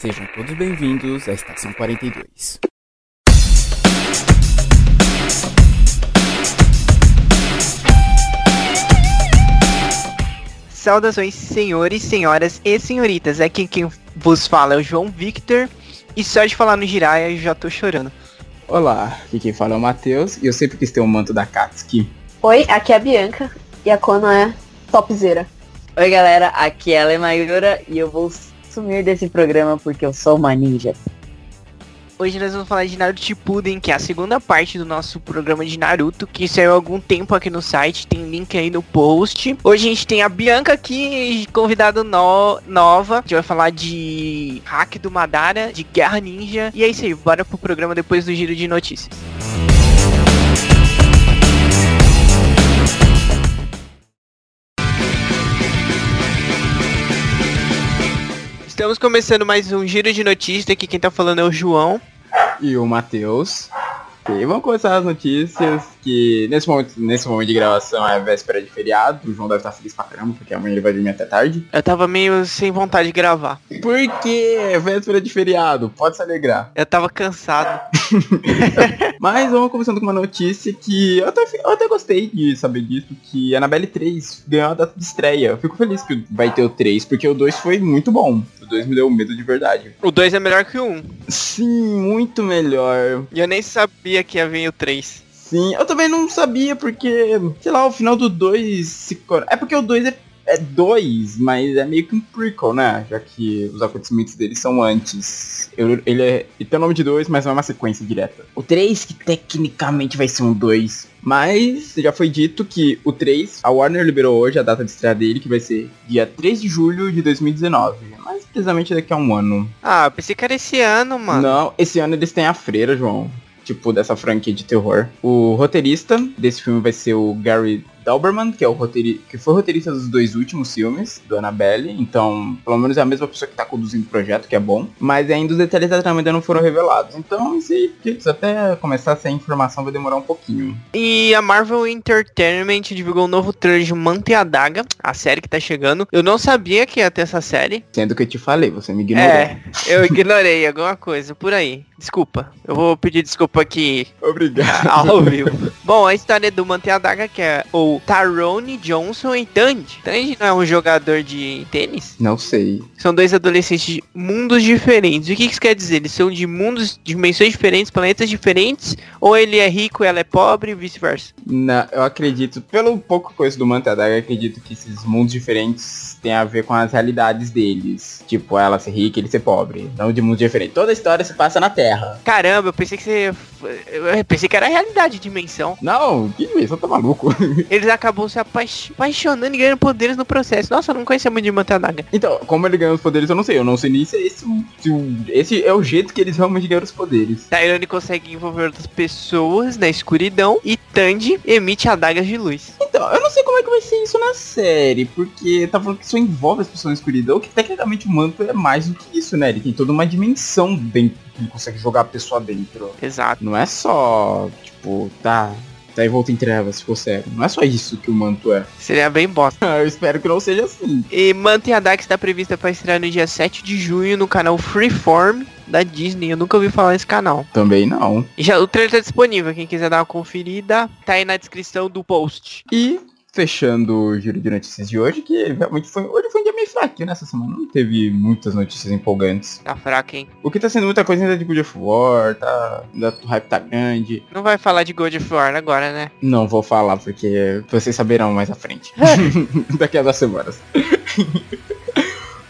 Sejam todos bem-vindos à Estação 42. Saudações, senhores, senhoras e senhoritas. Aqui quem vos fala é o João Victor. E só de falar no Jiraiya eu já tô chorando. Olá, aqui quem fala é o Matheus e eu sempre quis ter um manto da Katsuki. Oi, aqui é a Bianca e a Kono é topzera. Oi galera, aqui é a Lemayura e eu vou sumir desse programa porque eu sou uma ninja. Hoje nós vamos falar de Naruto Shippuden, que é a segunda parte do nosso programa de Naruto, que saiu há algum tempo aqui no site, tem link aí no post. Hoje a gente tem a Bianca aqui, convidada no nova. A gente vai falar de hack do Madara, de Guerra Ninja. E é isso aí, bora pro programa depois do giro de notícias. Estamos começando mais um giro de notícias. Aqui quem tá falando é o João. E o Matheus. E vamos começar as notícias que nesse momento, nesse momento de gravação é véspera de feriado. O João deve estar feliz pra caramba, porque amanhã ele vai dormir até tarde. Eu tava meio sem vontade de gravar. Por quê? É véspera de feriado, pode se alegrar. Eu tava cansado. Mas vamos começando com uma notícia que eu até, eu até gostei de saber disso, que a Annabelle 3 ganhou a data de estreia. Eu fico feliz que vai ter o 3, porque o 2 foi muito bom. O 2 me deu medo de verdade. O 2 é melhor que o 1. Sim, muito melhor. E eu nem sabia que ia vir o 3. Sim, eu também não sabia, porque, sei lá, o final do 2 se... É porque o 2 é é dois, mas é meio que um prequel, né? Já que os acontecimentos dele são antes. Eu, ele, é, ele tem o nome de dois, mas não é uma sequência direta. O 3, que tecnicamente vai ser um 2. Mas já foi dito que o 3, a Warner liberou hoje a data de estreia dele, que vai ser dia 3 de julho de 2019. Mais precisamente daqui a um ano. Ah, pensei que era esse ano, mano. Não, esse ano eles têm a freira, João. Tipo, dessa franquia de terror. O roteirista desse filme vai ser o Gary Dauberman, que é o roteirista, que foi roteirista dos dois últimos filmes do Annabelle, então pelo menos é a mesma pessoa que tá conduzindo o projeto, que é bom, mas ainda os detalhes da trama ainda não foram revelados. Então, se até começar essa informação vai demorar um pouquinho. E a Marvel Entertainment divulgou um novo trailer de Manta e a Daga, a série que tá chegando. Eu não sabia que ia ter essa série. Sendo que eu te falei, você me ignorou. É, eu ignorei alguma coisa por aí. Desculpa. Eu vou pedir desculpa aqui. Obrigado. Ao vivo. Bom, a história do Manta e a Daga, que é o Tyrone Johnson e Tandy. Tandy não é um jogador de tênis? Não sei. São dois adolescentes de mundos diferentes. O que isso quer dizer? Eles são de mundos, dimensões diferentes, planetas diferentes? Ou ele é rico e ela é pobre e vice-versa? Não, eu acredito, pelo pouco coisa do Manta Daga, eu acredito que esses mundos diferentes têm a ver com as realidades deles. Tipo, ela ser rica e ele ser pobre. Não de mundos diferentes. Toda a história se passa na Terra. Caramba, eu pensei que você. Eu pensei que era realidade, de dimensão. Não, que isso, tá maluco. Eles acabam se apaix- apaixonando e ganhando poderes no processo. Nossa, eu não conhecia muito de Mantanaga. Então, como ele ganhou os poderes, eu não sei. Eu não sei nem se é esse, se o- esse é o jeito que eles realmente ganharam os poderes. Tyrone consegue envolver outras pessoas na escuridão e Tandy emite adagas de luz. Então, eu não sei como é que vai ser isso na série, porque tá falando que isso envolve as pessoas na escuridão, que tecnicamente o manto é mais do que isso, né? Ele tem toda uma dimensão dentro ele consegue jogar a pessoa dentro. Exato. Não é só, tipo, tá, tá envolto em trevas, se for sério. Não é só isso que o manto é. Seria bem bosta. Eu espero que não seja assim. E Manta e Adaga está prevista para estrear no dia 7 de junho no canal Freeform da Disney. Eu nunca ouvi falar nesse canal. Também não. E já, o trailer tá disponível. Quem quiser dar uma conferida, tá aí na descrição do post. E fechando o giro de notícias de hoje, que realmente foi. Hoje foi um dia meio fraco nessa semana. Não teve muitas notícias empolgantes. Tá fraco, hein? O que tá sendo muita coisa ainda de God of War, tá. Ainda o hype tá grande. Não vai falar de God of War agora, né? Não vou falar porque vocês saberão mais à frente. Daqui a duas semanas.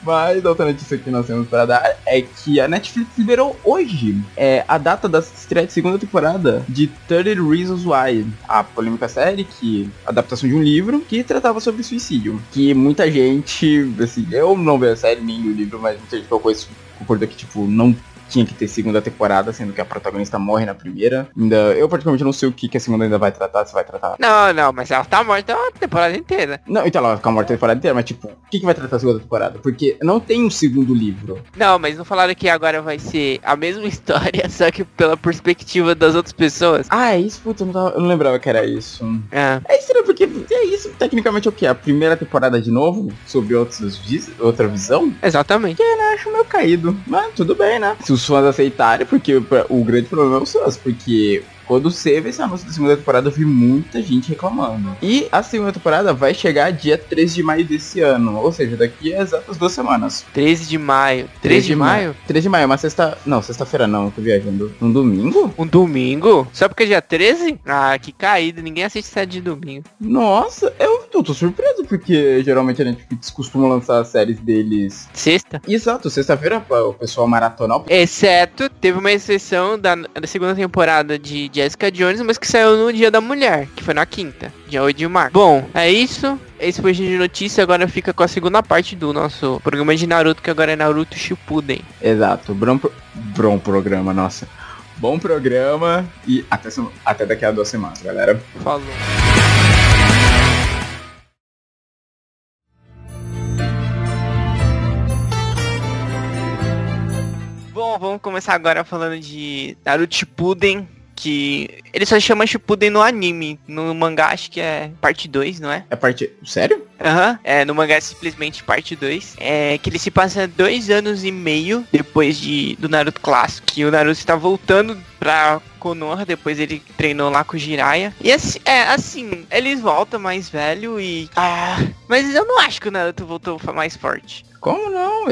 Mas outra notícia que nós temos para dar é que a Netflix liberou hoje é, a data da estreia de segunda temporada de 30 Reasons Why, a polêmica série que adaptação de um livro que tratava sobre suicídio. Que muita gente, assim, eu não vi a série nem o livro, mas muita gente colocou isso, concordou que tipo não tinha que ter segunda temporada, sendo que a protagonista morre na primeira. Ainda, eu praticamente não sei o que, que a segunda ainda vai tratar, se vai tratar. Não, não, mas ela tá morta a temporada inteira. Não, então ela vai ficar morta a temporada inteira, mas tipo, o que, que vai tratar a segunda temporada? Porque não tem um segundo livro. Não, mas não falaram que agora vai ser a mesma história, só que pela perspectiva das outras pessoas. Ah, é isso? Puta, eu não, tava- eu não lembrava que era isso. É. É estranho, porque é isso, tecnicamente é o que? A primeira temporada de novo, sobre outros, outra visão? Exatamente. É, acho meio caído. Mas tudo bem, né? Se os fãs aceitarem, porque o, grande problema é os fãs, porque quando teve esse anúncio da segunda temporada, eu vi muita gente reclamando. E a segunda temporada vai chegar dia 13 de maio desse ano. Ou seja, daqui a exatas duas semanas. 13 de maio. 13 de maio? 13 de maio, uma sexta. Não, sexta-feira não, eu tô viajando. Um domingo? Um domingo? Só porque é dia 13? Ah, que caído. Ninguém assiste 7 de domingo. Nossa, eu, eu tô surpreso, porque geralmente a Netflix costuma lançar as séries deles. Sexta? Exato, sexta-feira o pessoal maratonal. Exceto, teve uma exceção da, da segunda temporada de Jessica Jones, mas que saiu no Dia da Mulher, que foi na quinta, dia 8 de março. Bom, é isso. Esse foi o de notícia, agora fica com a segunda parte do nosso programa de Naruto, que agora é Naruto Shippuden. Exato, bom, pro... bom programa, nossa. Bom programa e até, até daqui a duas semanas, galera. Falou. Bom, vamos começar agora falando de Naruto Shippuden, que ele só chama Shippuden no anime. No mangá acho que é parte 2, não é? É parte... Sério? Aham, uhum. é, no mangá é simplesmente parte 2. É que ele se passa dois anos e meio depois de, do Naruto clássico. Que o Naruto está voltando pra Konoha, depois ele treinou lá com o Jiraiya. E assim, é, assim, eles voltam mais velho e. Ah, mas eu não acho que o Naruto voltou mais forte. Como não?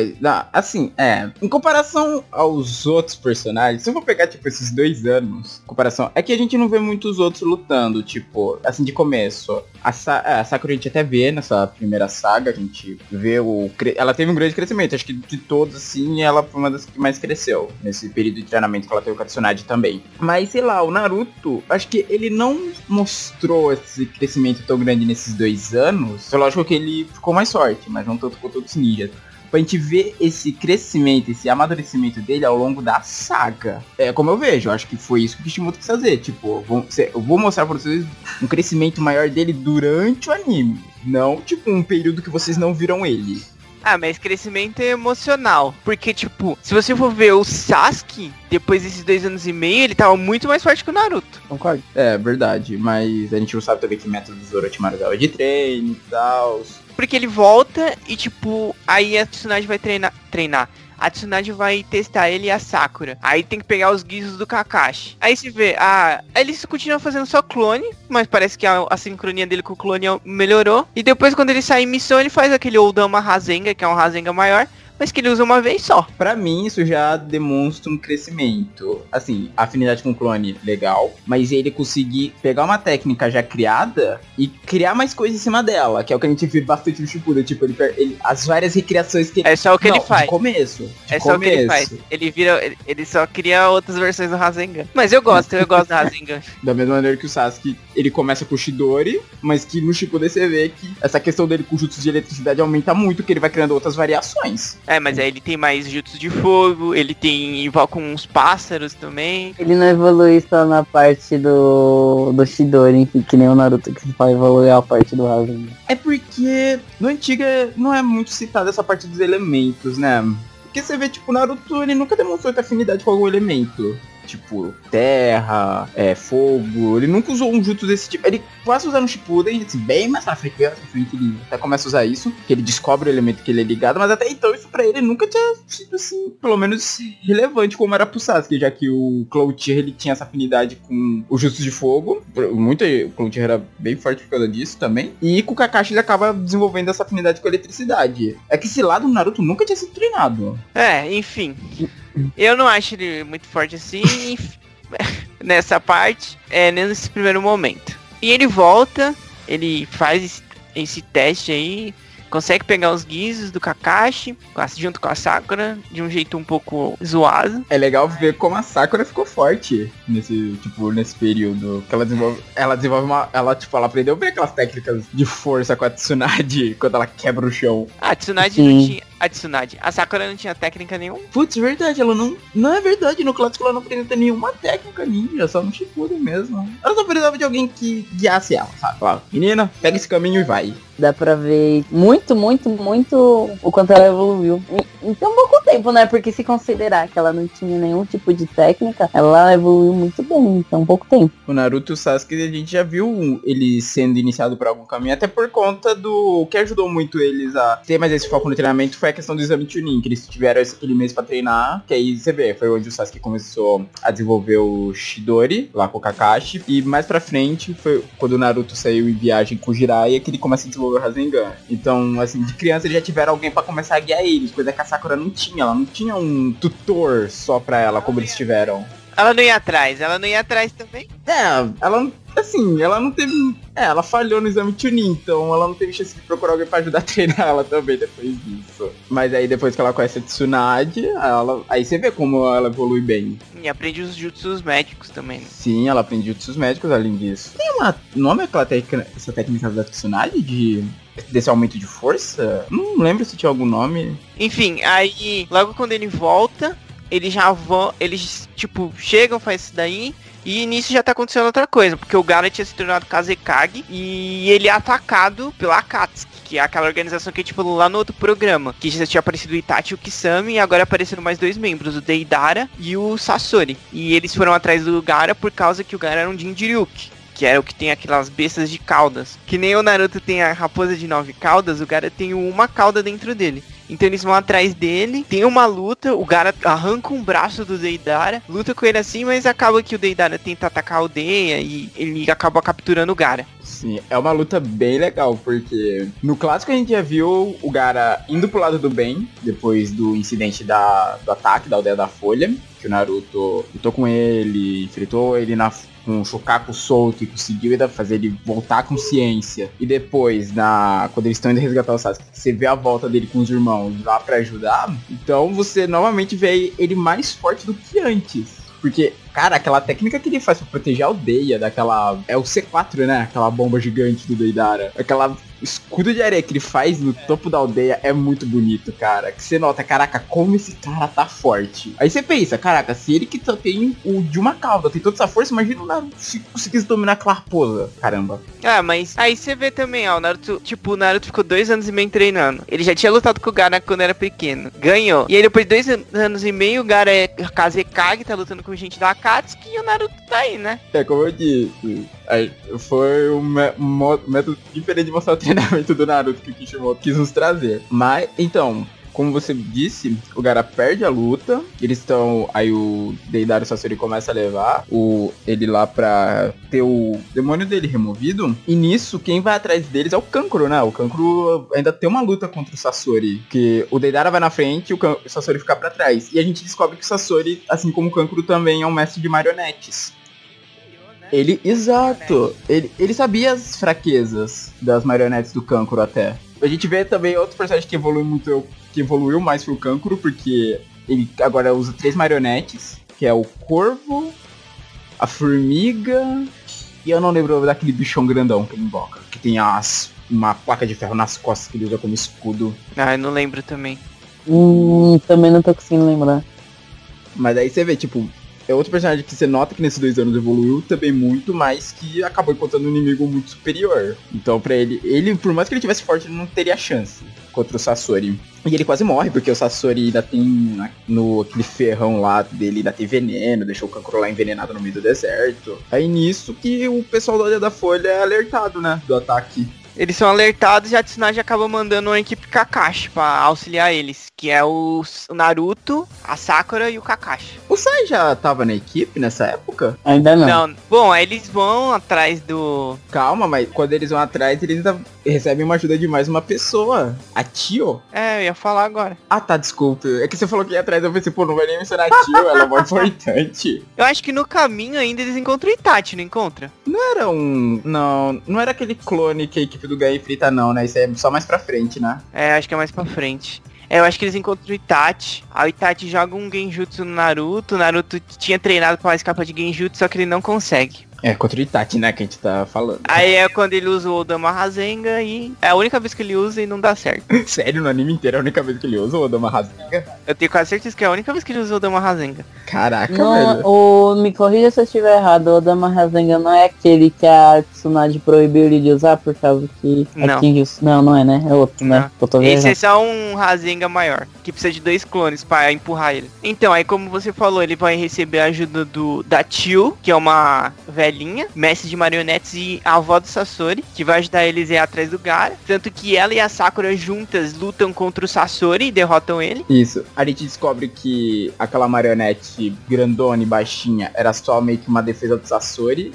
Assim, é. Em comparação aos outros personagens, se eu for pegar, tipo, esses dois anos, comparação. É que a gente não vê muitos outros lutando, tipo, assim, de começo. A, Sa é, a Sakura a gente até vê nessa primeira saga, a gente vê o. Ela teve um grande crescimento. Acho que de todos, assim, ela foi uma das que mais cresceu nesse período de treinamento que ela teve com a Tsunade também. Mas, sei lá, o Naruto, acho que ele não mostrou esse crescimento tão grande nesses dois anos. É lógico que ele ficou mais forte, mas não tanto quanto outros ninjas pra gente ver esse crescimento, esse amadurecimento dele ao longo da saga. É como eu vejo, eu acho que foi isso que o Kishimoto quis fazer. Tipo, eu vou mostrar pra vocês um crescimento maior dele durante o anime. Não, tipo, um período que vocês não viram ele. Ah, mas crescimento é emocional. Porque, tipo, se você for ver o Sasuke, depois desses dois anos e meio, ele tava muito mais forte que o Naruto. Concordo. É, verdade. Mas a gente não sabe também que método do Orochimaru dava de treino e tal. Porque ele volta e, tipo, aí a Tsunade vai treinar. treinar. A Tsunade vai testar ele e a Sakura. Aí tem que pegar os guizos do Kakashi. Aí se vê, ah, eles continuam fazendo só clone, mas parece que a, a, sincronia dele com o clone melhorou. E depois quando ele sai em missão, ele faz aquele Oldama Rasenga, que é um Rasenga maior mas que ele usa uma vez só. Para mim, isso já demonstra um crescimento. Assim, afinidade com o clone, legal. Mas ele conseguir pegar uma técnica já criada e criar mais coisas em cima dela, que é o que a gente vê bastante no Shippuden. Tipo, ele, ele, as várias recriações que ele... É só o que Não, ele faz. De começo. De é só o que ele faz. Ele vira... Ele, ele, só cria outras versões do Rasengan. Mas eu gosto, eu gosto do Rasengan. Da mesma maneira que o Sasuke, ele começa com o Shidori, mas que no Shippuden você vê que essa questão dele com jutsu de eletricidade aumenta muito, que ele vai criando outras variações. É, mas aí ele tem mais jutsu de fogo, ele tem invoca uns pássaros também. Ele não evolui só na parte do, do Shidori, que nem o Naruto que vai evoluir a parte do Rasen. É porque no Antiga não é muito citada essa parte dos elementos, né? Porque você vê, tipo, o Naruto, ele nunca demonstrou ter afinidade com algum elemento tipo terra, é, fogo. Ele nunca usou um jutsu desse tipo. Ele quase usar no Shippuden, assim, bem mais na frente, bem mais frente, ele até começa a usar isso, que ele descobre o elemento que ele é ligado, mas até então isso pra ele nunca tinha sido assim, pelo menos relevante como era pro Sasuke, já que o Cloutier ele tinha essa afinidade com o jutsu de fogo. Muito o Cloutier era bem forte por causa disso também. E com o Kakashi ele acaba desenvolvendo essa afinidade com a eletricidade. É que esse lado do Naruto nunca tinha sido treinado. É, enfim. Eu não acho ele muito forte assim nessa parte, é, nesse primeiro momento. E ele volta, ele faz esse, teste aí, consegue pegar os guizos do Kakashi, junto com a Sakura, de um jeito um pouco zoado. É legal ver como a Sakura ficou forte nesse, tipo, nesse período. Que ela desenvolve. Ela desenvolve uma. Ela, tipo, ela aprendeu bem aquelas técnicas de força com a Tsunade quando ela quebra o chão. A Tsunade Sim. não tinha. A Tsunade. A Sakura não tinha técnica nenhuma. Putz, verdade, ela não. Não é verdade, no clássico ela não apresenta nenhuma técnica ninja, só no Shippuden mesmo. Ela só precisava de alguém que guiasse ela, sabe? Fala, menina, pega esse caminho e vai. Dá pra ver muito, muito, muito o quanto ela evoluiu. Em, em tão pouco tempo, né? Porque se considerar que ela não tinha nenhum tipo de técnica, ela evoluiu muito bem, então pouco tempo. O Naruto e o Sasuke, a gente já viu ele sendo iniciado por algum caminho, até por conta do... O que ajudou muito eles a ter mais esse foco no treinamento foi questão do exame Chunin, que eles tiveram aquele mês pra treinar, que aí você vê, foi onde o Sasuke começou a desenvolver o Shidori, lá com o Kakashi, e mais pra frente foi quando o Naruto saiu em viagem com o Jiraiya, que ele começa a desenvolver o Rasengan. Então, assim, de criança eles já tiveram alguém pra começar a guiar eles, coisa que a Sakura não tinha, ela não tinha um tutor só pra ela, como eles tiveram. Ela não ia atrás, ela não ia atrás também. É, ela não. Assim, ela não teve. É, ela falhou no exame Chunin, então ela não teve chance de procurar alguém pra ajudar a treinar ela também depois disso. Mas aí depois que ela conhece a Tsunade, ela, aí você vê como ela evolui bem. E aprende os jutsus médicos também. né? Sim, ela aprende jutsus médicos além disso. Tem uma nome aquela técnica, essa técnica da Tsunade de desse aumento de força? Não lembro se tinha algum nome. Enfim, aí logo quando ele volta, eles já vão. Eles, tipo, chegam, faz isso daí. E nisso já tá acontecendo outra coisa, porque o Gara tinha se tornado Kazekage e ele é atacado pela Akatsuki, que é aquela organização que falou lá no outro programa, que já tinha aparecido o Itachi e o Kisame, e agora apareceram mais dois membros, o Deidara e o Sasori. E eles foram atrás do Gara por causa que o Gara era um Jinjiryuki. Que era o que tem aquelas bestas de caudas. Que nem o Naruto tem a raposa de nove caudas, o Gara tem uma cauda dentro dele. Então eles vão atrás dele, tem uma luta, o Gara arranca um braço do Deidara, luta com ele assim, mas acaba que o Deidara tenta atacar a aldeia e ele acaba capturando o Gara. Sim, é uma luta bem legal, porque no clássico a gente já viu o Gara indo pro lado do bem, depois do incidente da, do ataque da aldeia da Folha, que o Naruto lutou com ele, enfrentou ele na, com o Shokaku solto e conseguiu fazer ele voltar à consciência. E depois, na quando eles estão indo resgatar o Sasuke, você vê a volta dele com os irmãos lá pra ajudar, então você novamente vê ele mais forte do que antes. Porque, cara, aquela técnica que ele faz pra proteger a aldeia daquela. É o C4, né? Aquela bomba gigante do Deidara. Aquela escudo de areia que ele faz no topo da aldeia é muito bonito, cara. Que você nota, caraca, como esse cara tá forte. Aí você pensa, caraca, se ele que só tem o de uma cauda, tem toda essa força, imagina o Naruto se conseguisse dominar aquela raposa. Caramba. Ah, mas aí você vê também, ó, o Naruto, tipo, o Naruto ficou dois anos e meio treinando. Ele já tinha lutado com o Gara quando era pequeno. Ganhou. E aí depois de dois an- anos e meio, o Gara é Kazekage, tá lutando com gente da Akatsuki e o Naruto tá aí, né? É, como eu disse, foi um método diferente de mostrar o treinamento do Naruto que o Kishimoto quis nos trazer. Mas, então, como você disse, o Gara perde a luta, eles estão, aí o Deidara Sasori começa a levar o ele lá pra ter o demônio dele removido, e nisso quem vai atrás deles é o Kankuro, né? O Kankuro ainda tem uma luta contra o Sasori, que o Deidara vai na frente e o, o Sasori fica pra trás. E a gente descobre que o Sasori, assim como o Kankuro, também é um mestre de marionetes. Ele, exato. Ele, ele sabia as fraquezas das marionetes do Kankuro até. A gente vê também outro personagem que evoluiu muito, que evoluiu mais foi o Kankuro, porque ele agora usa três marionetes, que é o Corvo, a Formiga, e eu não lembro daquele bichão grandão que ele invoca, que tem as, uma placa de ferro nas costas que ele usa como escudo. Ah, eu não lembro também. Hum, também não tô conseguindo lembrar. Mas aí você vê, tipo, é outro personagem que você nota que nesses dois anos evoluiu também muito, mas que acabou encontrando um inimigo muito superior. Então, pra ele, ele, por mais que ele tivesse forte, ele não teria chance contra o Sasori. E ele quase morre, porque o Sasori ainda tem no aquele ferrão lá dele, ainda tem veneno, deixou o Kankuro lá envenenado no meio do deserto. Aí nisso que o pessoal da Ilha da Folha é alertado, né, do ataque. Eles são alertados e a Tsunade acaba mandando uma equipe Kakashi pra auxiliar eles, que é o Naruto, a Sakura e o Kakashi. O Sai já tava na equipe nessa época? Ainda não. Não, bom, aí eles vão atrás do Calma, mas quando eles vão atrás, eles ainda recebem uma ajuda de mais uma pessoa. A Tio. É, eu ia falar agora. Ah, tá, desculpa. É que você falou que ia atrás, eu pensei, pô, não vai nem mencionar a Tio, ela é muito importante. Eu acho que no caminho ainda eles encontram o Itachi, não encontra? Não era um... Não, não era aquele clone que a equipe do Gai enfrenta, não, né? Isso é só mais pra frente, né? É, acho que é mais pra frente. É, eu acho que eles encontram o Itachi. O Itachi joga um Genjutsu no Naruto. O Naruto tinha treinado pra escapar de Genjutsu, só que ele não consegue. É, contra o Itachi, né, que a gente tá falando. Aí é quando ele usa o Odama Rasenga e é a única vez que ele usa e não dá certo. Sério, no anime inteiro é a única vez que ele usa o Odama Rasenga? Eu tenho quase certeza que é a única vez que ele usa o Odama Rasenga. Caraca, Não, velho. o, me corrija se eu estiver errado, o Odama Rasengan não é aquele que a Tsunade proibiu ele de usar por causa que Não. atinge os... Não, não é, né? É outro, Não. né? Eu tô Esse é só um Rasenga maior, que precisa de dois clones pra empurrar ele. Então, aí como você falou, ele vai receber a ajuda do da Tio, que é uma velhinha, mestre de marionetes e a avó do Sasori, que vai ajudar eles a ir atrás do Gara. Tanto que ela e a Sakura juntas lutam contra o Sasori e derrotam ele. Isso. A gente descobre que aquela marionete grandona e baixinha era só meio que uma defesa do Sasori.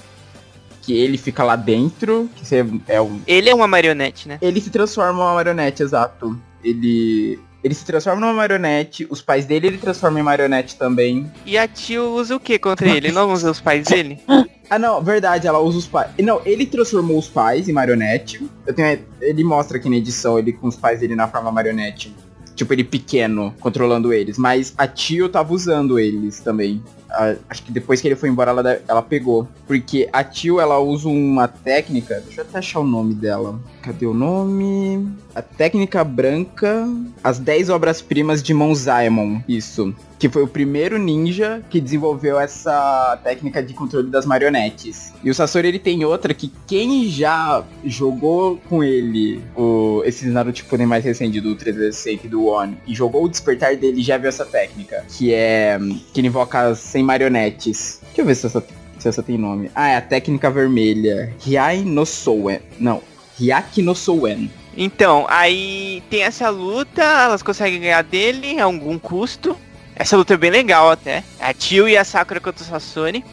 Que ele fica lá dentro, que é um. Ele é uma marionete, né? Ele se transforma numa marionete, exato. Ele. Ele se transforma numa marionete, os pais dele ele transforma em marionete também. E a tio usa o que contra ele? Não usa os pais dele? Ah não, verdade, ela usa os pais. Não, ele transformou os pais em marionete. Eu tenho. Ele mostra aqui na edição, ele com os pais dele na forma marionete. Tipo, ele pequeno, controlando eles. Mas a tio tava usando eles também. Ah, acho que depois que ele foi embora, ela, ela pegou. Porque a tio, ela usa uma técnica. Deixa eu até achar o nome dela. Cadê o nome? A técnica branca. As 10 obras-primas de Monzaemon. Isso. Que foi o primeiro ninja que desenvolveu essa técnica de controle das marionetes. E o Sasori ele tem outra que quem já jogou com ele o, esses Naruto Shippuden mais recente do 360 e do One e jogou o despertar dele já viu essa técnica. Que é. Que ele invoca as 100 marionetes. Deixa eu ver se essa, se essa tem nome. Ah, é a técnica vermelha. Hyai no Souen. Não. Hyaki no Souen. Então, aí tem essa luta, elas conseguem ganhar dele a algum custo. Essa luta é bem legal até. A Tio e a Sakura contra o Sasori.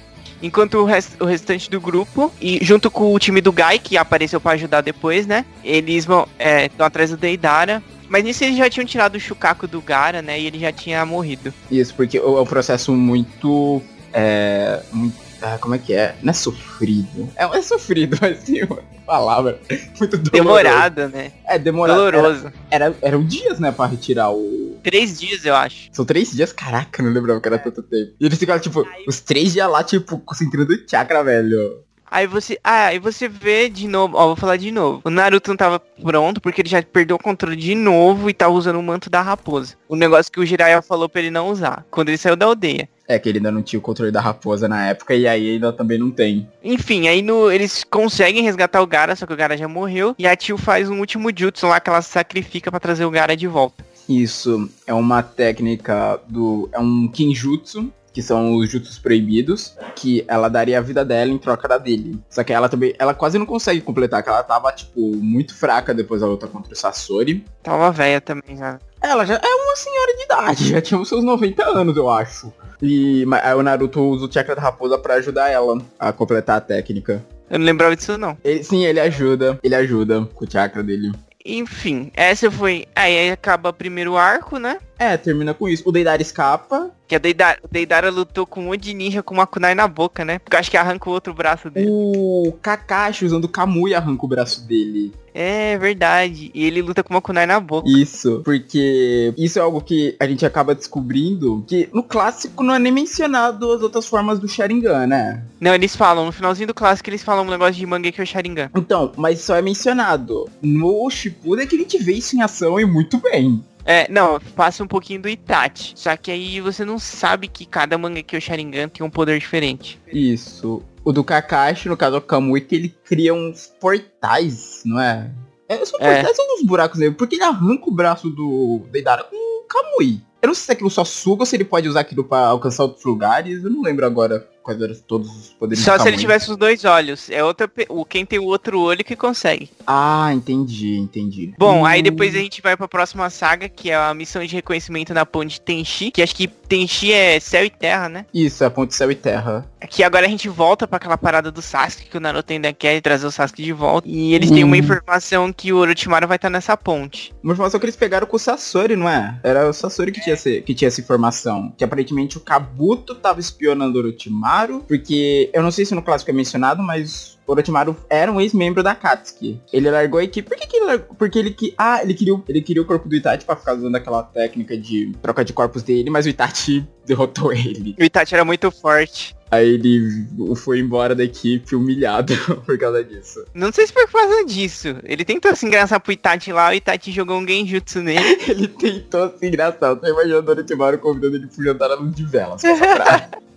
Enquanto o, res- o restante do grupo, e junto com o time do Gai, que apareceu pra ajudar depois, né? Eles vão estão atrás do Deidara. Mas nisso eles já tinham tirado o Shukaku do Gara, né? E ele já tinha morrido. Isso, porque é um processo muito. É. Muito, ah, como é que é? Não é sofrido. É, é sofrido, mas tem uma palavra muito doloroso. Demorada, né? É, demorado. Era, Doloroso. era- eram dias, né, pra retirar o. Três dias, eu acho. São três dias? Caraca, não lembrava que era tanto tempo. E eles ficaram, tipo, os três dias lá, tipo, concentrando o chakra, velho. Aí você. Ah, aí você vê de novo. Ó, vou falar de novo. O Naruto não tava pronto porque ele já perdeu o controle de novo e tava usando o manto da raposa. O negócio que o Jiraiya falou pra ele não usar. Quando ele saiu da aldeia. É que ele ainda não tinha o controle da raposa na época, e aí ainda também não tem. Enfim, aí no, eles conseguem resgatar o Gara, só que o Gara já morreu. E a Tio faz um último jutsu lá que ela se sacrifica pra trazer o Gara de volta. Isso é uma técnica do. É um Kinjutsu, que são os jutsus proibidos, que ela daria a vida dela em troca da dele. Só que ela também. Ela quase não consegue completar, que ela tava, tipo, muito fraca depois da luta contra o Sasori. Tava velha também já. Ela já é uma senhora de idade, já tinha os seus 90 anos, eu acho. E mas, aí o Naruto usa o chakra da raposa pra ajudar ela a completar a técnica. Eu não lembrava disso não. Ele- sim, ele ajuda. Ele ajuda com o chakra dele. Enfim, essa foi. Aí acaba o primeiro arco, né? É, termina com isso. O Deidara escapa. Que a Deidara, o Deidara lutou com um monte de ninja com uma kunai na boca, né? Porque eu acho que arranca o outro braço dele. O Kakashi usando o Kamui arranca o braço dele. É verdade. E ele luta com uma kunai na boca. Isso, porque isso é algo que a gente acaba descobrindo que no clássico não é nem mencionado as outras formas do Sharingan, né? Não, eles falam, no finalzinho do clássico eles falam um negócio de Mangekyo Sharingan. Então, mas só é mencionado. No Shippuden é que a gente vê isso em ação e muito bem. É, não, passa um pouquinho do Itachi. Só que aí você não sabe que cada Mangekyo Sharingan tem um poder diferente. Isso. O do Kakashi, no caso é o Kamui, que ele cria uns portais, não é? É, são É. portais ou uns buracos nele, porque ele arranca o braço do Deidara com o Kamui. Eu não sei se aquilo só suga ou se ele pode usar aquilo pra alcançar outros lugares. Eu não lembro agora quais eram todos os poderes Só se ele tivesse os dois olhos. É outra, o quem tem o outro olho que consegue. Ah, entendi, entendi. Bom, Hum, aí depois a gente vai pra próxima saga, que é a missão de reconhecimento na ponte Tenchi, que acho que Tenchi é céu e terra, né? Isso, é a ponte céu e terra. Que agora a gente volta pra aquela parada do Sasuke, que o Naruto ainda quer trazer o Sasuke de volta. E eles têm uma Hum. informação que o Orochimaru vai estar nessa ponte. Uma informação que eles pegaram com o Sasori, não é? Era o Sasori que tinha, esse- que tinha essa informação. Que aparentemente o Kabuto tava espionando o Orochimaru, porque eu não sei se no clássico é mencionado, mas o Orochimaru era um ex-membro da Katsuki. Ele largou a equipe. Por que, que ele largou? Porque ele que. Ah, ele queria, o- ele queria o corpo do Itachi pra ficar usando aquela técnica de troca de corpos dele, mas o Itachi derrotou ele. O Itachi era muito forte. Aí ele foi embora da equipe humilhado por causa disso. Não sei se foi por causa disso. Ele tentou se engraçar pro Itachi lá, o Itachi jogou um genjutsu nele. Ele tentou se engraçar. Tô imaginando o Orochimaru convidando ele pro jantar à luz de velas.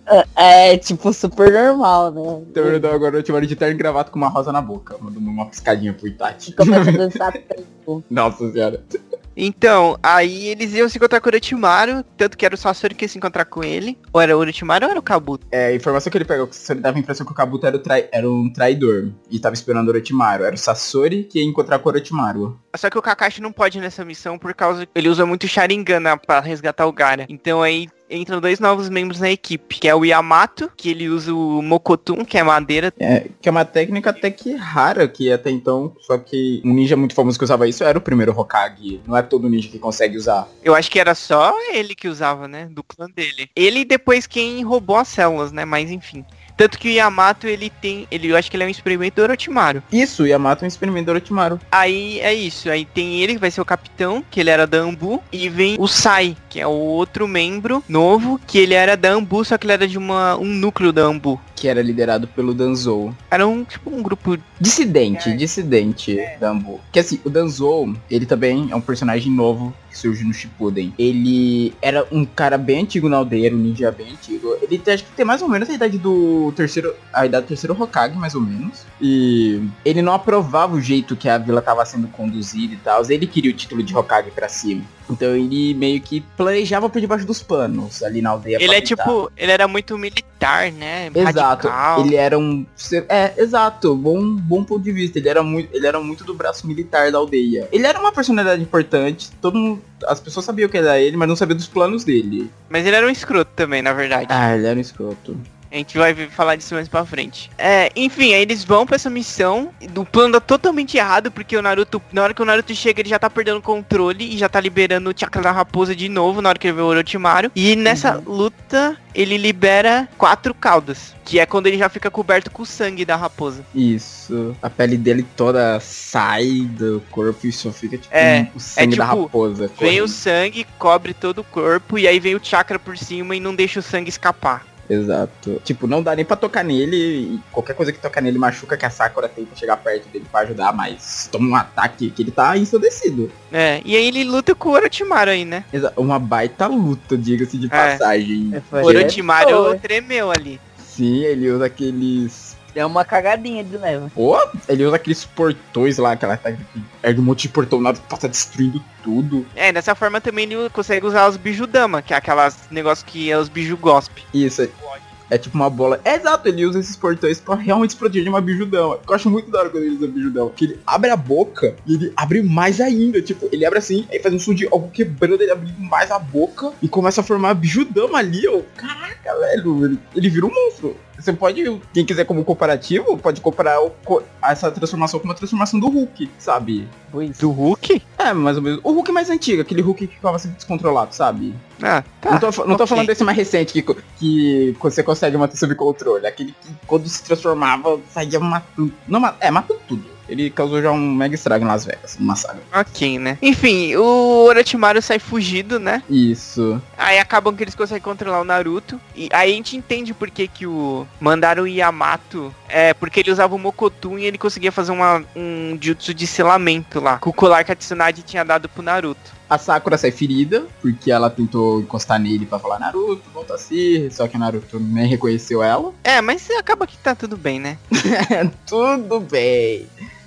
Pra- É, tipo, super normal, né? Então eu dou agora o Orochimaru de terno e gravata com uma rosa na boca, mandando uma piscadinha pro Itachi. Começa a dançar tempo. Nossa senhora. Então, aí eles iam se encontrar com o Orochimaru, tanto que era o Sasori que ia se encontrar com ele. Ou era o Orochimaru ou era o Kabuto? É, a informação que ele pegou, que ele dava a impressão que o Kabuto era, o trai- era um traidor. E tava esperando o Orochimaru. Era o Sasori que ia encontrar com o Orochimaru. Só que o Kakashi não pode ir nessa missão por causa que ele usa muito Sharingan né, pra resgatar o Gara. Então aí entram dois novos membros na equipe, que é o Yamato, que ele usa o Mokotun, que é madeira. É, que é uma técnica até que rara, que até então, só que um ninja muito famoso que usava isso era o primeiro Hokage. Não é todo ninja que consegue usar. Eu acho que era só ele que usava, né? Do clã dele. Ele depois quem roubou as células, né? Mas enfim. Tanto que o Yamato, ele tem. Ele, eu acho que ele é um experimento do Orochimaru. Isso, Yamato é um experimento do Orochimaru. Aí é isso. Aí tem ele, que vai ser o capitão, que ele era da Ambu. E vem o Sai, que é o outro membro novo, que ele era da Ambu, só que ele era de uma, um núcleo da Ambu. Que era liderado pelo Danzou. Era um, tipo, um grupo Dissidente, dissidente da Ambu. Que assim, o Danzou, ele também é um personagem novo que surge no Shippuden. Ele era um cara bem antigo na aldeia, um ninja bem antigo. Ele tem- acho que tem mais ou menos a idade do terceiro, a idade do terceiro Hokage, mais ou menos. E ele não aprovava o jeito que a vila tava sendo conduzida e tal. Ele queria o título de Hokage pra cima. Então ele meio que planejava por debaixo dos panos ali na aldeia. Ele é tipo, ele era muito militar, né? Exato. Radical. Ele era um. É, exato. Bom, bom ponto de vista. Ele era muito. Ele era muito do braço militar da aldeia. Ele era uma personalidade importante. Todo mundo. As pessoas sabiam que era ele, mas não sabiam dos planos dele. Mas ele era um escroto também, na verdade. Ah, ele era um escroto. A gente vai falar disso mais pra frente. É, enfim, aí eles vão pra essa missão. O plano dá totalmente errado, porque o Naruto, na hora que o Naruto chega, ele já tá perdendo o controle e já tá liberando o chakra da raposa de novo, na hora que ele vê o Orochimaru. E nessa luta, ele libera quatro caudas, que é quando ele já fica coberto com o sangue da raposa. Isso. A pele dele toda sai do corpo e só fica tipo É, o sangue da tipo, raposa. Vem o correndo. sangue, cobre todo o corpo, e aí vem o chakra por cima e não deixa o sangue escapar. Exato. Tipo, não dá nem pra tocar nele. E qualquer coisa que tocar nele machuca que a Sakura tenta chegar perto dele pra ajudar, mas toma um ataque que ele tá ensandecido. É, e aí ele luta com o Orochimaru aí, né? Exa- Uma baita luta, diga-se de É. passagem. É, O Orochimaru Foi. tremeu ali. Sim, ele usa aqueles. É uma cagadinha de leva. Pô, ele usa aqueles portões lá, aquela técnica que ergue um monte de portão nada que passa destruindo tudo. É, dessa forma também ele consegue usar os bijudama, que é aquelas negócios que é os biju gospe. Isso, é, é tipo uma bola. É exato, ele usa esses portões pra realmente explodir de uma bijudão. Eu acho muito da hora quando ele usa bijudão. Que ele abre a boca e ele abre mais ainda. Tipo, ele abre assim, aí faz um som de algo quebrando, ele abre mais a boca e começa a formar bijudão ali, ó. Caraca, velho, ele, ele vira um monstro. Você pode, quem quiser como comparativo, pode comparar o essa transformação com uma transformação do Hulk, sabe? Pois. Do Hulk? É, mais ou menos. O Hulk mais antigo, aquele Hulk que ficava sempre descontrolado, sabe? Ah, tá. não tô, não tô falando desse mais recente, que, que você consegue manter sob controle. Aquele que quando se transformava, saía matando. Não, é, matando tudo. Ele causou já um mega estrago em Las Vegas, uma saga. Ok, né? Enfim, o Orochimaru sai fugido, né? Isso. Aí acabam que eles conseguem controlar o Naruto. E aí a gente entende por que, que o mandaram o Yamato. É, porque ele usava o Mokotun e ele conseguia fazer uma, um jutsu de selamento lá. Com o colar que a Tsunade tinha dado pro Naruto. A Sakura sai ferida, porque ela tentou encostar nele pra falar Naruto, volta a ser, só que o Naruto nem reconheceu ela. É, mas acaba que tá tudo bem, né? Tudo bem.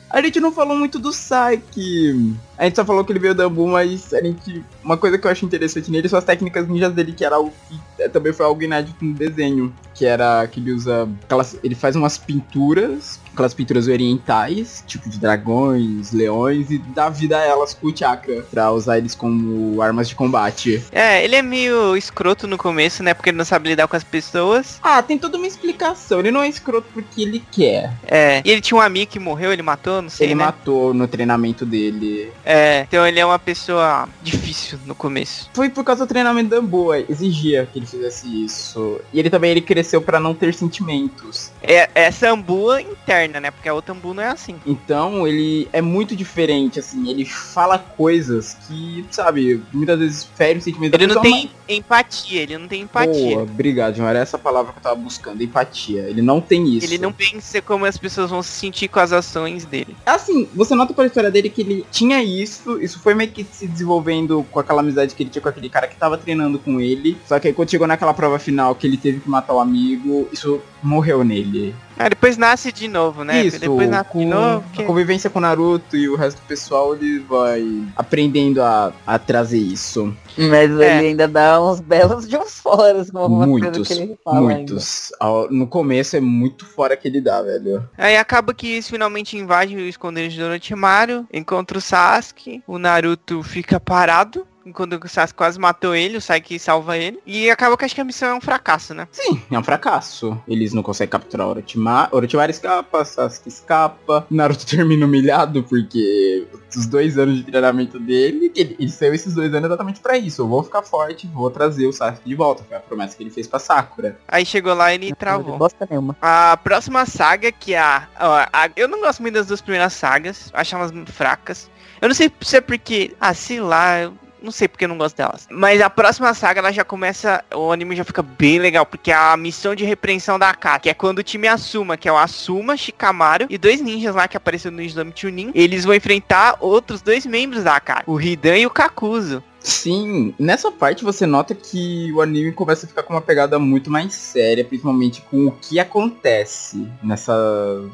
A gente não falou muito do Sai, que a gente só falou que ele veio da Ambu, mas a gente, uma coisa que eu acho interessante nele são as técnicas ninjas dele, que era algo que é, também foi algo inédito no desenho, que era que ele usa, aquelas, ele faz umas pinturas, aquelas pinturas orientais, tipo de dragões, leões, e dá vida a elas com o chakra, pra usar eles como armas de combate. É, ele é meio escroto no começo, né? Porque ele não sabe lidar com as pessoas. Ah, tem toda uma explicação, ele não é escroto porque ele quer. É, e ele tinha um amigo que morreu, ele matou, não sei, Ele né? matou no treinamento dele. É, então ele é uma pessoa difícil no começo. Foi por causa do treinamento da Amboa, exigia que ele fizesse isso. E ele também ele cresceu pra não ter sentimentos. É essa ambua interna, né? Porque a outra ambu não é assim. Então ele é muito diferente, assim, ele fala coisas que, sabe, muitas vezes ferem o sentimento da Ele não pessoa, tem empatia, ele não tem mas- empatia. Boa, obrigado, João. Era essa palavra que eu tava buscando, empatia. Ele não tem isso. Ele não pensa como as pessoas vão se sentir com as ações dele. Assim, você nota pela história dele que ele tinha isso, isso foi meio que se desenvolvendo com aquela amizade que ele tinha com aquele cara que tava treinando com ele. Só que aí quando chegou naquela prova final que ele teve que matar o amigo, isso morreu nele. Ah, depois nasce de novo, né? Isso, depois nasce com de novo. a que- convivência com o Naruto e o resto do pessoal, ele vai aprendendo a, a trazer isso. Mas É. ele ainda dá uns belos de uns foras com algumas coisas Muitos, que ele fala ainda. muitos. Ao- No começo é muito fora que ele dá, velho. Aí acaba que eles finalmente invadem o esconderijo do Orochimaru, encontra o Sasuke, o Naruto fica parado, enquanto o Sasuke quase matou ele, o Saiki salva ele, e acaba que acho que a missão é um fracasso, né? Sim, é um fracasso. Eles não conseguem capturar o Orochimaru. Orochimaru escapa, Sasuke escapa. Naruto termina humilhado porque os dois anos de treinamento dele, ele, ele saiu esses dois anos exatamente pra isso. Eu vou ficar forte, vou trazer o Sasuke de volta. Foi a promessa que ele fez pra Sakura. Aí chegou lá e ele Não travou. bosta nenhuma. A próxima saga, que é a, ó, a- Eu não gosto muito das duas primeiras sagas, acho elas muito fracas. Eu não sei se é porque. Ah, sei lá, eu não sei porque eu não gosto delas. Mas a próxima saga, ela já começa. O anime já fica bem legal, porque é a missão de repreensão da Akatsuki, que é quando o time Asuma, que é o Asuma, Shikamaru e dois ninjas lá que apareceram no Islamic Chunin, eles vão enfrentar outros dois membros da Akatsuki, o Hidan e o Kakuzu. Sim, nessa parte você nota que o anime começa a ficar com uma pegada muito mais séria, principalmente com o que acontece nessa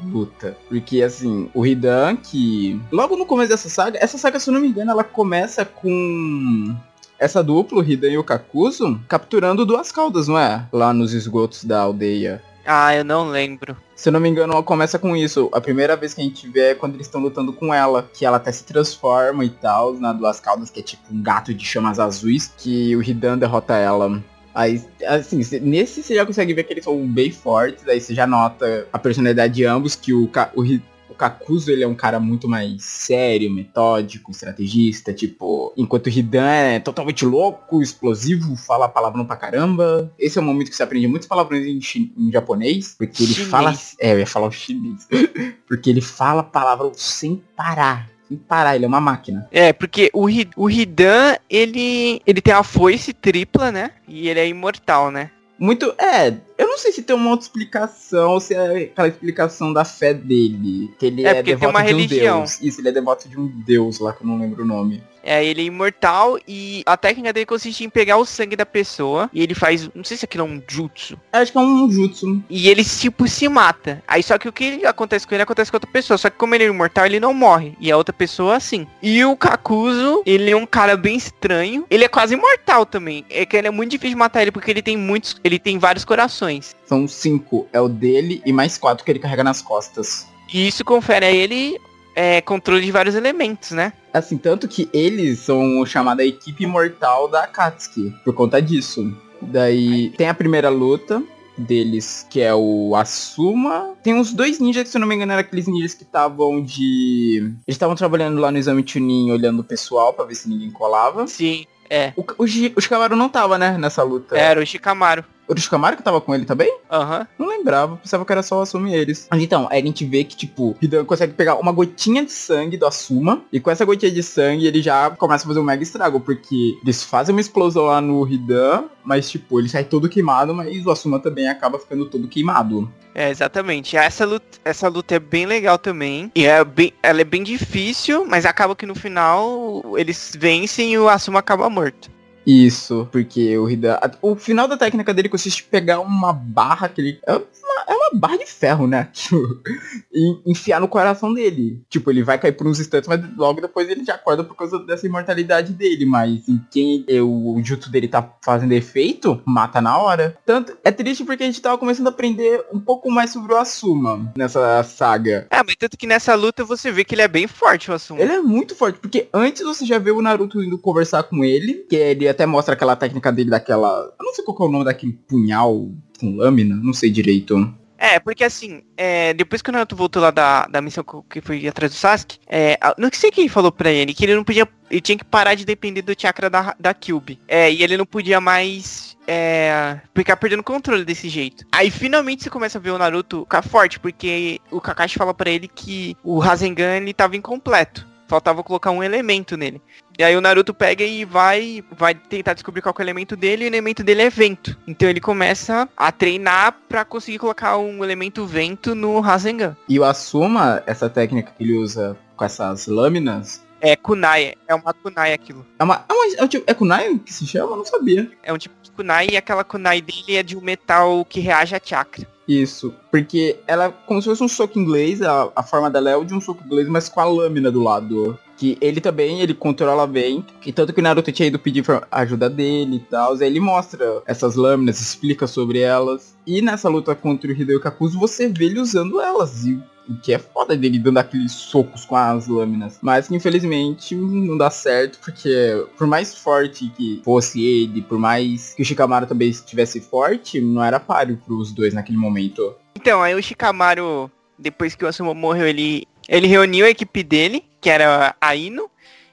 luta. Porque assim, o Hidan, que logo no começo dessa saga, essa saga, se eu não me engano, ela começa com essa dupla, o Hidan e o Kakuzu, capturando duas caudas, não é? Lá nos esgotos da aldeia. Ah, eu não lembro. Se eu não me engano, começa com isso. A primeira vez que a gente vê é quando eles estão lutando com ela. Que ela até se transforma e tal, na Duas Caudas, que é tipo um gato de chamas azuis. Que o Hidan derrota ela. Aí, assim, nesse você já consegue ver que eles são bem fortes. Aí você já nota a personalidade de ambos. Que o, o, o Kakuzu, ele é um cara muito mais sério, metódico, estrategista. Tipo, enquanto o Hidan é totalmente louco, explosivo, fala palavrão pra caramba. Esse é o momento que você aprende muitos palavrões em, em japonês. Porque ele Chinês. fala... É, eu ia falar o chinês. porque ele fala palavrão sem parar. Sem parar, ele é uma máquina. É, porque o, Hi- o Hidan, ele, ele tem a foice tripla, né? E ele é imortal, né? Muito. É, eu não sei se tem uma outra explicação ou se é aquela explicação da fé dele. Que ele É, é, devoto uma de um religião. deus. Isso, ele é devoto de um deus lá que eu não lembro o nome. É, ele é imortal e a técnica dele consiste em pegar o sangue da pessoa e ele faz, não sei se aquilo é um jutsu, Acho que é um jutsu. e ele tipo se mata. Aí só que o que acontece com ele acontece com outra pessoa, só que como ele é imortal, ele não morre, e a outra pessoa sim. E o Kakuzu, ele é um cara bem estranho, ele é quase imortal também. É que ele é muito difícil de matar ele porque ele tem muitos, ele tem vários corações. São cinco. É o dele e mais quatro que ele carrega nas costas. E isso confere a ele é, controle de vários elementos, né? Assim, tanto que eles são chamada equipe imortal da Akatsuki, por conta disso. Daí tem a primeira luta deles, que é o Asuma. Tem uns dois ninjas que, se eu não me engano, eram aqueles ninjas que estavam de... Eles estavam trabalhando lá no exame Chunin, olhando o pessoal pra ver se ninguém colava. Sim, é. O, o, o Shikamaru não tava, né, nessa luta. Era o Shikamaru. O Shikamaru que tava com ele também? Aham. Não lembrava, pensava que era só o Asuma e eles. Mas então, aí a gente vê que, tipo, Hidan consegue pegar uma gotinha de sangue do Asuma, e com essa gotinha de sangue ele já começa a fazer um mega estrago, porque eles fazem uma explosão lá no Hidan, mas, tipo, ele sai todo queimado, mas o Asuma também acaba ficando todo queimado. É, exatamente. Essa luta, essa luta é bem legal também. E é bem, ela é bem difícil, mas acaba que no final eles vencem e o Asuma acaba morto. Isso, porque o Hidan. O final da técnica dele consiste em pegar uma barra que ele. Uma, é uma barra de ferro, né? Tipo, e enfiar no coração dele. Tipo, ele vai cair por uns instantes, mas logo depois ele já acorda por causa dessa imortalidade dele. Mas em quem é o, jutsu dele tá fazendo efeito, mata na hora. Tanto. É triste porque a gente tava começando a aprender um pouco mais sobre o Asuma nessa saga. É, mas tanto que nessa luta você vê que ele é bem forte, o Asuma. Ele é muito forte, porque antes você já vê o Naruto indo conversar com ele, que ele até mostra aquela técnica dele daquela. Eu não sei qual que é o nome daquele punhal com lâmina, não sei direito. É, porque assim, é, depois que o Naruto voltou lá da, da missão que foi atrás do Sasuke, é, não sei quem falou pra ele, que ele não podia. Ele tinha que parar de depender do chakra da, da Cube. É, e ele não podia mais. É, ficar perdendo controle desse jeito. Aí finalmente você começa a ver o Naruto ficar forte, porque o Kakashi fala pra ele que o Rasengan ele tava incompleto. Faltava colocar um elemento nele. E aí o Naruto pega e vai, vai tentar descobrir qual que é o elemento dele, e o elemento dele é vento. Então ele começa a treinar pra conseguir colocar um elemento vento no Rasengan. E o Asuma, essa técnica que ele usa com essas lâminas, É kunai, é uma kunai aquilo. É uma. É, uma, é, um tipo, é kunai que se chama? Eu não sabia. É um tipo de kunai e aquela kunai dele é de um metal que reage a chakra. Isso, porque ela é como se fosse um soco inglês, a, a forma dela é o de um soco inglês, mas com a lâmina do lado. Que ele também, ele controla bem, e tanto que o Naruto tinha ido pedir ajuda dele e tal, aí ele mostra essas lâminas, explica sobre elas. E nessa luta contra o Hideo Kakuzu, você vê ele usando elas, e o que é foda dele dando aqueles socos com as lâminas. Mas que infelizmente não dá certo, porque por mais forte que fosse ele, por mais que o Shikamaru também estivesse forte, não era páreo pros dois naquele momento. Então, aí o Shikamaru, depois que o Asuma morreu, ele, ele reuniu a equipe dele, que era a Ino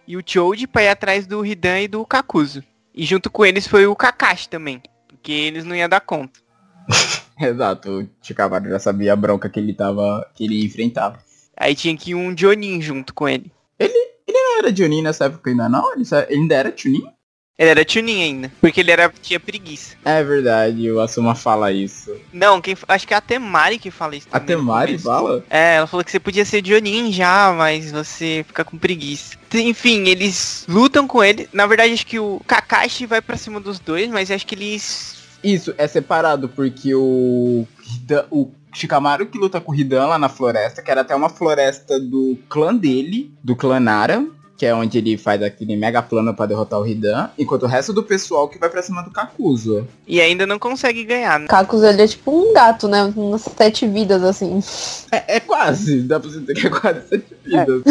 e o Choji, pra ir atrás do Hidan e do Kakuzu. E junto com eles foi o Kakashi também, porque eles não iam dar conta. Exato, o Chikamaru já sabia a bronca que ele tava. que ele ia enfrentar. Aí tinha que ir um Jonin junto com ele. Ele, ele não era Jonin nessa época ainda não? Ele, ele ainda era Chunin? Ele era Chunin ainda, porque ele era tinha preguiça. É verdade, o Asuma fala isso. Não, quem, acho que é a Temari que fala isso. A Temari fala? É, ela falou que você podia ser Jonin já, mas você fica com preguiça. Enfim, eles lutam com ele. Na verdade, acho que o Kakashi vai para cima dos dois, mas acho que eles isso, é separado, porque o, o Shikamaru que luta com o Hidan lá na floresta, que era até uma floresta do clã dele, do clã Nara, que é onde ele faz aquele mega plano para derrotar o Hidan, enquanto o resto do pessoal que vai pra cima do Kakuzo. E ainda não consegue ganhar, né? Kakuzo ele é tipo um gato, né? Umas sete vidas, assim. É, é quase, dá pra dizer que é quase sete vidas.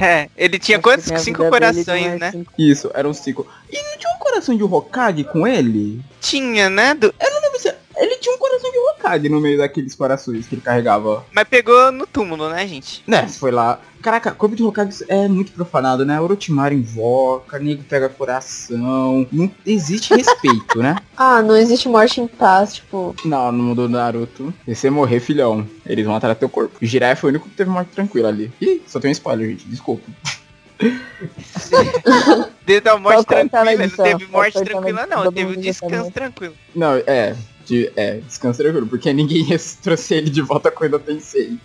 É, é ele tinha quantos? Cinco corações, é né? Cinco. Isso, eram cinco. E não tinha um coração de Hokage com ele? Tinha, né? Do... Eu não lembro se... Ele tinha um coração de Hokage no meio daqueles corações que ele carregava. Mas pegou no túmulo, né, gente? Né, foi lá. Caraca, corpo de Hokage é muito profanado, né? Orochimaru invoca, nego pega coração. Não existe respeito, né? Ah, não existe morte em paz, tipo. Não, no mundo do Naruto. Se você morrer, filhão, eles vão atrás do teu corpo. O Jiraiya foi o único que teve morte tranquila ali. Ih, só tem um spoiler, gente. Desculpa. Dentro da morte tranquila, não teve morte tranquila, não. Teve um descanso tranquilo. Não, é de, é, descanso porque ninguém trouxe ele de volta quando eu pensei.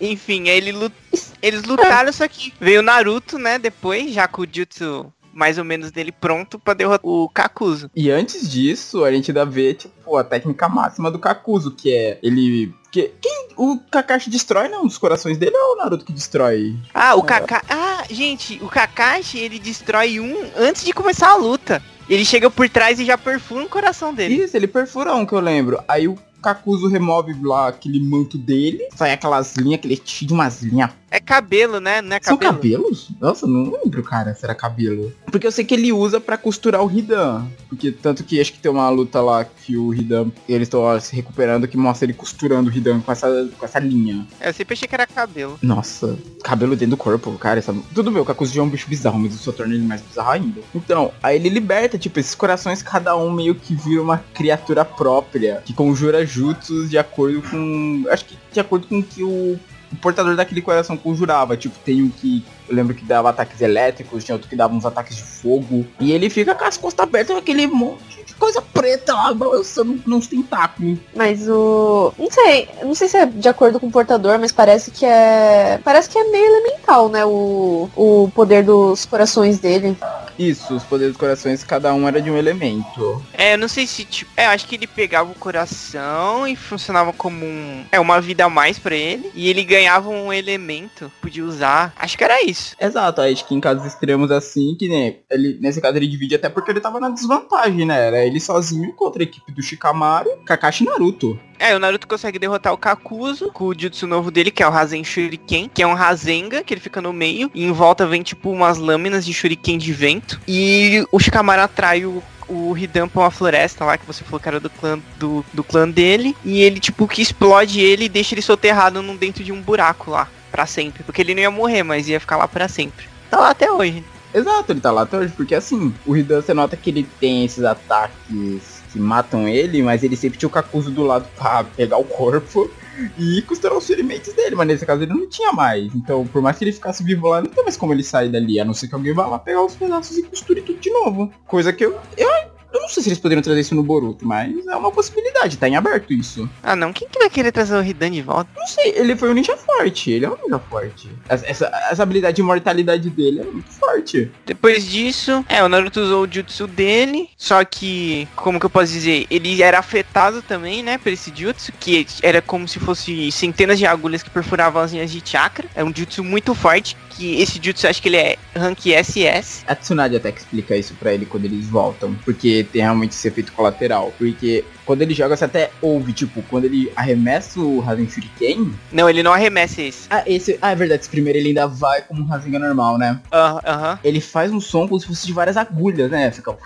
Enfim, ele lut... eles lutaram, só que veio Naruto, né, depois, já com o Jutsu mais ou menos dele pronto para derrotar o Kakuzu. E antes disso, a gente ainda vê, tipo, a técnica máxima do Kakuzu, que é ele que, quem o Kakashi destrói, não? Dos corações dele ou é o Naruto que destrói? Ah, o Kakashi. Ah, gente, o Kakashi ele destrói um antes de começar a luta. Ele chega por trás e já perfura o coração dele. Isso, ele perfura um que eu lembro. Aí o Kakuzo remove lá aquele manto dele, sai aquelas linhas, aquele de umas linhas é cabelo, né? Não é cabelo? São cabelos? Nossa, não lembro, cara, se era cabelo. Porque eu sei que ele usa para costurar o Hidan. Porque tanto que acho que tem uma luta lá que o Hidan, eles estão se recuperando, que mostra ele costurando o Hidan com essa, com essa linha. É, eu sempre achei que era cabelo. Nossa, cabelo dentro do corpo, cara. Essa... Tudo bem, o Kakuzu é um bicho bizarro, mas isso só torna ele mais bizarro ainda. Então, aí ele liberta, tipo, esses corações, cada um meio que vira uma criatura própria, que conjura jutsus de acordo com... Acho que de acordo com o que o o portador daquele coração conjurava. Tipo, tem um que. Eu lembro que dava ataques elétricos, tinha outro que dava uns ataques de fogo. E ele fica com as costas abertas aquele monte de coisa preta lá, balançando nos tentáculos. Mas o. Não sei. Não sei se é de acordo com o portador, mas parece que é. Parece que é meio elemental, né? O, o poder dos corações dele. Isso, os poderes dos corações, cada um era de um elemento. É, eu não sei se, tipo. É, acho que ele pegava o coração e funcionava como um. É, uma vida a mais para ele. E ele ganhava um elemento, podia usar. Acho que era isso. Exato, acho que em casos extremos assim, que nem. Ele, nesse caso ele divide até porque ele tava na desvantagem, né? Era ele sozinho contra a equipe do Shikamaru, Kakashi e Naruto. É, o Naruto consegue derrotar o Kakuzu com o jutsu novo dele, que é o Rasen Shuriken, que é um Rasenga, que ele fica no meio, e em volta vem tipo umas lâminas de Shuriken de vento. E o Shikamaru atrai o o Hidan pra uma floresta lá, que você falou que era do clã, do, do clã dele, e ele, tipo, que explode ele e deixa ele soterrado num, dentro de um buraco lá, para sempre. Porque ele não ia morrer, mas ia ficar lá para sempre. Tá lá até hoje. Exato, ele tá lá até hoje, porque assim, o Hidan você nota que ele tem esses ataques que matam ele, mas ele sempre tinha o Kakuzu do lado pra pegar o corpo e costurar os ferimentos dele, mas nesse caso ele não tinha mais. Então, por mais que ele ficasse vivo lá, não tem mais como ele sair dali, a não ser que alguém vá lá pegar os pedaços e costure tudo de novo. Coisa que eu, eu Eu não sei se eles poderiam trazer isso no Boruto, mas é uma possibilidade, tá em aberto isso. Ah, não. Quem que vai querer trazer o Hidan de volta? Não sei, ele foi um ninja forte, ele é um ninja forte. Essa, essa, essa habilidade de imortalidade dele é muito forte. Depois disso, é, o Naruto usou o jutsu dele, só que, como que eu posso dizer, ele era afetado também, né, por esse jutsu, que era como se fosse centenas de agulhas que perfuravam as linhas de chakra. É um jutsu muito forte, que esse jutsu acho que ele é rank SS. A Tsunade até que explica isso pra ele quando eles voltam, porque tem realmente esse efeito colateral. Porque quando ele joga, você até ouve, tipo, quando ele arremessa o Rasen Shuriken... Não, ele não arremessa esse. Ah, esse... Ah, é verdade, esse primeiro ele ainda vai como um Rasengan normal, né? Aham, aham. Ele faz um som como se fosse de várias agulhas, né? Fica...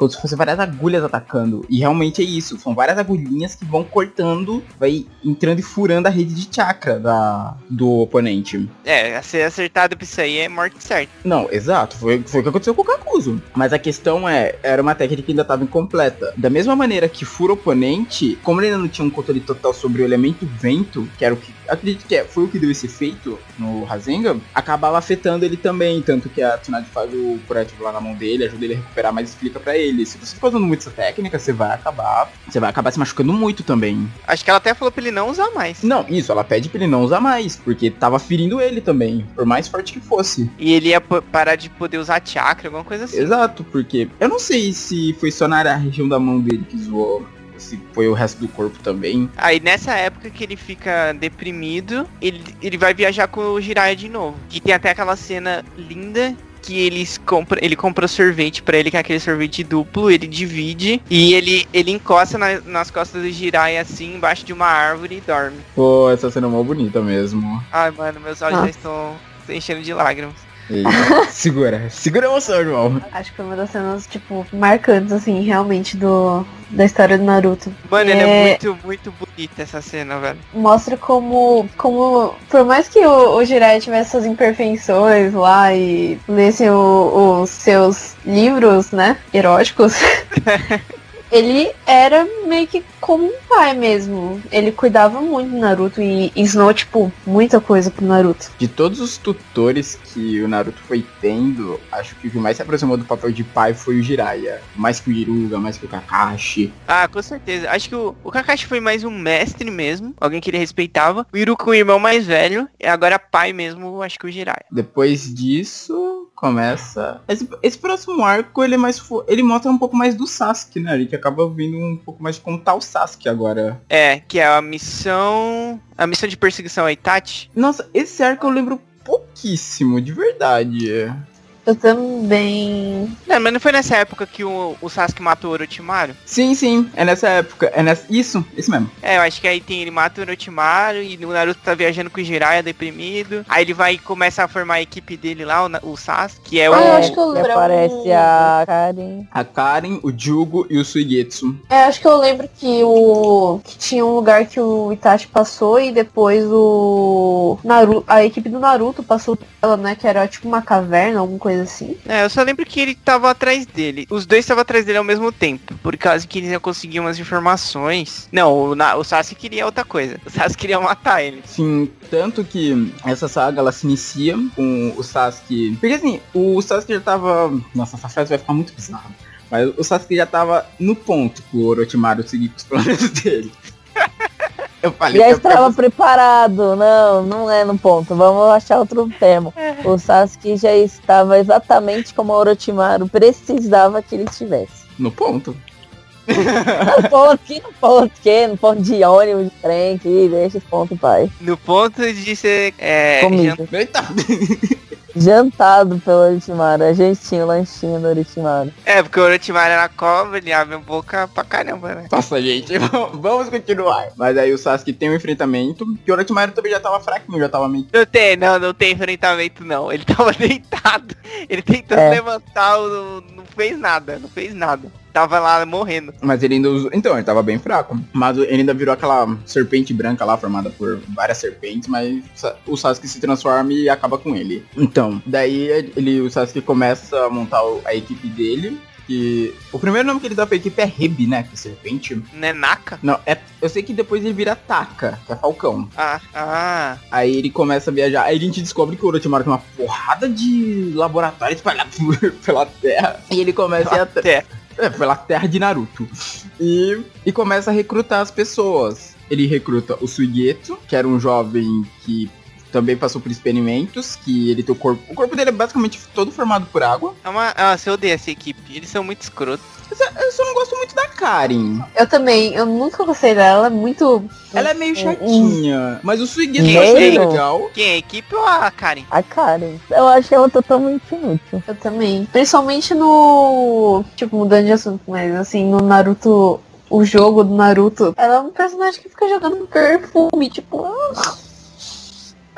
Como se fosse várias agulhas atacando. E realmente é isso. São várias agulhinhas que vão cortando, vai entrando e furando a rede de chakra da, do oponente. É, ser acertado pra isso aí é morte certa. Não, exato. Foi, foi o que aconteceu com o Kakuzu. Mas a questão é, era uma técnica que ainda estava incompleta. Da mesma maneira que fura o oponente, como ele ainda não tinha um controle total sobre o elemento vento, que era o que. Acredito que é, foi o que deu esse efeito no Rasengan, acabava afetando ele também. Tanto que a Tsunade faz o curativo lá na mão dele, ajuda ele a recuperar, mas explica pra ele. Se você ficar usando muito essa técnica, você vai acabar. Você vai acabar se machucando muito também. Acho que ela até falou pra ele não usar mais. Não, isso, ela pede pra ele não usar mais, porque tava ferindo ele também, por mais forte que fosse. E ele ia parar de poder usar chakra, alguma coisa assim. Exato, porque eu não sei se foi só na região da mão dele que zoou, se foi o resto do corpo também. Aí nessa época que ele fica deprimido, ele, ele vai viajar com o Jiraiya de novo. E tem até aquela cena linda que eles compra, ele compra sorvete pra ele, que é aquele sorvete duplo, ele divide e ele, ele encosta na- nas costas do Jiraiya assim, embaixo de uma árvore e dorme. Pô, essa cena é mó bonita mesmo. Ai, mano, meus olhos Ah. já estão enchendo de lágrimas. Segura, segura a emoção, irmão. Acho que foi uma das cenas, tipo, marcantes, assim, realmente, do, da história do Naruto. Mano, ele é É. muito, muito bonita essa cena, velho. Mostra como, como por mais que o, o Jiraiya tivesse suas imperfeições lá e lesse os seus livros, né, eróticos, ele era meio que como um pai mesmo. Ele cuidava muito do Naruto e ensinou, tipo, muita coisa pro Naruto. De todos os tutores que o Naruto foi tendo, acho que o que mais se aproximou do papel de pai foi o Jiraiya. Mais que o Iruga, mais que o Kakashi. Ah, com certeza. Acho que o, o Kakashi foi mais um mestre mesmo, alguém que ele respeitava. O Iruka, o irmão mais velho, e agora pai mesmo, acho que o Jiraiya. Depois disso, começa. Esse, esse próximo arco, ele é mais. fo- Ele mostra um pouco mais do Sasuke, né? A gente acaba vendo um pouco mais como o Sasuke agora. É, que é a missão. A missão de perseguição a Itachi. Nossa, esse arco eu lembro pouquíssimo, de verdade. Eu também. Não, mas não foi nessa época que o, o Sasuke matou o Orochimaru? Sim, sim, é nessa época. É nessa. Isso, isso mesmo. É, eu acho que aí tem ele mata o Orochimaru e o Naruto tá viajando com o Jiraiya deprimido. Aí ele vai e começa a formar a equipe dele lá, o, o Sasuke, que é o. Ah, eu acho que eu lembro, Aparece um- a Karen. A Karen, o Jugo e o Suigetsu. É, acho que eu lembro que o. que tinha um lugar que o Itachi passou e depois o. Naruto. A equipe do Naruto passou dela, né? Que era tipo uma caverna, alguma coisa assim. É, eu só lembro que ele tava atrás dele. Os dois estavam atrás dele ao mesmo tempo. Por causa que eles iam conseguir umas informações. Não, o, Na- o Sasuke queria outra coisa. O Sasuke queria matar ele. Sim, tanto que essa saga ela se inicia com o Sasuke. Porque assim, o Sasuke já tava. Nossa, essa frase vai ficar muito bizarra. Mas o Sasuke já tava no ponto pro Orochimaru seguir com os planos dele. Eu falei Já que é estava preparado. Não, não é no ponto. Vamos achar outro termo. O Sasuke já estava exatamente como o Orochimaru precisava que ele estivesse. no ponto. No ponto, que no ponto, que no ponto de ônibus, de trem, que deixa esse ponto, pai. No ponto de ser. É, Comida. jan- Eita! Jantado pelo Orochimaru. A gente tinha o lanchinho do Orochimaru. é, porque o Orochimaru era cobra, ele abre a boca pra caramba, né? Nossa, gente, vamos continuar. Mas aí o Sasuke tem um enfrentamento, que o Orochimaru também já tava fraquinho, já tava meio... Não tem, não, não tem enfrentamento não. Ele tava deitado. Ele tentando É. levantar, o- não fez nada, não fez nada. Tava lá morrendo. Mas ele ainda usou... Então, ele tava bem fraco. Mas ele ainda virou aquela serpente branca lá, formada por várias serpentes, mas o Sasuke se transforma e acaba com ele. Então, daí ele, o Sasuke começa a montar a equipe dele. Que... O primeiro nome que ele dá pra equipe é Rebi, né? Que é serpente. Né, Naka? Não, é... eu sei que depois ele vira Taka, que é Falcão. Ah, ah. Aí ele começa a viajar. Aí a gente descobre que o Orochimaru tem uma porrada de laboratórios espalhados pela Terra. E ele começa a. Até. É, pela terra de Naruto. E, e começa a recrutar as pessoas. Ele recruta o Suigetsu, que era um jovem que também passou por experimentos, que ele tem o corpo. O corpo dele é basicamente todo formado por água. É uma, nossa, eu odeio essa equipe. Eles são muito escrotos. Eu- só não gosto muito da Karen. Eu também, eu nunca gostei dela, ela é muito. Ela é meio Hum, chatinha. Mas o Quem? eu achei legal. Quem? A equipe ou a Karen? A Karen. Eu acho ela totalmente inútil. Eu também. Principalmente no. Tipo, mudando de assunto, mas assim, no Naruto. O jogo do Naruto. Ela é um personagem que fica jogando perfume, tipo. ah,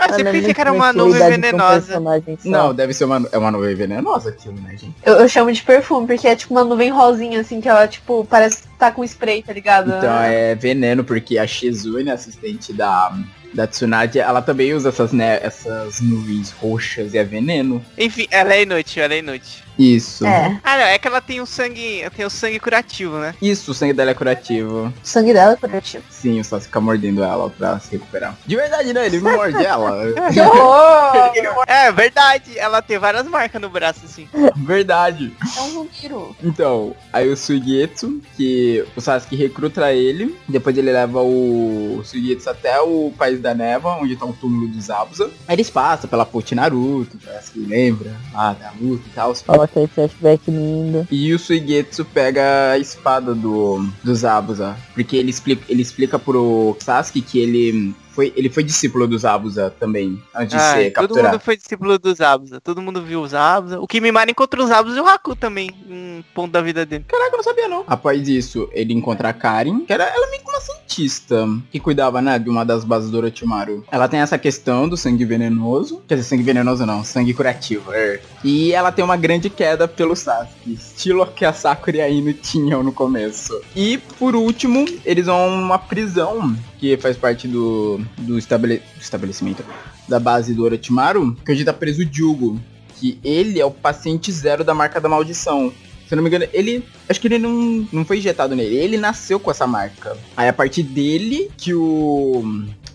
Ah, você pensei muito que era uma nuvem um venenosa. Não, deve ser uma, é uma nuvem venenosa aquilo, né, gente? Eu, eu chamo de perfume, porque é tipo uma nuvem rosinha, assim, que ela, tipo, parece que tá com spray, tá ligado? Então é veneno, porque a Shizune, assistente da, da Tsunade, ela também usa essas, né, essas nuvens roxas e é veneno. Enfim, ela é inútil, ela é inútil. Isso. É, Ah, não, é que ela tem o sangue. Tem o sangue curativo, né? Isso, o sangue dela é curativo. o sangue dela é curativo. Sim, o Sasuke fica mordendo ela pra se recuperar. De verdade, né? Ele não morde ela. É verdade, ela tem várias marcas no braço, assim. verdade. é um vampiro. Então, aí o Suigetsu, que o Sasuke recruta ele, depois ele leva o Suigetsu até o País da Neva, onde tá o túmulo dos Abusa. Aí eles passam pela ponte Naruto, parece que lembra, lá da luta e tal. Fala aquele flashback lindo. E o Suigetsu pega a espada do, dos Abusa, porque ele explica, ele explica pro Sasuke que ele foi, ele foi discípulo dos Abusa também, antes de Ai, ser todo capturado. mundo foi discípulo dos Abusa. Todo mundo viu os Abusa. O Kimimaro encontrou os Abusa e o Haku também. Um ponto da vida dele. Caraca, eu não sabia não. Após isso, ele encontra a Karen, que era ela é meio que uma cientista que cuidava, né, de uma das bases do Orochimaru. Ela tem essa questão do sangue venenoso, quer dizer, sangue venenoso não, sangue curativo. é. E ela tem uma grande queda pelo Sasuke, estilo que a Sakura e a Ino tinham no começo. E por último, eles vão a uma prisão que faz parte do, do estabele- estabelecimento da base do Orochimaru, que onde tá preso o Jugo, que ele é o paciente zero da marca da maldição. Se não me engano, ele. Acho que ele não, não foi injetado nele. Ele nasceu com essa marca. Aí a partir dele que o.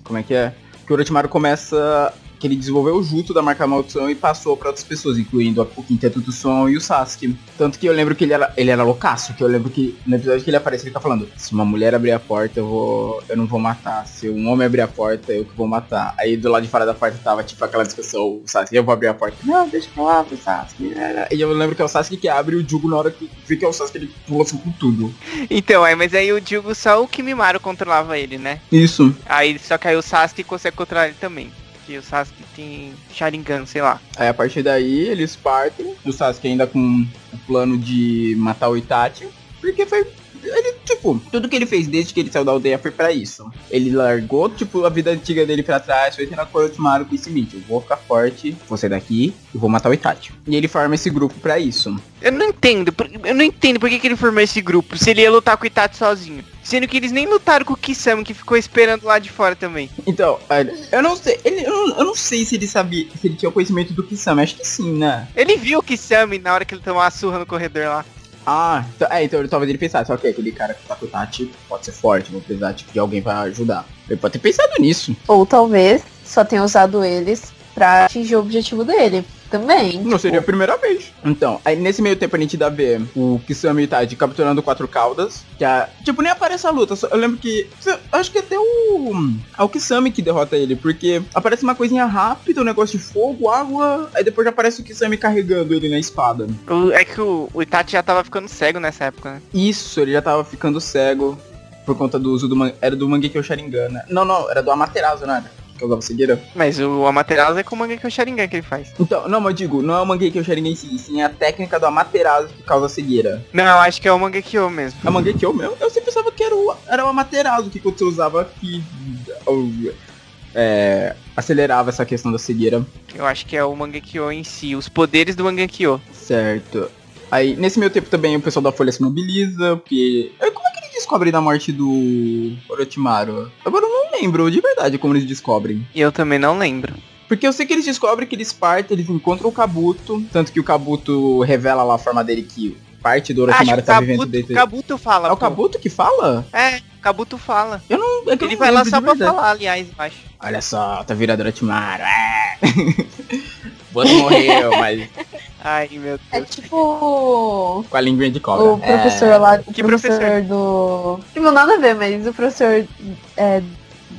Como é que é? Que o Orochimaru começa. Que ele desenvolveu o Jutsu da marca maldição e passou pra outras pessoas, incluindo o Quinteto do Som e o Sasuke. Tanto que eu lembro que ele era, ele era loucaço, que eu lembro que no episódio que ele aparece, ele tá falando, se uma mulher abrir a porta, eu vou. eu não vou matar. Se um homem abrir a porta, eu que vou matar. Aí do lado de fora da porta tava tipo aquela discussão, o Sasuke, eu vou abrir a porta. Não, deixa eu lá, pro Sasuke. E eu lembro que é o Sasuke que abre o Jugo na hora que vê que é o Sasuke, ele pula assim com tudo. Então, aí, mas aí o Jugo só o Kimimaro controlava ele, né? Isso. Aí só que aí o Sasuke consegue controlar ele também. Que o Sasuke tem Sharingan, sei lá. Aí a partir daí eles partem, o Sasuke ainda com o plano de matar o Itachi, porque foi. Ele, tipo, tudo que ele fez desde que ele saiu da aldeia foi pra isso. Ele largou, tipo, a vida antiga dele pra trás, foi tendo a Orochimaru com esse eu vou ficar forte, vou sair daqui e vou matar o Itachi. E ele forma esse grupo pra isso. Eu não entendo, eu não entendo por que, que ele formou esse grupo, se ele ia lutar com o Itachi sozinho. Sendo que eles nem lutaram com o Kisame, que ficou esperando lá de fora também. Então, eu não sei, ele, eu, não, eu não sei se ele sabia, se ele tinha conhecimento do Kisame, acho que sim, né? Ele viu o Kisame na hora que ele tomou a surra no corredor lá. Ah, então, é, então talvez ele pensasse, ok, aquele cara que tá com o Itachi pode ser forte, vou precisar tipo, de alguém pra ajudar. Ele pode ter pensado nisso. Ou talvez só tenha usado eles pra atingir o objetivo dele. Também. Não seria a primeira vez. Então, aí nesse meio tempo a gente dá ver o Kisame Itachi capturando quatro caudas. Que a, tipo, nem aparece a luta. só- eu lembro que. Acho que até o. É o Kisame que derrota ele. Porque aparece uma coisinha rápida, um negócio de fogo, água. Aí depois já aparece o Kisame carregando ele na espada. O- é que o, o Itachi já tava ficando cego nessa época, né? Isso, ele já tava ficando cego. Por conta do uso do. man- Era do Mangekyo Sharingan, né? Não, não, era do Amaterasu, não era? Que usava cegueira. Mas o Amaterasu é com o Mangekyo Sharingan que ele faz. Então, não, mas eu digo, não é o Mangekyo Sharingan em si, sim é a técnica do Amaterasu que causa cegueira. Não, acho que é o Mangekyo mesmo. A Mangekyo mesmo? Eu sempre pensava que era o, era o Amaterasu que quando você usava que é, acelerava essa questão da cegueira. Eu acho que é o Mangekyo em si, os poderes do Mangekyo. Certo. Aí, nesse meio tempo também o pessoal da Folha se mobiliza, porque... É, Como é que eles descobrem da morte do Orochimaru? Agora eu não lembro de verdade como eles descobrem. Eu também não lembro. Porque eu sei que eles descobrem que eles partem, eles encontram o Kabuto, tanto que o Kabuto revela lá a forma dele que parte do Acho Orochimaru tá o vivendo Kabuto, desde... Kabuto fala. É o pô. Kabuto que fala? É, o Kabuto fala. Eu não... É Ele não vai lá só pra verdade. falar, aliás, acho. Olha só, tá virado Orochimaru. É. Boto morreu, mas... Ai, meu É Deus. tipo Com a língua de cobra. o professor lá, o Que professor, professor? do. Tipo, nada a ver, mas o professor é,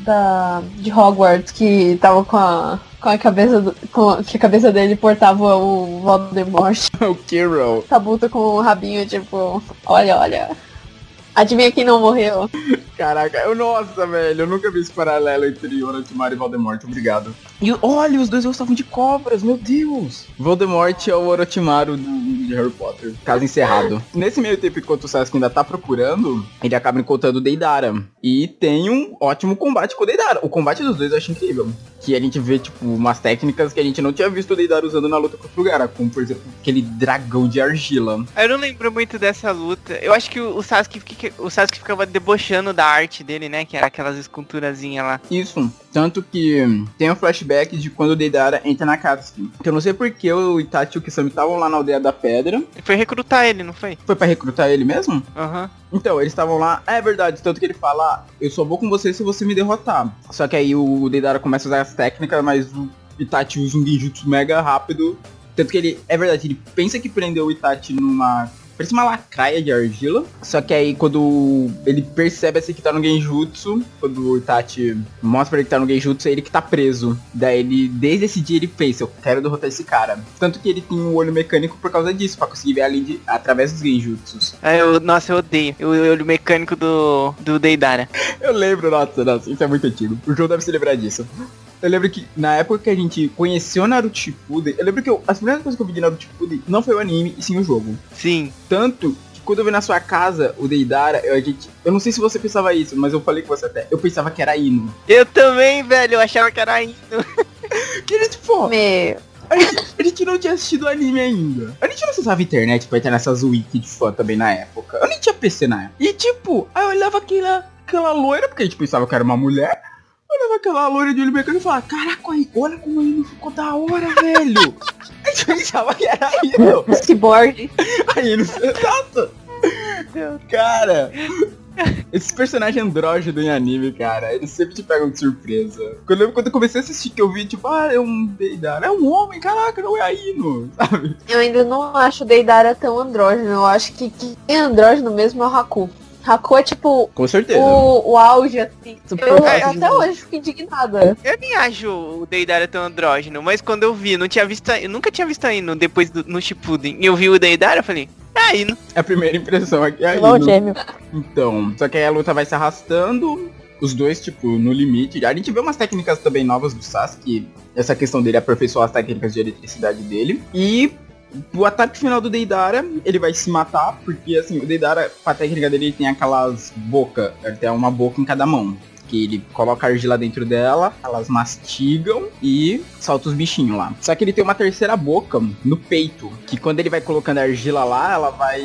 da, de Hogwarts que tava com a. Com a cabeça do, com, que a cabeça dele portava o Voldemort. É, o Kirill. Tabuta com o rabinho, tipo, olha, olha. Adivinha quem não morreu? Caraca, eu, nossa, velho, eu nunca vi esse paralelo entre Orochimaru e Voldemort, obrigado. E olha, os dois gostavam de cobras, meu Deus. Voldemort é o Orochimaru de Harry Potter, caso encerrado. Nesse meio tempo, enquanto o Sasuke ainda tá procurando, ele acaba encontrando o Deidara. E tem um ótimo combate com o Deidara. O combate dos dois eu acho incrível. Que a gente vê, tipo, umas técnicas que a gente não tinha visto o Deidara usando na luta contra o Gara. Como, por exemplo, aquele dragão de argila. Eu não lembro muito dessa luta. Eu acho que o Sasuke, o Sasuke ficava debochando da arte dele, né? Que era aquelas esculturazinhas lá. Isso. Tanto que tem um flashback de quando o Deidara entra na Katsuki. Que eu não sei porque o Itachi e o Kisame estavam lá na aldeia da pedra. Ele foi recrutar ele, não foi? Foi pra recrutar ele mesmo? Aham. Então, eles estavam lá. É verdade, tanto que ele fala, "Ah, eu só vou com você se você me derrotar. Só que aí o Deidara começa a usar as técnicas, mas o Itachi usa um genjutsu mega rápido. Tanto que ele, é verdade, ele pensa que prendeu o Itachi numa. Parece uma lacraia de argila. Só que aí quando ele percebe assim que tá no Genjutsu, quando o Itachi mostra pra ele que tá no Genjutsu, é ele que tá preso. Daí ele, desde esse dia, ele pensa, eu quero derrotar esse cara. Tanto que ele tem um olho mecânico por causa disso, pra conseguir ver além de, através dos Genjutsus. É, eu, nossa, eu odeio. O olho mecânico do, do Deidara. Eu lembro, nossa, nossa, isso é muito antigo. O João deve se lembrar disso. Eu lembro que na época que a gente conheceu Naruto Shippuden, eu lembro que eu, as primeiras coisas que eu vi de Naruto Shippuden não foi o anime, e sim o jogo. Sim. Tanto que quando eu vi na sua casa o Deidara, eu, a gente, eu não sei se você pensava isso, mas eu falei com você até, eu pensava que era Ino. Eu também, velho. Eu achava que era indo. Que ele, tipo, Meu. a gente, a gente não tinha assistido o anime ainda. A gente não acessava a internet pra entrar nessas wiki de fã também na época. Eu nem tinha PC na época. E tipo, aí eu olhava aquela, aquela loira, porque a gente pensava que era uma mulher. Eu olhava aquela loira de olho mecânico e falava, caraca, aí, olha como ele ficou da hora, velho. A gente pensava que era Ino. Cyborg. Aí ele exato. Cara, esses personagens andrógenos em anime, cara, eles sempre te pegam de surpresa. Eu lembro quando eu comecei a assistir que eu vi, tipo, ah, é um Deidara, é um homem, caraca, não é a Ino, sabe? Eu ainda não acho o Deidara tão andrógeno. Eu acho que quem é andrógeno mesmo é o Haku. Haku é tipo Com certeza. o, o auge, assim. Super Eu, andrógeno. até hoje fico indignada. Eu nem acho o Deidara tão andrógeno, mas quando eu vi, não tinha visto, eu nunca tinha visto a Ino depois do, no Shippuden. E eu vi o Deidara, eu falei, é a. A primeira impressão aqui é a Irmão Ino. gêmeo. Então, só que aí a luta vai se arrastando, os dois, tipo, no limite. A gente vê umas técnicas também novas do Sasuke, essa questão dele aperfeiçoar as técnicas de eletricidade dele. E o ataque final do Deidara, ele vai se matar, porque assim, o Deidara, com a técnica dele, ele tem aquelas boca, ele tem uma boca em cada mão. Que ele coloca a argila dentro dela, elas mastigam e solta os bichinhos lá. Só que ele tem uma terceira boca no peito, que quando ele vai colocando a argila lá, ela vai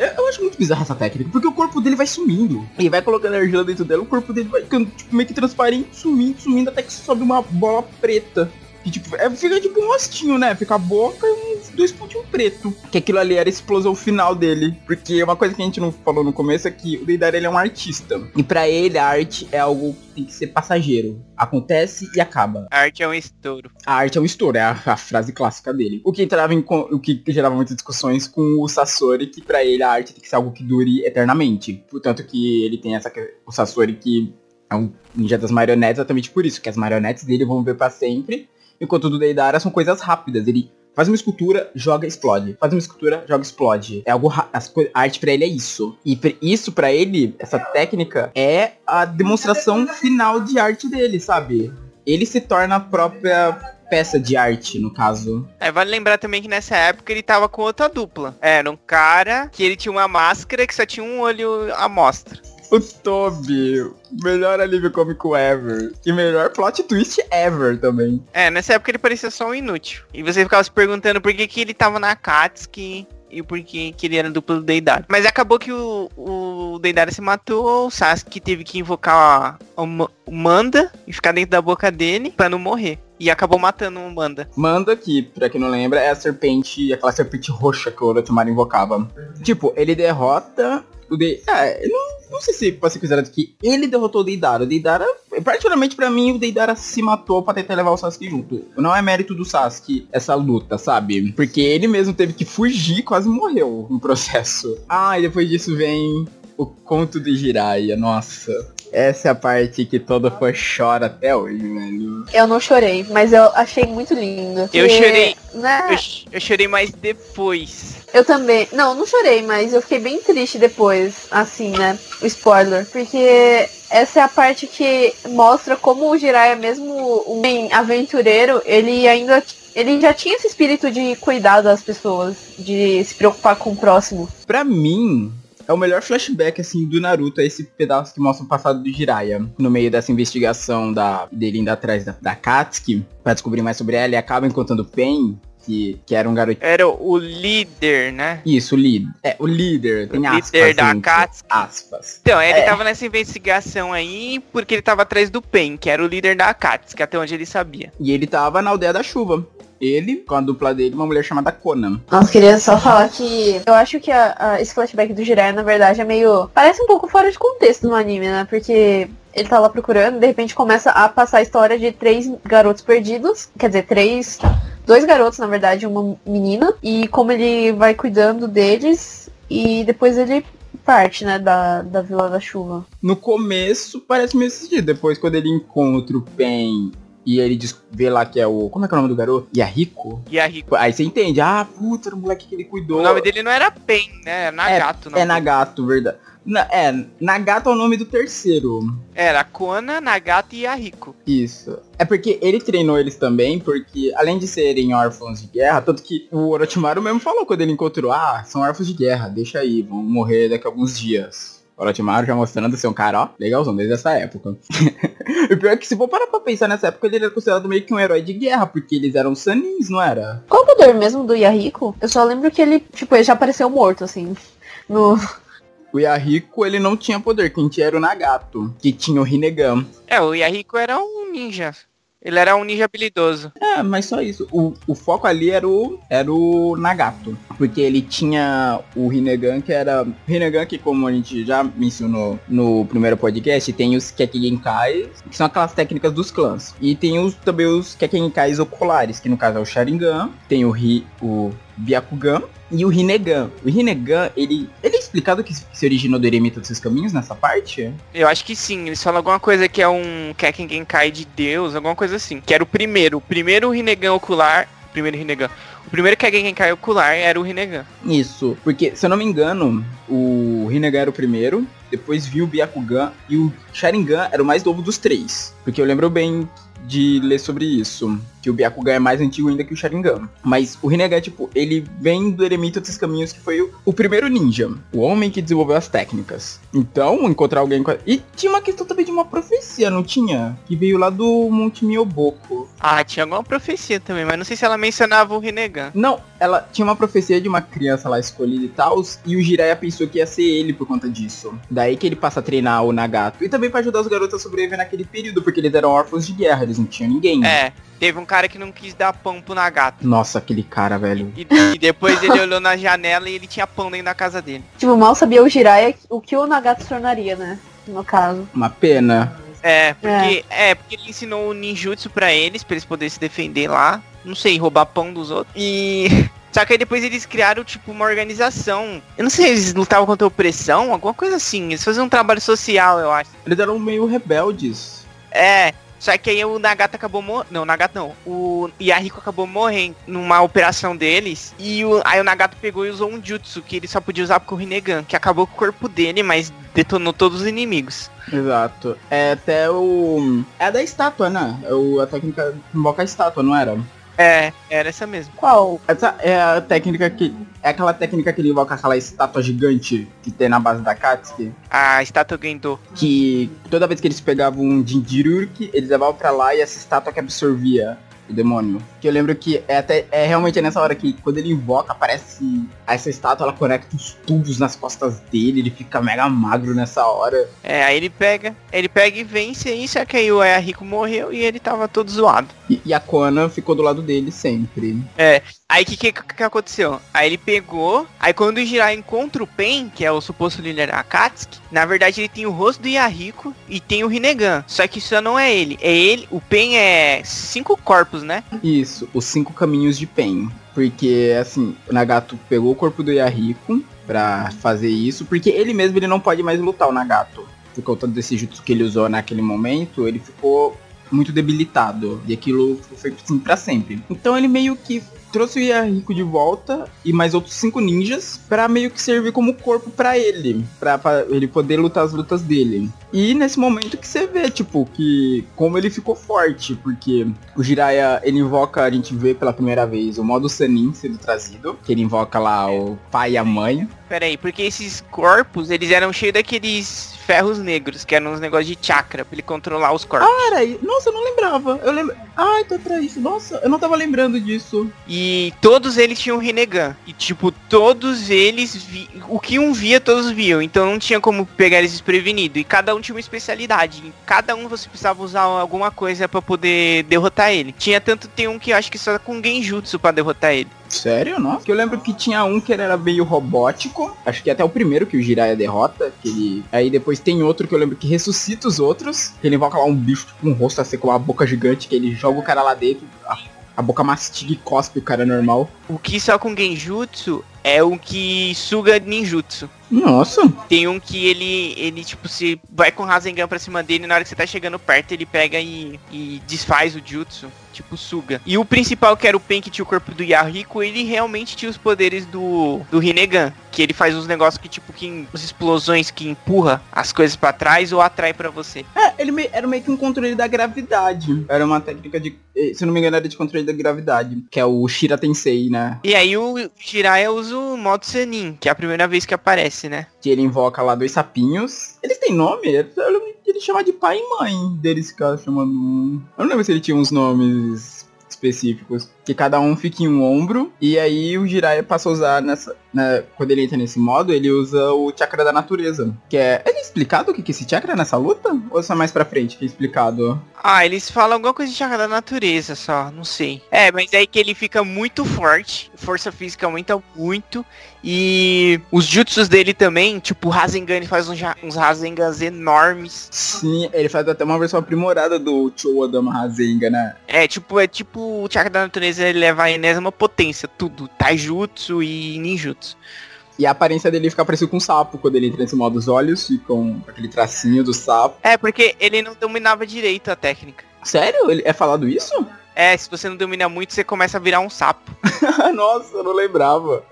eu, acho muito bizarra essa técnica, porque o corpo dele vai sumindo. Ele vai colocando argila dentro dela, o corpo dele vai ficando tipo, meio que transparente, sumindo, sumindo, até que sobe uma bola preta. Que tipo, é, fica tipo um rostinho, né? Fica a boca e uns dois pontinhos preto. Que aquilo ali era a explosão final dele. Porque uma coisa que a gente não falou no começo é que o Deidara ele é um artista. E pra ele a arte é algo que tem que ser passageiro. Acontece e acaba. A arte é um estouro. A arte é um estouro, é a, a frase clássica dele. O que entrava em o que gerava muitas discussões com o Sasori, que pra ele a arte tem que ser algo que dure eternamente. Portanto que ele tem essa o Sasori que é um ninja das marionetes exatamente por isso, que as marionetes dele vão ver pra sempre, enquanto do Deidara são coisas rápidas. Ele faz uma escultura, joga, explode. Faz uma escultura, joga, explode. É algo as a arte pra ele é isso. E isso pra ele, essa técnica é a demonstração final de arte dele, sabe? ele se torna a própria peça de arte, no caso. É, vale lembrar também que nessa época ele tava com outra dupla. Era um cara que ele tinha uma máscara que só tinha um olho à mostra. O Toby, melhor alívio cômico ever. E melhor plot twist ever também. É, nessa época ele parecia só um inútil. E você ficava se perguntando por que, que ele tava na Katsuki e por que, que ele era duplo do Deidara. Mas acabou que o, o Deidara se matou, o Sasuke teve que invocar o, Ma- o Manda e ficar dentro da boca dele pra não morrer. E acabou matando o Manda. Manda, que, pra quem não lembra, é a serpente, aquela serpente roxa que o Orochimaru invocava. Tipo, ele derrota o De... É, não, não sei se pode ser considerado que ele derrotou o Deidara. O Deidara particularmente pra mim, o Deidara se matou pra tentar levar o Sasuke junto. Não é mérito do Sasuke essa luta, sabe? Porque ele mesmo teve que fugir quase morreu no processo. Ah, e depois disso vem o conto de Jiraiya, nossa. Essa é a parte que todo fã chora até hoje, velho. Eu não chorei, mas eu achei muito lindo. Eu Porque, chorei. Né? Eu, ch- eu chorei mais depois. Eu também. Não, não chorei, mas eu fiquei bem triste depois, assim, né? O spoiler. Porque essa é a parte que mostra como o Jiraiya, mesmo um bem aventureiro, ele ainda. Ele já tinha esse espírito de cuidar das pessoas, de se preocupar com o próximo. Pra mim, é o melhor flashback, assim, do Naruto, é esse pedaço que mostra o passado do Jiraiya. No meio dessa investigação da, dele indo atrás da, da Katsuki, pra descobrir mais sobre ela, ele acaba encontrando o Pen, que, que era um garoto... Era o líder, né? Isso, o líder. É, o líder. Tem líder aspas, da gente. Katsuki. Aspas. Então, ele É. tava nessa investigação aí porque ele tava atrás do Pen, que era o líder da Akatsuki, até onde ele sabia. E ele tava na aldeia da chuva. Ele, com a dupla dele, uma mulher chamada Conan. Nossa, queria só falar que eu acho que a- a- esse flashback do Jiraiya, na verdade, é meio. Parece um pouco fora de contexto no anime, né? Porque ele tá lá procurando, de repente começa a passar a história de três garotos perdidos. Quer dizer, três. Dois garotos, na verdade, e uma menina. E como ele vai cuidando deles. E depois ele parte, né, da, da Vila da Chuva. No começo, parece meio dia. Depois, quando ele encontra o Pen e ele diz- vê lá que é o... Como é que é o nome do garoto? Yahiko? E Rico. Aí você entende. Ah, puta, era o moleque que ele cuidou. O nome dele não era Pen, né? Era Nagato. o nome É Nagato, verdade. Na, é, Nagato é o nome do terceiro. Era Kona, Nagato e Yahiko. Isso. É porque ele treinou eles também, porque além de serem órfãos de guerra, tanto que o Orochimaru mesmo falou quando ele encontrou, ah, são órfãos de guerra, deixa aí, vão morrer daqui a alguns dias. O Orochimaru já mostrando ser um cara, ó, legalzão, desde essa época. o pior é que se for parar pra pensar nessa época, ele era considerado meio que um herói de guerra, porque eles eram sanins, não era? Qual o poder mesmo do Yahiko? Eu só lembro que ele, tipo, ele já apareceu morto, assim. No, O Yahiko, ele não tinha poder, quem tinha era o Nagato, que tinha o Rinnegan. É, o Yahiko era um ninja. Ele era um ninja habilidoso. É, mas só isso. O, o foco ali era o, era o Nagato. Porque ele tinha o Rinnegan, que era... Rinnegan, que como a gente já mencionou no primeiro podcast, tem os Kekigenkais, que são aquelas técnicas dos clãs. E tem os, também os Kekigenkais oculares, que no caso é o Sharingan, tem o, Ri, o Byakugan e o Rinnegan. O Rinnegan, ele, ele é explicado que se originou do eremita dos seus caminhos nessa parte? Eu acho que sim. Eles falam alguma coisa que é um Kekken Genkai de Deus, alguma coisa assim. Que era o primeiro. O primeiro Rinnegan ocular. o Primeiro Rinnegan. O primeiro Kekken Genkai ocular era o Rinnegan. Isso, porque se eu não me engano, o Rinnegan era o primeiro, depois viu o Byakugan e o Sharingan era o mais novo dos três. Porque eu lembro bem de ler sobre isso, que o Byakugan é mais antigo ainda que o Sharingan. Mas o Rinnegan, tipo, ele vem do Eremita dos Caminhos, que foi o, o primeiro ninja, o homem que desenvolveu as técnicas. Então, encontrar alguém com... a- E tinha uma questão também de uma profecia, não tinha? Que veio lá do Monte Miyoboku. Ah, tinha alguma profecia também, mas não sei se ela mencionava o Rinnegan. Não, ela tinha uma profecia de uma criança lá escolhida e tal, e o Jiraiya pensou que ia ser ele por conta disso. Daí que ele passa a treinar o Nagato. E também pra ajudar os garotos a sobreviver naquele período, porque eles eram órfãos de guerra, eles não tinham ninguém. É, teve um cara que não quis dar pão pro Nagato. Nossa, aquele cara, velho. E, e depois ele olhou na janela e ele tinha pão dentro da casa dele. tipo, mal sabia o Jiraiya o que o Nagato se tornaria, né? No caso. Uma pena. É, porque, é. porque ele ensinou o ninjutsu pra eles, pra eles poderem se defender lá. Não sei, roubar pão dos outros. E. Só que aí depois eles criaram, tipo, uma organização. Eu não sei, eles lutavam contra a opressão, alguma coisa assim. Eles faziam um trabalho social, eu acho. Eles eram meio rebeldes. É. Só que aí o Nagato acabou morrendo. Não, o Nagato não. O Yahiko acabou morrendo numa operação deles. E o... aí o Nagato pegou e usou um jutsu que ele só podia usar com o Rinnegan, que acabou com o corpo dele, mas detonou todos os inimigos. Exato. É até o. É da estátua, né? É o... a técnica invoca a estátua, não era? É, era essa mesmo. Qual? Essa é a técnica que. É aquela técnica que ele invoca aquela estátua gigante que tem na base da Katsuki. A estátua Gendo. que toda vez que eles pegavam um Jinjiruki, eles levavam pra lá e essa estátua que absorvia o demônio. Que eu lembro que é até é realmente nessa hora que quando ele invoca, aparece essa estátua, ela conecta os tubos nas costas dele, ele fica mega magro nessa hora. É, aí ele pega, ele pega e vence aí, só que aí o Rico morreu e ele tava todo zoado. E, e a Kona ficou do lado dele sempre. É, Aí o que, que, que aconteceu? Aí ele pegou, aí quando o Jirai encontra o Pen, que é o suposto líder Akatsuki, na verdade ele tem o rosto do Yahiko e tem o Rinnegan. Só que isso não é ele. É ele, o Pen é cinco corpos, né? Isso, os cinco caminhos de Pen. Porque, assim, o Nagato pegou o corpo do Yahiko pra fazer isso, porque ele mesmo ele não pode mais lutar, o Nagato. Por conta desse jutsu que ele usou naquele momento, ele ficou muito debilitado. E aquilo foi assim pra sempre. Então ele meio que trouxe o Yahiko de volta e mais outros cinco ninjas para meio que servir como corpo para ele, para ele poder lutar as lutas dele. E nesse momento que você vê, tipo, que como ele ficou forte, porque o Jiraiya, ele invoca, a gente vê pela primeira vez o modo Sanin sendo trazido, que ele invoca lá o pai e a mãe. Pera aí, porque esses corpos, eles eram cheios daqueles ferros negros, que eram uns negócios de chakra, pra ele controlar os corpos. Ah, era aí. Nossa, eu não lembrava. Eu lembro. Ah, então pra isso. Nossa, eu não tava lembrando disso. E todos eles tinham Rinnegan. E tipo, todos eles vi... o que um via, todos viam. Então não tinha como pegar eles desprevenidos. E cada um tinha uma especialidade. Em cada um você precisava usar alguma coisa para poder derrotar ele. Tinha tanto tem um que eu acho que só com genjutsu para derrotar ele. Sério? Nossa. Que eu lembro que tinha um que era meio robótico. Acho que até o primeiro que o Jiraiya derrota. Que ele... Aí depois tem outro que eu lembro que ressuscita os outros. Que ele invoca lá um bicho com tipo, um rosto assim com uma boca gigante. Que ele joga o cara lá dentro. A, a boca mastiga e cospe o cara normal. O que só com Genjutsu é o que suga ninjutsu. Nossa. Tem um que ele, ele tipo, se vai com Rasengan pra cima dele, na hora que você tá chegando perto, ele pega e, e desfaz o jutsu tipo Suga. E o principal, que era o Pen, que tinha o corpo do Yahiko, ele realmente tinha os poderes do, do Rinnegan. Que ele faz uns negócios que, tipo, que as explosões que empurra as coisas para trás ou atrai para você. É, ele me, era meio que um controle da gravidade. Era uma técnica de, eh, se não me engano, era de controle da gravidade. Que é o Shira Tensei, né? E aí o Jiraiya usa o modo Senin, que é a primeira vez que aparece, né? Que ele invoca lá dois sapinhos. Eles têm nome? Eu ele chama de pai e mãe deles ficar chamando. Eu não lembro se ele tinha uns nomes específicos. Que cada um fica em um ombro. E aí o Jiraiya passa a usar nessa. Né, quando ele entra nesse modo, ele usa o chakra da natureza. Que é. É explicado o que é esse chakra nessa luta? Ou só mais pra frente que é explicado? Ah, eles falam alguma coisa de chakra da natureza só, não sei. É, mas é aí que ele fica muito forte, força física aumenta muito. E os jutsus dele também, tipo o Rasengan, ele faz uns, uns Rasengans enormes. Sim, ele faz até uma versão aprimorada do Chowadama Rasengan, né? É, tipo, é tipo o chakra da natureza, ele leva a enésima potência, tudo. Taijutsu e ninjutsu. E a aparência dele fica parecido com um sapo quando ele entra nesse modo. Os olhos ficam com aquele tracinho do sapo. É, porque ele não dominava direito a técnica. Sério? Ele é falado isso? É, se você não domina muito, você começa a virar um sapo. Nossa, eu não lembrava.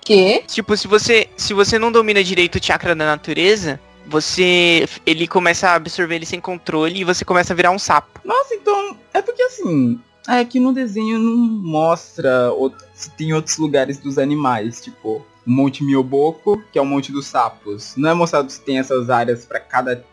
Que? Tipo, se você, se você não domina direito o chakra da natureza, você. ele começa a absorver ele sem controle e você começa a virar um sapo. Nossa, então. É porque assim. É que no desenho não mostra se tem outros lugares dos animais, tipo o Monte Mioboko, que é o Monte dos Sapos. Não é mostrado se tem essas áreas para cada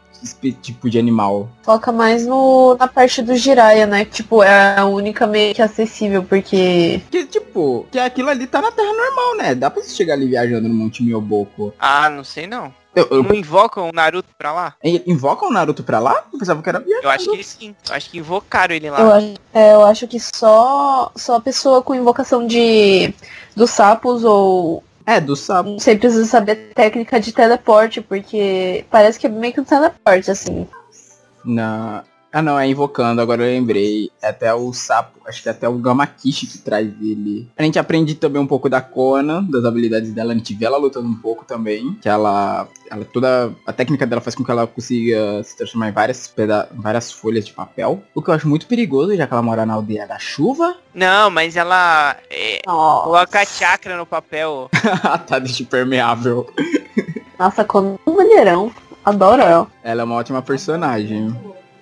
tipo de animal. Foca mais no, na parte do Jiraiya, né? Que, tipo, é a única meio que acessível, porque... Que, tipo, que aquilo ali tá na Terra normal, né? Dá pra você chegar ali viajando no Monte Mioboko. Ah, não sei não. Eu, eu... Não invocam o Naruto pra lá? Invocam o Naruto pra lá? Eu pensava que era viajando. Eu acho que sim. Eu acho que invocaram ele lá. Eu acho, é, eu acho que só, só a pessoa com invocação de dos sapos ou é, do sapo. Você precisa saber técnica de teleporte, porque parece que é meio que um teleporte, assim. Não. Ah não, é invocando, agora eu lembrei. É até o sapo, acho que é até o Gamakishi que traz ele. A gente aprende também um pouco da Kona, das habilidades dela, a gente vê ela lutando um pouco também. Que ela. Ela toda. A técnica dela faz com que ela consiga se transformar em várias, peda várias folhas de papel. O que eu acho muito perigoso, já que ela mora na aldeia da chuva. Não, mas ela. É, coloca chakra no papel. tá, deixa impermeável. Nossa, como um mulherão. Adoro ela. Ela é uma ótima personagem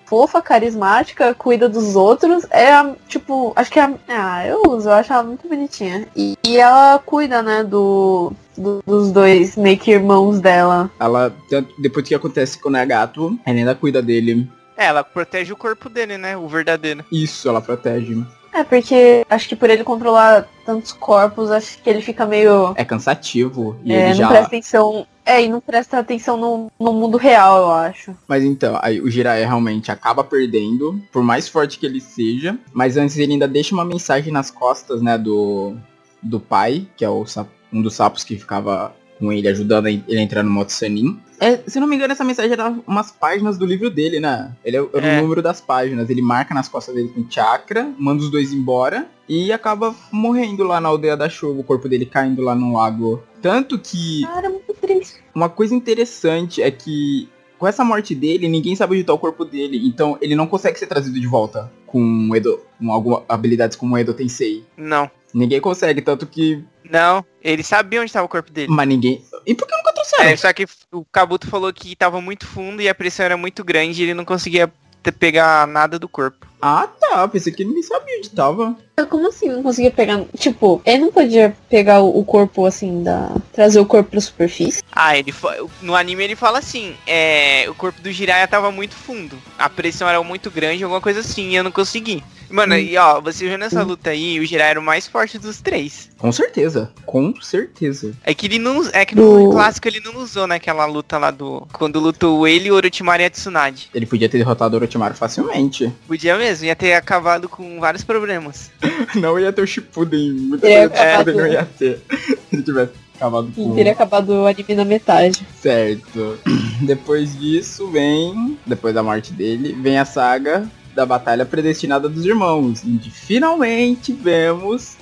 fofa, carismática, cuida dos outros. É, tipo, acho que é. Ah, eu uso, eu acho ela muito bonitinha. E, e ela cuida, né, do, do, dos dois meio que irmãos dela. Ela, depois que acontece com o Nagato, ela ainda cuida dele. É, ela protege o corpo dele, né? O verdadeiro. Isso, ela protege. É, porque acho que por ele controlar tantos corpos, acho que ele fica meio. É cansativo. E É, ele não já. presta atenção. É, e não presta atenção no, no mundo real, eu acho. Mas então, aí o Jiraiya realmente acaba perdendo, por mais forte que ele seja. Mas antes ele ainda deixa uma mensagem nas costas, né, do, do pai, que é o, um dos sapos que ficava com ele, ajudando ele a entrar no Moto Sanin. É, se não me engano, essa mensagem era umas páginas do livro dele, né? Ele é, o- É. o número das páginas. Ele marca nas costas dele com chakra, manda os dois embora e acaba morrendo lá na aldeia da chuva, o corpo dele caindo lá no lago. Tanto que Cara, muito triste. uma coisa interessante é que com essa morte dele, ninguém sabe onde tá o corpo dele. Então ele não consegue ser trazido de volta com Edo, com algumas habilidades como o Edo Tensei. Não. Ninguém consegue, tanto que. Não, ele sabia onde estava o corpo dele. Mas ninguém. E por que nunca trouxeram? É, só que o Kabuto falou que tava muito fundo e a pressão era muito grande e ele não conseguia pegar nada do corpo. Ah tá, pensei que ninguém sabia onde tava. Como assim não conseguia pegar? Tipo, ele não podia pegar o, corpo assim, da. trazer o corpo pra superfície? Ah, ele fa- no anime ele fala assim, é, o corpo do Jiraiya tava muito fundo, a pressão era muito grande, alguma coisa assim, e eu não consegui. Mano, e ó, você vendo essa luta aí, o Jiraiya era o mais forte dos três. Com certeza. Com certeza. É que ele não, é que no Do- clássico ele não usou naquela luta lá do, quando lutou ele, o Orochimaru e a Tsunade. Ele podia ter derrotado o Orochimaru facilmente. Podia mesmo, ia ter acabado com vários problemas. Não ia ter o Shippuden. Muita coisa do Shippuden não ia ter. Se ele tivesse acabado com... teria acabado o anime na metade. Certo. Depois disso vem, depois da morte dele, vem a saga da batalha predestinada dos irmãos, onde finalmente vemos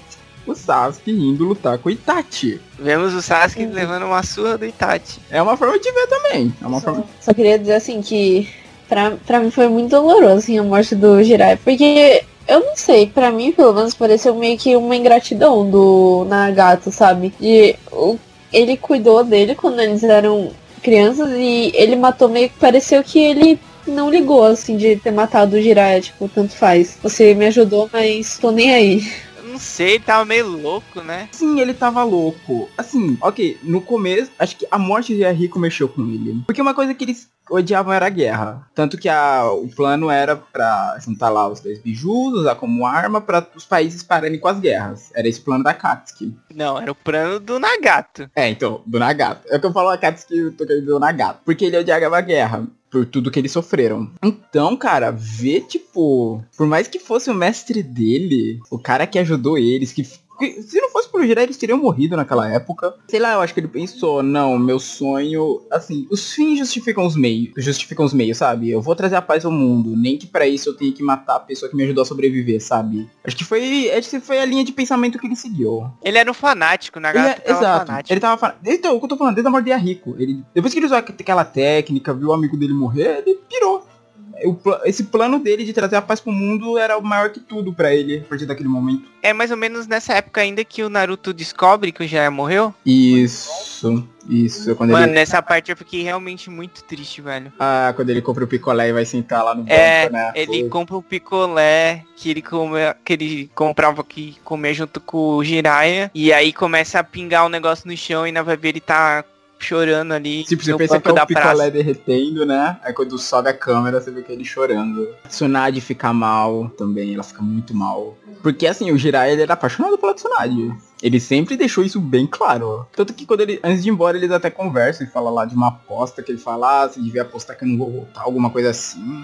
o Sasuke indo lutar com o Itachi. Vemos o Sasuke Uhum. levando uma surra do Itachi. É uma forma de ver também. É uma Só, forma. só queria dizer assim que pra, pra mim foi muito doloroso assim, a morte do Jiraiya. Porque eu não sei, pra mim pelo menos pareceu meio que uma ingratidão do Nagato, sabe? De o- ele cuidou dele quando eles eram crianças e ele matou meio que pareceu que ele não ligou assim de ter matado o Jiraiya, tipo, tanto faz. Você me ajudou, mas tô nem aí. Eu não sei, ele tava meio louco, né? Sim, ele tava louco. Assim, ok, no começo, acho que a morte de Rico mexeu com ele. Porque uma coisa que eles odiavam era a guerra. Tanto que a, o plano era pra juntar lá os dois bijus, usar como arma pra os países pararem com as guerras. Era esse plano da Katsuki. Não, era o plano do Nagato. É, então, do Nagato. É o que eu falo a Katsuki, eu tô querendo dizer o Nagato. Porque ele odiava a guerra. Por tudo que eles sofreram. Então, cara, ver, tipo. Por mais que fosse o mestre dele, o cara que ajudou eles, que. Se não fosse pro Jiraiya, eles teriam morrido naquela época. Sei lá, eu acho que ele pensou, não, meu sonho. Assim, os fins justificam os meios. Justificam os meios, sabe? Eu vou trazer a paz ao mundo. Nem que pra isso eu tenha que matar a pessoa que me ajudou a sobreviver, sabe? Acho que foi. Acho que foi a linha de pensamento que ele seguiu. Ele era um fanático, Ele Nagato é- exato. fanático. Ele tava falando. Então, o que eu tô falando, desde a morte de Rico. Ele, depois que ele usou aquela técnica, viu o amigo dele morrer, ele pirou. O esse plano dele de trazer a paz pro mundo era o maior que tudo pra ele, a partir daquele momento. É mais ou menos nessa época ainda que o Naruto descobre que o Jiraiya morreu. Isso, isso. é Quando Mano, ele, nessa parte eu fiquei realmente muito triste, velho. ah, quando ele compra o picolé e vai sentar lá no banco, É, né? ele Pô, compra o picolé que ele, come, que ele comprava que comia junto com o Jiraiya. E aí começa a pingar o negócio no chão e na vai ver ele tá chorando ali Tipo, você pensa que é o picolé derretendo, né? Aí quando sobe a câmera, você vê que ele chorando. Tsunade fica mal também, ela fica muito mal. Porque assim, o Jiraiya ele era apaixonado pela Tsunade. Ele sempre deixou isso bem claro. Tanto que quando ele, antes de ir embora, eles até conversam e fala lá de uma aposta que ele fala, ah, você devia apostar que eu não vou voltar, alguma coisa assim.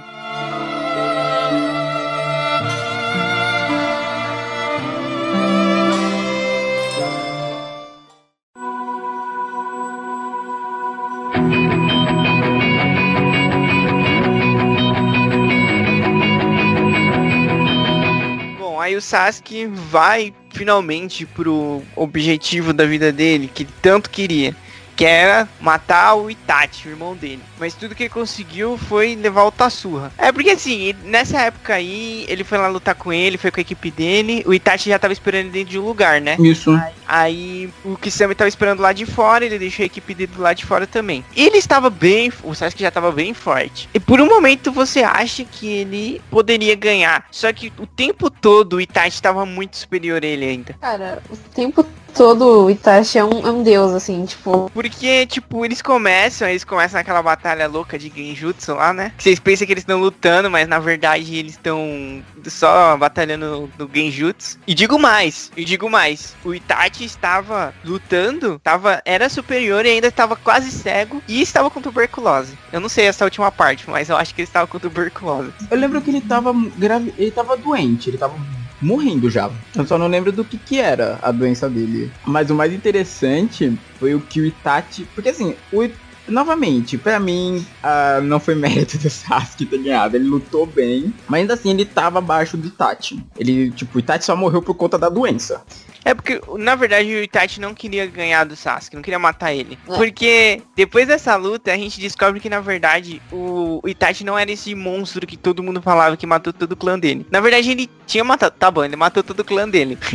O Sasuke vai finalmente pro objetivo da vida dele, que ele tanto queria. Que era matar o Itachi, o irmão dele. Mas tudo que ele conseguiu foi levar o Tassurra. É porque assim, nessa época aí, ele foi lá lutar com ele, foi com a equipe dele. O Itachi já tava esperando ele dentro de um lugar, né? Isso. Aí o Kisame tava esperando lá de fora, ele deixou a equipe dele do lado de fora também. Ele estava bem, o Sasuke já estava bem forte. E por um momento você acha que ele poderia ganhar. Só que o tempo todo o Itachi estava muito superior a ele ainda. Cara, o tempo todo o Itachi é um, é um deus, assim, tipo. Porque, tipo, eles começam, eles começam aquela batalha louca de Genjutsu lá, né? Que vocês pensam que eles estão lutando, mas na verdade eles estão só batalhando no Genjutsu. E digo mais, eu digo mais. O Itachi estava lutando, tava, era superior e ainda estava quase cego e estava com tuberculose. Eu não sei essa última parte, mas eu acho que ele estava com tuberculose. Eu lembro que ele tava grave, ele tava doente, ele tava morrendo já. Eu só não lembro do que que era a doença dele. Mas o mais interessante foi o que o Itachi, porque assim, o Novamente, pra mim, uh, não foi mérito do Sasuke ter ganhado. Ele lutou bem, mas ainda assim ele tava abaixo do Itachi. Ele, tipo, o Itachi só morreu por conta da doença. É porque, na verdade, o Itachi não queria ganhar do Sasuke, não queria matar ele. É. Porque depois dessa luta, a gente descobre que, na verdade, o, Itachi não era esse monstro que todo mundo falava que matou todo o clã dele. Na verdade, ele tinha matado. Tá bom, ele matou todo o clã dele.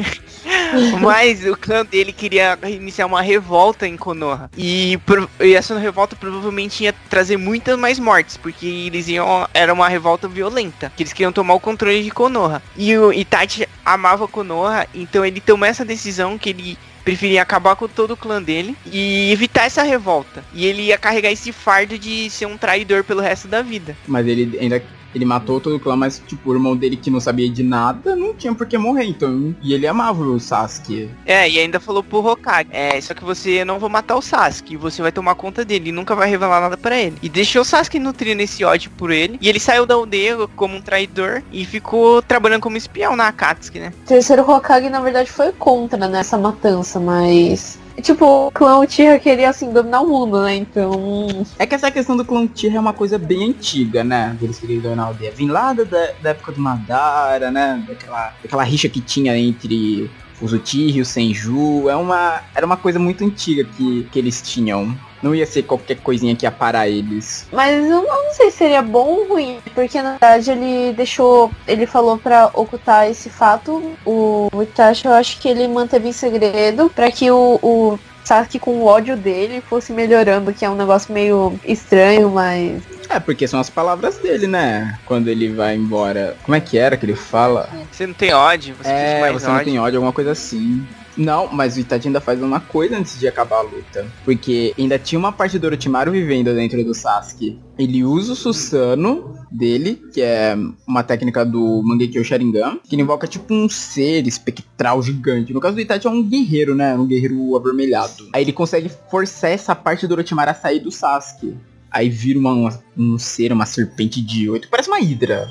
Mas o clã dele queria iniciar uma revolta em Konoha. E, e, essa revolta provavelmente ia trazer muitas mais mortes, porque eles iam. Era uma revolta violenta. Que eles queriam tomar o controle de Konoha. E o Itachi amava Konoha, então ele tomou essa decisão que ele preferia acabar com todo o clã dele e evitar essa revolta. E ele ia carregar esse fardo de ser um traidor pelo resto da vida. Mas ele ainda ele matou todo o clã, mas, tipo, o irmão dele que não sabia de nada não tinha por que morrer, então. E ele amava o Sasuke. É, e ainda falou pro Hokage: É, só que você não vai matar o Sasuke, você vai tomar conta dele e nunca vai revelar nada para ele. E deixou o Sasuke nutrindo esse ódio por ele. E ele saiu da aldeia como um traidor e ficou trabalhando como espião na Akatsuki, né? O terceiro Hokage, na verdade, foi contra nessa matança, mas Tipo, o clã Uchiha queria, assim, dominar o mundo, né? Então... É que essa questão do clã Uchiha é uma coisa bem antiga, né? Eles queriam dominar a aldeia. Vem lá da, da época do Madara, né? Daquela, daquela rixa que tinha entre os Uchiha e o Senju. É uma, era uma coisa muito antiga que, que eles tinham. Não ia ser qualquer coisinha que ia parar eles. Mas eu não sei se seria bom ou ruim, porque na verdade ele deixou, ele falou para ocultar esse fato. O Itachi, eu acho que ele manteve em segredo para que o, o Sasuke com o ódio dele fosse melhorando, que é um negócio meio estranho, mas. É, porque são as palavras dele, né? Quando ele vai embora. Como é que era que ele fala? Você não tem ódio, você é, você ódio. não tem ódio, alguma coisa assim. Não, mas o Itachi ainda faz uma coisa antes de acabar a luta. Porque ainda tinha uma parte do Orochimaru vivendo dentro do Sasuke. Ele usa o Susano dele, que é uma técnica do Mangekyo Sharingan, que invoca tipo um ser espectral gigante. No caso do Itachi é um guerreiro, né? Um guerreiro avermelhado. Aí ele consegue forçar essa parte do Orochimaru a sair do Sasuke. Aí vira uma, uma, um ser, uma serpente de oito. Parece uma hidra.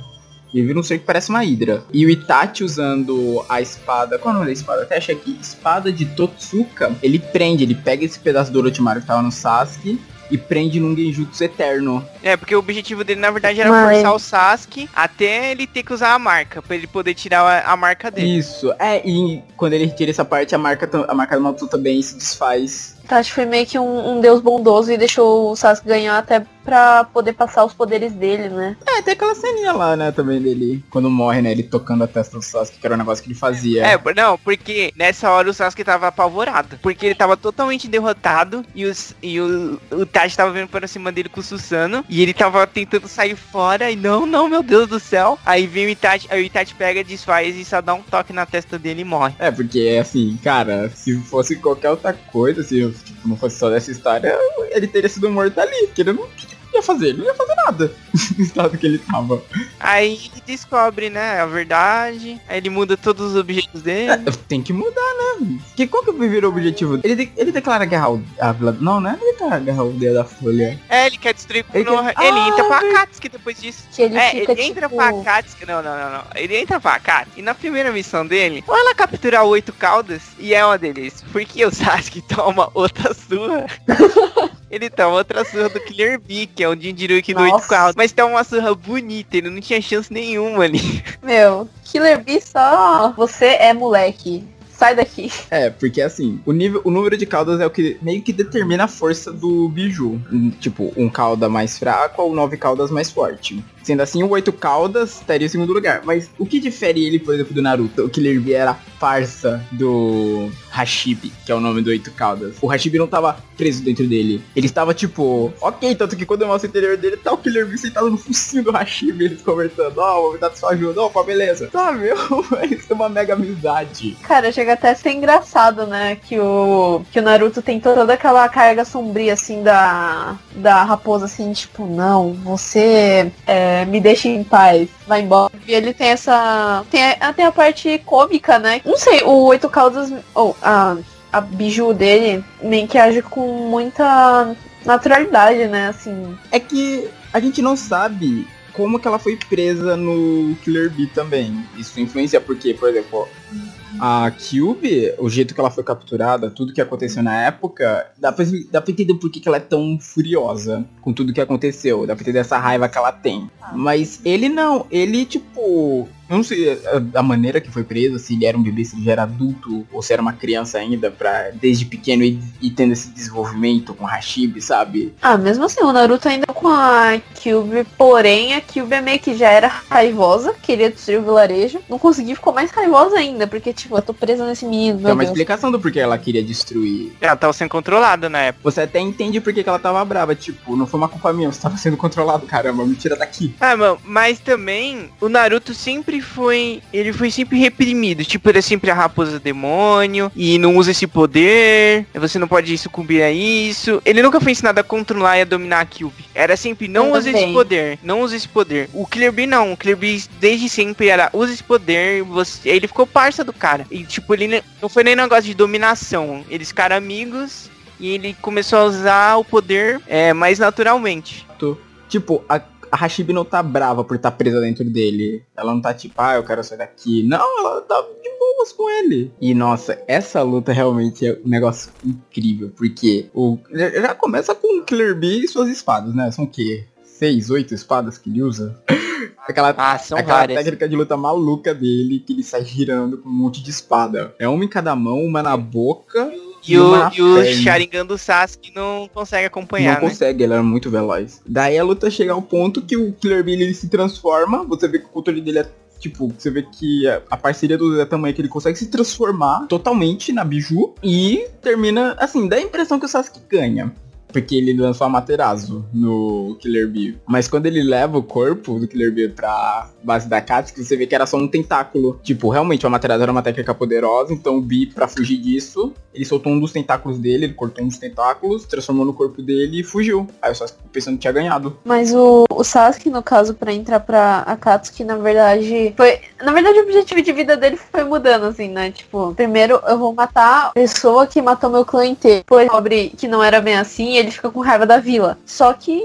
Ele vira um ser que parece uma hidra. E o Itachi usando a espada. Qual é o nome da espada? Até achei aqui. Espada de Totsuka. Ele prende, ele pega esse pedaço do Orochimaru que tava no Sasuke e prende num genjutsu eterno. É, porque o objetivo dele, na verdade, era Mas... forçar o Sasuke até ele ter que usar a marca, pra ele poder tirar a, a, marca dele. Isso, é, e quando ele retira essa parte, a marca, a marca do Naruto também se desfaz. Itachi foi meio que um, um, deus bondoso e deixou o Sasuke ganhar até pra poder passar os poderes dele, né? É, tem aquela ceninha lá, né, também dele, quando morre, né, ele tocando a testa do Sasuke, que era um negócio que ele fazia. É, não, porque nessa hora o Sasuke tava apavorado, porque ele tava totalmente derrotado e, os, e o, o Tachi tava vindo para cima dele com o Susano e ele tava tentando sair fora e não, não, meu Deus do céu. Aí vem o Itachi, aí o Itachi pega, desfaz e só dá um toque na testa dele e morre. É, porque assim, cara, se fosse qualquer outra coisa, se tipo, não fosse só dessa história, ele teria sido morto ali, porque ele não ia fazer? Ele não ia fazer nada no estado que ele tava. Aí ele descobre, né, a verdade. Aí ele muda todos os objetivos dele. É, tem que mudar, né? Que qual que virou o objetivo? Ele, de, ele declara guerra vila. Não, né? Ele declara guerra ao Aldeia da Folha. É, ele quer destruir ele, quer... ele ah, entra pra Akatsuki depois disso. Que ele é, ele entra tipo... pra Akatsuki. Não, não, não, não. Ele entra pra Akatsuki. E na primeira missão dele, ou ela capturar oito caudas, e é uma deles. Porque o Sasuke toma outra surra. ele toma outra surra do Killer Bee, que é um Jinjiruki do 8 carros. Mas tem uma surra bonita, ele não tinha chance nenhuma ali. Meu, Killer Bee só. Você é moleque sai daqui. É, porque assim, o nível, o número de caudas é o que meio que determina a força do biju. Tipo, um cauda mais fraco ou nove caudas mais forte. Sendo assim, o oito caudas estaria em segundo lugar. Mas o que difere ele, por exemplo, do Naruto? O Killer Bee era a farsa do Hashibi, que é o nome do oito caudas. O Hashibi não tava preso dentro dele. Ele estava tipo, ok, tanto que quando eu mostro o interior dele, tá o Killer Bee sentado no focinho do Hashibi, eles conversando, ó, oh, vou dar sua ajuda, opa, beleza. Tá, meu, isso é uma mega amizade. Cara, chega até a ser engraçado, né? Que o, que o Naruto tem toda aquela carga sombria, assim, da, da raposa, assim, tipo, não, você é, me deixa em paz, vai embora. E ele tem essa. Tem até a parte cômica, né? Não sei, o Oito Caldas. Ou oh, a, a biju dele meio que age com muita naturalidade, né? Assim. É que a gente não sabe como que ela foi presa no Killer Bee também. Isso influencia porque, por exemplo, a Cube, o jeito que ela foi capturada, tudo que aconteceu na época, dá pra, dá pra entender por que, que ela é tão furiosa com tudo que aconteceu. Dá pra entender essa raiva que ela tem. Mas ele não, ele, tipo, eu não sei a, a, maneira que foi preso, se ele era um bebê, se ele já era adulto, ou se era uma criança ainda, pra desde pequeno ir, ir tendo esse desenvolvimento com Hashibi, sabe? Ah, mesmo assim, o Naruto ainda com a Cube, porém a Cube é meio que já era raivosa, queria destruir o vilarejo, não conseguiu, ficou mais raivosa ainda, porque tipo, eu tô presa nesse menino. Tem uma Deus. explicação do porquê ela queria destruir. Ela tava sendo controlada na época. Você até entende por que ela tava brava, tipo, não foi uma culpa minha, você tava sendo controlado, caramba, me tira daqui. Ah, mano, mas também o Naruto sempre foi ele foi sempre reprimido. Tipo, ele é sempre a raposa demônio e não usa esse poder. Você não pode sucumbir a isso. Ele nunca foi ensinado a controlar e a dominar a Cube. Era sempre não usa esse poder, não usa esse poder. O Bee não. O Bee desde sempre era usa esse poder. Você... Ele ficou parça do cara. E tipo, ele não foi nem negócio de dominação. Eles ficaram amigos e ele começou a usar o poder é, mais naturalmente. Tipo, a a Hashibi não tá brava por estar tá presa dentro dele. Ela não tá tipo, ah, eu quero sair daqui. Não, ela tá de boas com ele. E nossa, essa luta realmente é um negócio incrível. Porque o já começa com o Killer Bee e suas espadas, né? São o quê? Seis, oito espadas que ele usa? aquela, ah, aquela várias. técnica de luta maluca dele, que ele sai girando com um monte de espada. É uma em cada mão, uma na boca e, o, e o Sharingan do Sasuke não consegue acompanhar, Não né? consegue, ele era muito veloz. Daí a luta chega ao ponto que o Killer Bill ele se transforma, você vê que o controle dele é tipo, você vê que a, parceria do Zé tamanho que ele consegue se transformar totalmente na Biju e termina, assim, dá a impressão que o Sasuke ganha porque ele lançou a Materazo no Killer Bee. Mas quando ele leva o corpo do Killer Bee pra base da Katsuki, você vê que era só um tentáculo. Tipo, realmente, a Materazo era uma técnica poderosa, então o Bee, pra fugir disso, ele soltou um dos tentáculos dele, ele cortou um dos tentáculos, transformou no corpo dele e fugiu. Aí o Sasuke pensando que tinha ganhado. Mas o, o Sasuke, no caso, pra entrar pra Akatsuki, na verdade, foi... Na verdade, o objetivo de vida dele foi mudando, assim, né? Tipo, primeiro eu vou matar a pessoa que matou meu clã inteiro. Depois, pobre que não era bem assim, ele fica com raiva da vila. Só que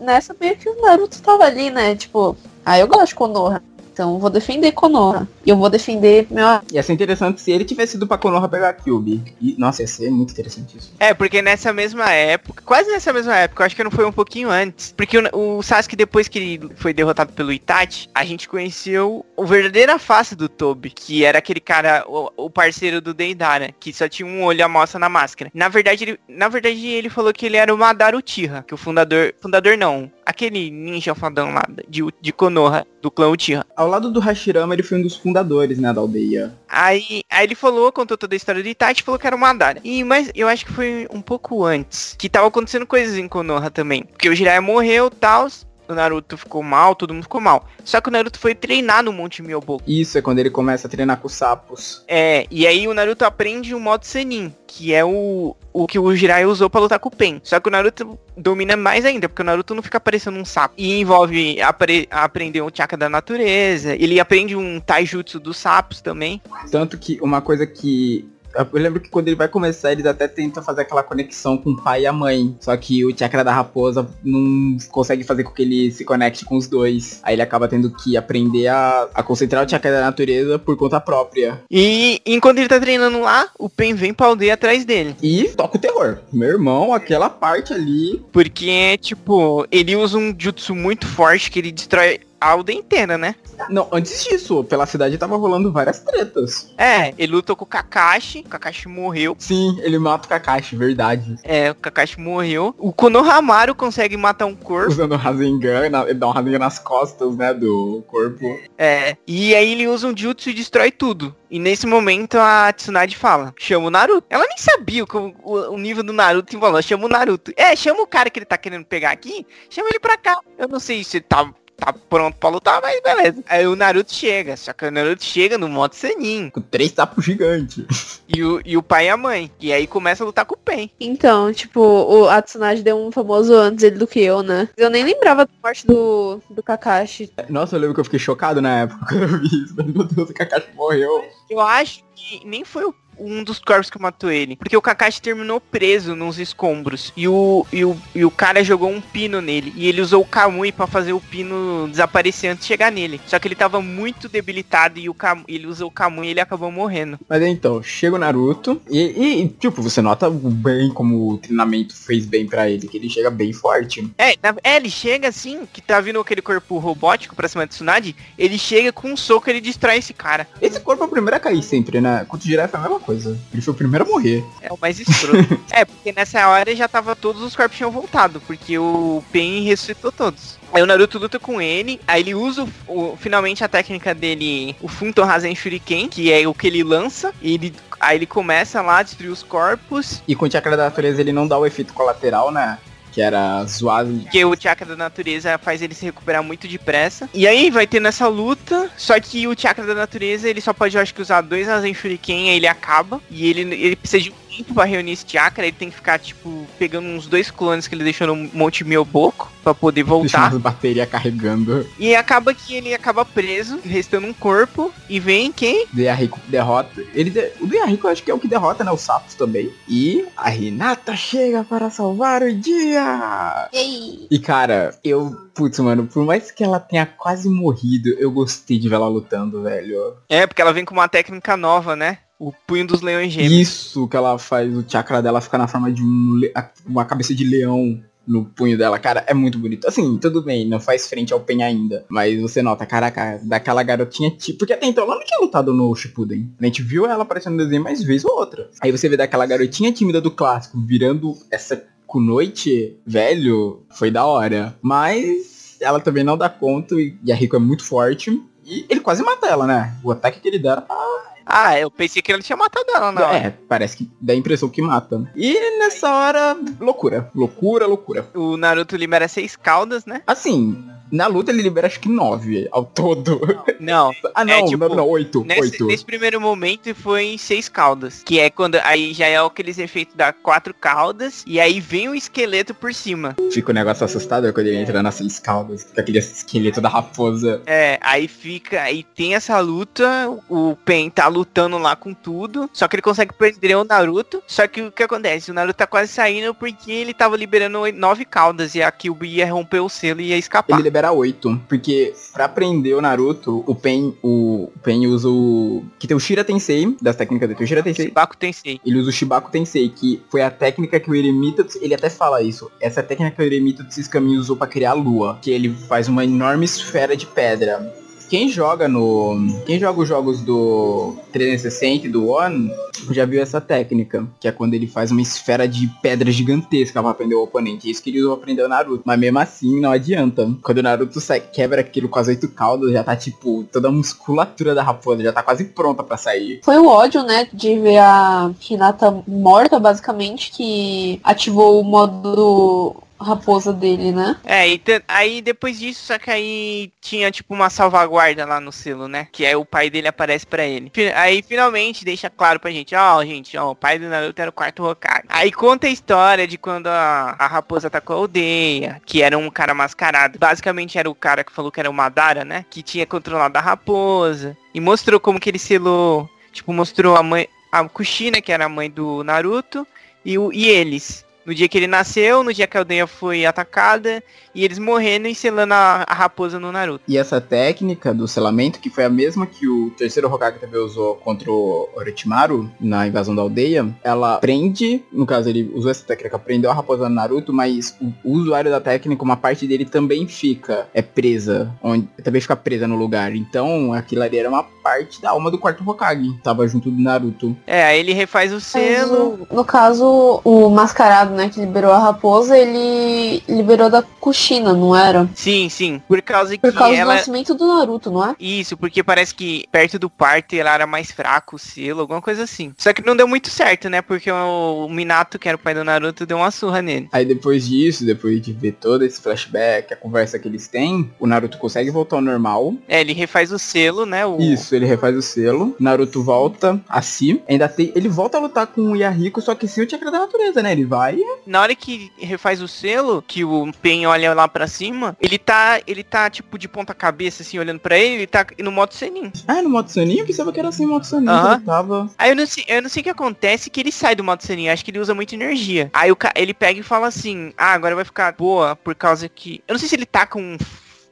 nessa meio que o Naruto tava ali, né? Tipo, ah, eu gosto de Konoha. Então vou defender Konoha. E eu vou defender meu. Ia ser interessante se ele tivesse ido pra Konoha pegar a Kyubi. E, nossa, ia ser muito interessante isso. É, porque nessa mesma época, quase nessa mesma época, eu acho que não foi um pouquinho antes. Porque o, o Sasuke, depois que ele foi derrotado pelo Itachi, a gente conheceu o verdadeira face do Tobi, que era aquele cara, o, o parceiro do Deidara, que só tinha um olho à mostra na máscara. Na verdade, ele, na verdade, ele falou que ele era o Madara Uchiha, que o fundador, fundador não, aquele ninja fadão lá de, de Konoha, do clã Uchiha. Ao lado do Hashirama, ele foi um dos fundadores, né, da aldeia. Aí, aí ele falou, contou toda a história do Itachi, falou que era uma Madara. E, mas eu acho que foi um pouco antes, que tava acontecendo coisas em Konoha também. Porque o Jiraiya morreu, tal, o Naruto ficou mal, todo mundo ficou mal. Só que o Naruto foi treinar no Monte Myoboku. Isso, é quando ele começa a treinar com os sapos. É, e aí o Naruto aprende o modo Senin, que é o, o que o Jiraiya usou para lutar com o Pen. Só que o Naruto domina mais ainda, porque o Naruto não fica parecendo um sapo. E envolve apre aprender o chakra da natureza. Ele aprende um taijutsu dos sapos também. Tanto que uma coisa que eu lembro que quando ele vai começar, eles até tentam fazer aquela conexão com o pai e a mãe. Só que o chakra da raposa não consegue fazer com que ele se conecte com os dois. Aí ele acaba tendo que aprender a, a concentrar o chakra da natureza por conta própria. E enquanto ele tá treinando lá, o Pen vem pra aldeia atrás dele. E toca o terror. Meu irmão, aquela parte ali. Porque, tipo, ele usa um jutsu muito forte que ele destrói a aldeia inteira, né? Não, antes disso, pela cidade tava rolando várias tretas. É, ele lutou com o Kakashi, o Kakashi morreu. Sim, ele mata o Kakashi, verdade. É, o Kakashi morreu. O Konohamaru consegue matar um corpo. Usando o Rasengan, ele dá um Rasengan nas costas, né, do corpo. É, e aí ele usa um jutsu e destrói tudo. E nesse momento a Tsunade fala, chama o Naruto. Ela nem sabia o, o, o nível do Naruto e falou, chama o Naruto. É, chama o cara que ele tá querendo pegar aqui, chama ele pra cá. Eu não sei se ele tá tá pronto pra lutar, mas beleza. Aí o Naruto chega, só que o Naruto chega no modo Senin. Com três tapos gigantes. E o, e o pai e a mãe. E aí começa a lutar com o Pen. Então, tipo, o a Tsunade deu um famoso antes ele do que eu, né? Eu nem lembrava da morte do, do Kakashi. Nossa, eu lembro que eu fiquei chocado na época quando eu vi isso. Meu Deus, o Kakashi morreu. Eu acho que nem foi o um dos corpos que matou ele. Porque o Kakashi terminou preso nos escombros. E o, e o, e o cara jogou um pino nele. E ele usou o Kamui para fazer o pino desaparecer antes de chegar nele. Só que ele tava muito debilitado e o Kam, ele usou o Kamui e ele acabou morrendo. Mas então, chega o Naruto. E, e, tipo, você nota bem como o treinamento fez bem para ele. Que ele chega bem forte. É, é, ele chega assim, que tá vindo aquele corpo robótico pra cima de Tsunade. Ele chega com um soco ele destrói esse cara. Esse corpo é o primeiro a cair sempre, né? Quando o Jiraiya é a mesma coisa. Ele foi o primeiro a morrer. É o mais escroto. é, porque nessa hora já tava todos os corpos tinham voltado, porque o Pen ressuscitou todos. Aí o Naruto luta com ele, aí ele usa o, finalmente a técnica dele, o Funton Rasen Shuriken, que é o que ele lança, e ele, aí ele começa lá a destruir os corpos. E com o chakra da natureza ele não dá o efeito colateral, né? Que era zoado. Porque o chakra da natureza faz ele se recuperar muito depressa. E aí vai ter nessa luta, só que o chakra da natureza ele só pode, eu acho que, usar dois Rasen Shuriken, aí ele acaba. E ele, ele precisa de tempo pra reunir esse chakra, ele tem que ficar, tipo, pegando uns dois clones que ele deixou no Monte Mioboco pra poder voltar. Deixando as baterias carregando. E acaba que ele acaba preso, restando um corpo, e vem quem? Dearrico derrota. Ele de... O Dearrico acho que é o que derrota, né? Os sapos também. E a Renata chega para salvar o dia! Ei. E cara, eu Putz, mano, por mais que ela tenha quase morrido, eu gostei de ver ela lutando, velho. É, porque ela vem com uma técnica nova, né? O punho dos leões gêmeos. Isso, que ela faz o chakra dela ficar na forma de um uma cabeça de leão no punho dela, cara, é muito bonito. Assim, tudo bem, não faz frente ao Pen ainda, mas você nota, caraca, daquela garotinha tipo, porque até então ela não tinha lutado no Shippuden. A gente viu ela aparecendo no desenho mais vez ou outra. Aí você vê daquela garotinha tímida do clássico virando essa noite, velho, foi da hora. Mas ela também não dá conta e a Rico é muito forte. E ele quase mata ela, né? O ataque que ele dá ah, eu pensei que ele tinha matado ela, não. É, parece que dá a impressão que mata. E nessa hora, loucura. Loucura, loucura. O Naruto libera seis caudas, né? Assim, na luta ele libera acho que nove ao todo. Não. ah, não, é, tipo, não, não, oito, nesse, oito. Nesse primeiro momento foi em seis caudas. Que é quando aí já é aqueles efeitos da quatro caudas e aí vem o esqueleto por cima. Fica o um negócio assustador quando ele entra nas seis caudas. Fica aquele esqueleto da raposa. É, aí fica, aí tem essa luta, o Pen tá lutando lá com tudo, só que ele consegue prender o Naruto, só que o que acontece? O Naruto tá quase saindo porque ele tava liberando nove caudas e a Kyuubi ia romper o selo e ia escapar. Ele libera era 8. Porque pra prender o Naruto, o Pen, o Pen usa o. Que tem o Shira Tensei, das técnicas dele. Tem o Shira Tensei. Shibaku Tensei. Ele usa o Shibaku Tensei, que foi a técnica que o Eremita. Ele até fala isso. Essa é técnica que o Eremita Tsuskami usou pra criar a lua. Que ele faz uma enorme esfera de pedra quem joga no. Quem joga os jogos do 360 e do One já viu essa técnica. Que é quando ele faz uma esfera de pedra gigantesca pra prender o oponente. É isso que ele usou pra prender o Naruto. Mas mesmo assim, não adianta. Quando o Naruto sai, quebra aquilo com as oito caudas, já tá tipo, toda a musculatura da raposa já tá quase pronta para sair. Foi o ódio, né, de ver a Hinata morta, basicamente, que ativou o modo raposa dele, né? É, e aí depois disso, só que aí tinha tipo uma salvaguarda lá no selo, né? Que aí o pai dele aparece para ele. Aí finalmente deixa claro pra gente, ó, oh, gente, ó, o pai do Naruto era o quarto Hokage. Aí conta a história de quando a, a raposa atacou a aldeia, que era um cara mascarado. Basicamente era o cara que falou que era o Madara, né? Que tinha controlado a raposa. E mostrou como que ele selou. Tipo, mostrou a mãe. A Kushina, que era a mãe do Naruto, e, o, e eles no dia que ele nasceu, no dia que a aldeia foi atacada, e eles morrendo e selando a, a, raposa no Naruto. E essa técnica do selamento, que foi a mesma que o terceiro Hokage também usou contra o Orochimaru na invasão da aldeia, ela prende, no caso ele usou essa técnica, prendeu a raposa no Naruto, mas o, o usuário da técnica, uma parte dele também fica, é presa, onde também fica presa no lugar. Então aquilo ali era uma parte da alma do quarto Hokage, tava junto do Naruto. É, aí ele refaz o selo. no caso, o mascarado né, que liberou a raposa, ele liberou da Kushina, não era? Sim, sim. Por causa Por que causa do ela. nascimento do Naruto, não é? Isso, porque parece que perto do parto ela era mais fraco, o selo, alguma coisa assim. Só que não deu muito certo, né? Porque o Minato, que era o pai do Naruto, deu uma surra nele. Aí depois disso, depois de ver todo esse flashback, a conversa que eles têm, o Naruto consegue voltar ao normal. É, ele refaz o selo, né? O... Isso, ele refaz o selo. Naruto volta a si. Ainda tem. Ele volta a lutar com o Yahiko, só que sem o chakra da natureza, né? Ele vai. Na hora que refaz o selo, que o Pen olha lá pra cima, ele tá, ele tá tipo de ponta cabeça assim olhando pra ele, ele tá no modo Senin. Ah, no modo Sanin? Eu pensava que era sem modo Sanin. Aham. Ele tava. Aí eu não sei, eu não sei o que acontece que ele sai do modo Senin, acho que ele usa muita energia. Aí o ele pega e fala assim: "Ah, agora vai ficar boa por causa que eu não sei se ele tá com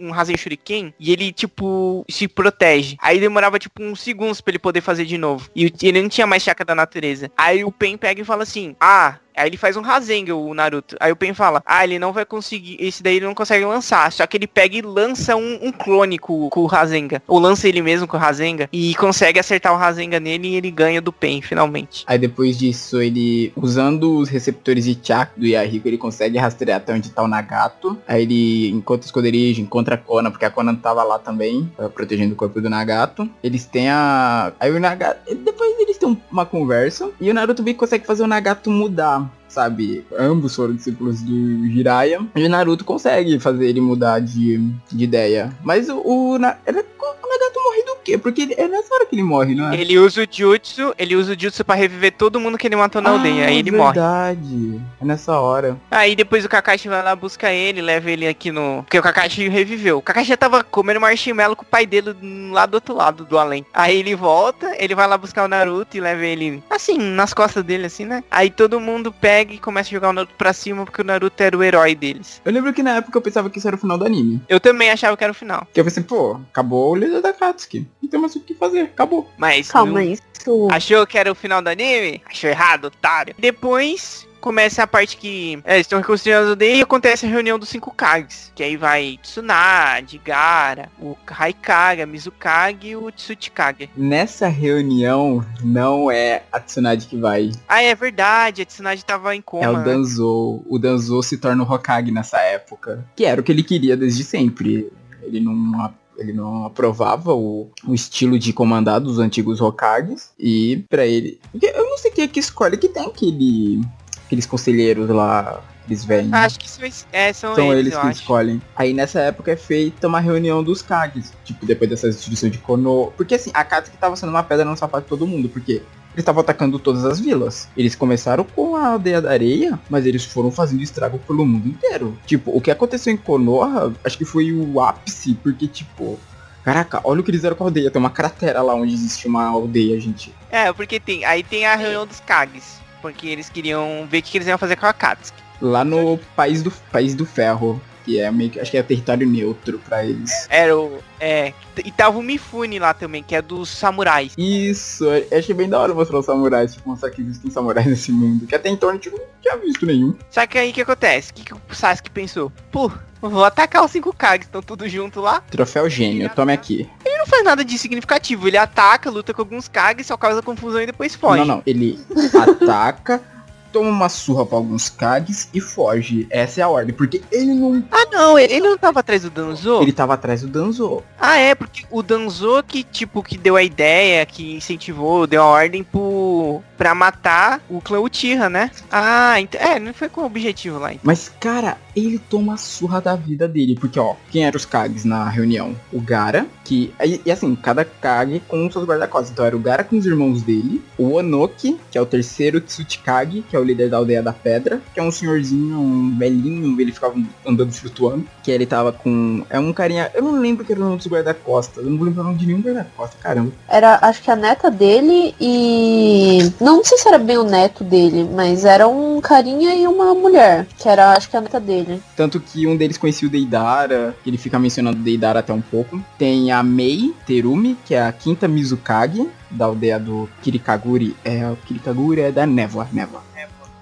um Rasen Shuriken e ele, tipo, se protege. Aí demorava, tipo, uns segundos pra ele poder fazer de novo. E ele não tinha mais chakra da natureza. Aí o Pen pega e fala assim, ah... Aí ele faz um Rasengan, o Naruto. Aí o Pen fala, ah, ele não vai conseguir, esse daí ele não consegue lançar. Só que ele pega e lança um, um clone com, com o Rasengan. Ou lança ele mesmo com o Rasengan. E consegue acertar o Rasengan nele e ele ganha do Pen, finalmente. Aí depois disso, ele, usando os receptores de chakra do Yahiko, ele consegue rastrear até onde tá o Nagato. Aí ele encontra o esconderijo, encontra a Conan, porque a Conan tava lá também, tava protegendo o corpo do Nagato. Eles têm a... Aí o Nagato... Depois eles têm uma conversa, e o Naruto que consegue fazer o Nagato mudar. well. Sabe, ambos foram discípulos do Jiraiya. E o Naruto consegue fazer ele mudar de, de ideia. Mas o, o, Na- ele- o Nagato morre do quê? Porque é nessa hora que ele morre, não é? Ele usa o Jutsu, ele usa o Jutsu pra reviver todo mundo que ele matou na aldeia. Aí ele morre. Ah, verdade. É nessa hora. Aí depois o Kakashi vai lá, busca ele, leva ele aqui no... Porque o Kakashi reviveu. O Kakashi já tava comendo marshmallow com o pai dele lá do outro lado do além. Aí ele volta, ele vai lá buscar o Naruto e leva ele, assim, nas costas dele, assim, né? Aí todo mundo pega e começa a jogar o Naruto pra cima, porque o Naruto era o herói deles. Eu lembro que na época eu pensava que isso era o final do anime. Eu também achava que era o final. Que eu pensei, pô, acabou o líder da Katsuki. Não tem mais o que fazer, acabou. Mas... Calma, não- isso. Achou que era o final do anime? Achou errado, otário. Depois começa a parte que é, eles estão reconstruindo a aldeia e acontece a reunião dos cinco Kages. Que aí vai Tsunade, Gara, o Raikage, a Mizukage e o Tsuchikage. Nessa reunião, não é a Tsunade que vai. Ah, é verdade, a Tsunade tava em coma. É o né? Danzo. O Danzo se torna o Hokage nessa época. Que era o que ele queria desde sempre. Ele não ele não aprovava o, o estilo de comandar dos antigos Hokages. E pra ele. Eu não sei quem é que escolhe, que tem aquele. Aqueles conselheiros lá. Eles vêm. Ah, Acho que isso é, são, São eles, eles que acho. escolhem. Aí nessa época é feita uma reunião dos Kages. Tipo, depois dessa instituição de Konoha. Porque assim, a Katsuki tava sendo uma pedra no sapato de todo mundo. Porque eles estavam atacando todas as vilas. Eles começaram com a aldeia da areia, mas eles foram fazendo estrago pelo mundo inteiro. Tipo, o que aconteceu em Konoha, acho que foi o ápice. Porque, tipo... Caraca, olha o que eles fizeram com a aldeia. Tem uma cratera lá onde existe uma aldeia, gente. É, porque tem. Aí tem a reunião dos Kages. Porque eles queriam ver o que eles iam fazer com a Katsuki. Lá no País do, País do Ferro. Que é meio que... Acho que é território neutro pra eles. Era o. É. E tava o Mifune lá também, que é dos samurais. Isso, eu achei bem da hora mostrar os samurais, tipo, mostrar que existem samurais nesse mundo. Que até então a gente não tinha visto nenhum. Só que aí o que acontece? O que, que o Sasuke pensou? Pô, vou atacar os cinco Kages, estão tudo junto lá. Troféu gênio, tome aqui. Ele não faz nada de significativo. Ele ataca, luta com alguns Kages, só causa confusão e depois foge. Não, não, ele ataca, toma uma surra pra alguns Kages e foge. Essa é a ordem, porque ele não... Ah não, ele, ele não tava atrás do Danzo? Ele tava atrás do Danzo. Ah é, porque o Danzo que, tipo, que deu a ideia, que incentivou, deu a ordem pro... pra matar o clã Uchiha, né? Ah, então, é, não foi com o objetivo lá. então. Mas, cara, ele toma a surra da vida dele. Porque, ó, quem eram os Kages na reunião? O Gara, que... E, e, assim, cada Kage com seus guarda-costas. Então era o Gara com os irmãos dele. O Onoki, que é o terceiro Tsuchikage, que é o líder da Aldeia da Pedra. Que é um senhorzinho, um velhinho, ele ficava andando flutuando. Que ele tava com... É um carinha... Eu não lembro que era o nome dos guarda-costas. Eu não vou lembrar o nome de nenhum guarda-costas, caramba. Era, acho que a neta dele e. Não, não sei se era bem o neto dele, mas era um carinha e uma mulher. Que era, acho que a neta dele. Tanto que um deles conhecia o Deidara, que ele fica mencionando Deidara até um pouco. Tem a Mei Terumi, que é a quinta Mizukage da aldeia do Kirikaguri. É, o Kirikaguri é da névoa, névoa.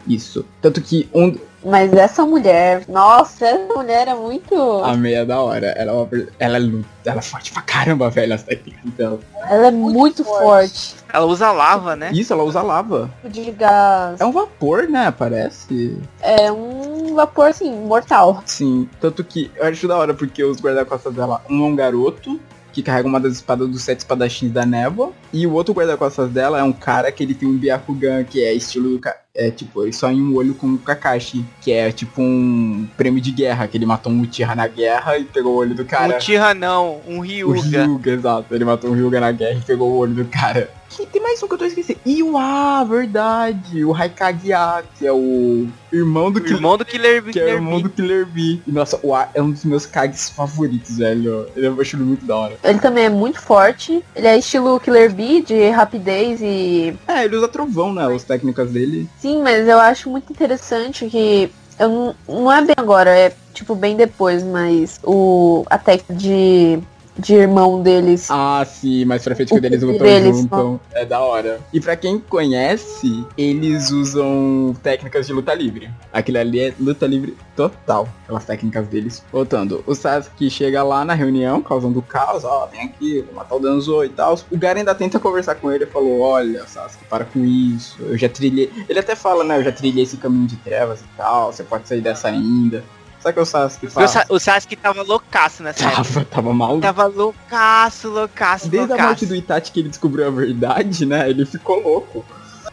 Isso. Tanto que um. Mas essa mulher, nossa, essa mulher é muito. A meia da hora. Ela é, uma, ela, é luta- ela é forte pra caramba, velho, as técnicas dela. Ela é muito, forte. Ela usa lava, né? Isso, ela usa lava. De gás. É um vapor, né? Parece. É um vapor, assim, mortal. Sim. Tanto que eu acho da hora, porque os guarda-costas dela, um é um garoto. Que carrega uma das espadas dos sete espadachins da névoa. E o outro guarda-costas dela é um cara que ele tem um Byakugan, que é estilo. É tipo, ele só em um olho com o Kakashi. Que é tipo um prêmio de guerra. Que ele matou um Uchiha na guerra e pegou o olho do cara. Um Tira não, um O Ryuga. Ryuga, exato. Ele matou o Ryuga na guerra e pegou o olho do cara. Que tem mais um que eu tô esquecendo. E o ah, verdade. O Haikage A, que é o irmão do O irmão do Killer Bee. que é o Killer irmão do Killer Bee. E, nossa, o A é um dos meus Kages favoritos, velho. Ele eu acho ele muito da hora. Ele também é muito forte. Ele é estilo Killer Bee, de rapidez e. É, ele usa trovão, né? As técnicas dele. Sim, mas eu acho muito interessante que. Eu não, não é bem agora, é tipo bem depois, mas o. A técnica de. De irmão deles. Ah, sim, mais pra frente quando O eles poder lutam deles, juntam. É da hora. E pra quem conhece, eles usam técnicas de luta livre. Aquilo ali é luta livre total. Aquelas técnicas deles. Voltando, o Sasuke chega lá na reunião, causando caos. Ó, vem aqui, vou matar o Danzo e tal. O Garen ainda tenta conversar com ele e falou: Olha, Sasuke, para com isso. Eu já trilhei. Ele até fala, né? Eu já trilhei esse caminho de trevas e tal. Você pode sair dessa ainda. Só que o Sasuke O, fala. Sa o Sasuke tava loucaço nessa época. Tava, tava maluco. Tava loucaço, loucaço, Desde a loucaço. morte do Itachi que ele descobriu a verdade, né? Ele ficou louco.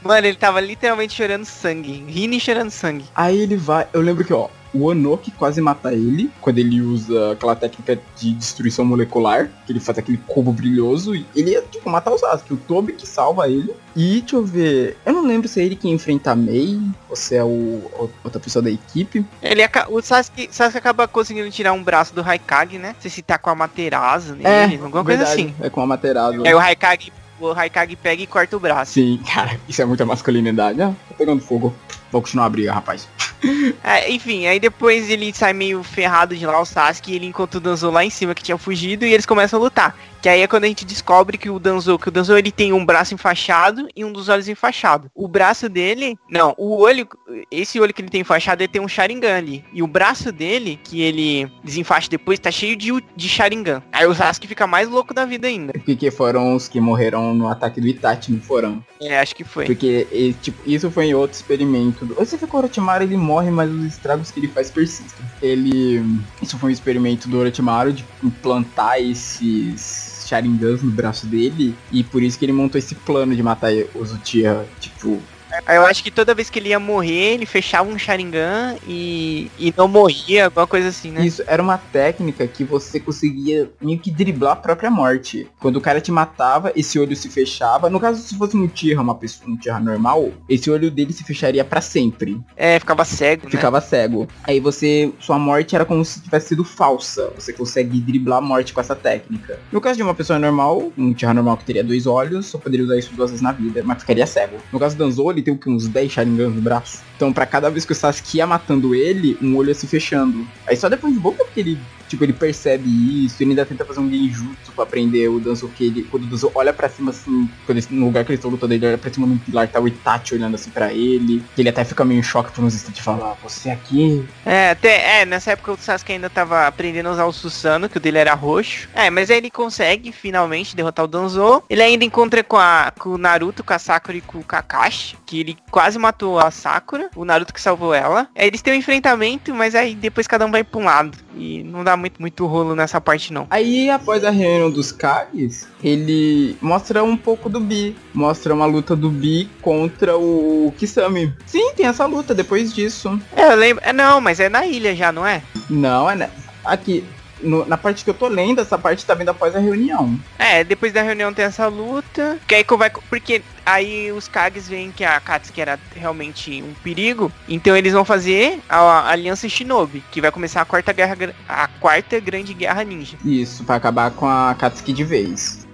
Mano, ele tava literalmente chorando sangue. Rindo e chorando sangue. Aí ele vai. Eu lembro que, ó, o Onoki quase mata ele quando ele usa aquela técnica de destruição molecular, que ele faz aquele cubo brilhoso. E ele ia, tipo, matar o Sasuke. O Tobi que salva ele. E deixa eu ver. Eu não lembro se é ele que enfrenta a Mei ou se é o, outra pessoa da equipe. Ele o Sasuke, Sasuke acaba conseguindo tirar um braço do Haikage, né? Se tá com a Materazo nele, alguma coisa verdade, assim. É com a Materazo. Aí o Haikage, o Haikage pega e corta o braço. Sim, cara, isso é muita masculinidade. Ah, tô pegando fogo. Vou continuar a briga, rapaz. É, enfim, aí depois ele sai meio ferrado de lá, o Sasuke, e ele encontra o Danzo lá em cima que tinha fugido e eles começam a lutar. Que aí é quando a gente descobre que o Danzo, que o Danzo ele tem um braço enfaixado e um dos olhos enfaixado. O braço dele, não, o olho, esse olho que ele tem enfaixado, ele tem um Sharingan ali. E o braço dele, que ele desenfaixa depois, tá cheio de, de Sharingan. Aí o Sasuke fica mais louco da vida ainda. Porque foram os que morreram no ataque do Itachi, não foram? É, acho que foi. Porque tipo, isso foi em outro experimento. Do- Você o Orochimaru ele morre, mas os estragos que ele faz persistem. Ele. Isso foi um experimento do Orochimaru de implantar esses Sharingans no braço dele. E por isso que ele montou esse plano de matar os Uchiha. Tipo, eu acho que toda vez que ele ia morrer, ele fechava um Sharingan e, e não morria, alguma coisa assim, né? Isso era uma técnica que você conseguia meio que driblar a própria morte. Quando o cara te matava, esse olho se fechava. No caso, se fosse um Uchiha, uma pessoa, um Uchiha normal, esse olho dele se fecharia pra sempre. É, ficava cego, né? Ficava cego. Aí você, sua morte era como se tivesse sido falsa. Você consegue driblar a morte com essa técnica. No caso de uma pessoa normal, um Uchiha normal que teria dois olhos, só poderia usar isso duas vezes na vida, mas ficaria cego. No caso do Danzo, ele tem o que, uns 10 Sharingans no braço. Então, pra cada vez que o Sasuke ia matando ele, um olho ia se fechando. Aí só depois de boca que ele, tipo, ele percebe isso, ele ainda tenta fazer um genjutsu pra aprender o Danzo que ele, quando o Danzo olha pra cima assim, ele- no lugar que eles estão lutando, ele olha pra cima num pilar, tá o Itachi olhando assim pra ele. Ele até fica meio em choque por uns instantes e fala, ah, você aqui. É, até, é, nessa época o Sasuke ainda tava aprendendo a usar o Susano, que o dele era roxo. É, mas aí ele consegue finalmente derrotar o Danzo. Ele ainda encontra com, a, com o Naruto, com a Sakura e com o Kakashi, que ele quase matou a Sakura, o Naruto que salvou ela. Aí eles têm um enfrentamento, mas aí depois cada um vai pra um lado. E não dá muito, muito rolo nessa parte não. Aí, após a reunião dos Kages, ele mostra um pouco do Bi. Mostra uma luta do Bi contra o Kisame. Sim, tem essa luta depois disso. É, eu lembro. É, não, mas é na ilha já, não é? Não, é né? Aqui, no- na parte que eu tô lendo, essa parte tá vindo após a reunião. É, depois da reunião tem essa luta. Que aí que vai. Porque aí os Kages veem que a Katsuki era realmente um perigo. Então eles vão fazer a, a Aliança Shinobi, que vai começar a quarta guerra. A quarta grande guerra ninja. Isso, pra acabar com a Katsuki de vez.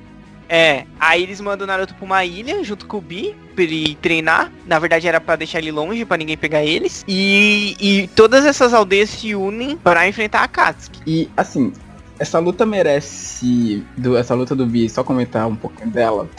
É, aí eles mandam o Naruto pra uma ilha junto com o Bi pra ele treinar. Na verdade era pra deixar ele longe, pra ninguém pegar eles. E, e todas essas aldeias se unem para enfrentar a Katsuki. E, assim, essa luta merece... Do, essa luta do Bi, só comentar um pouquinho dela.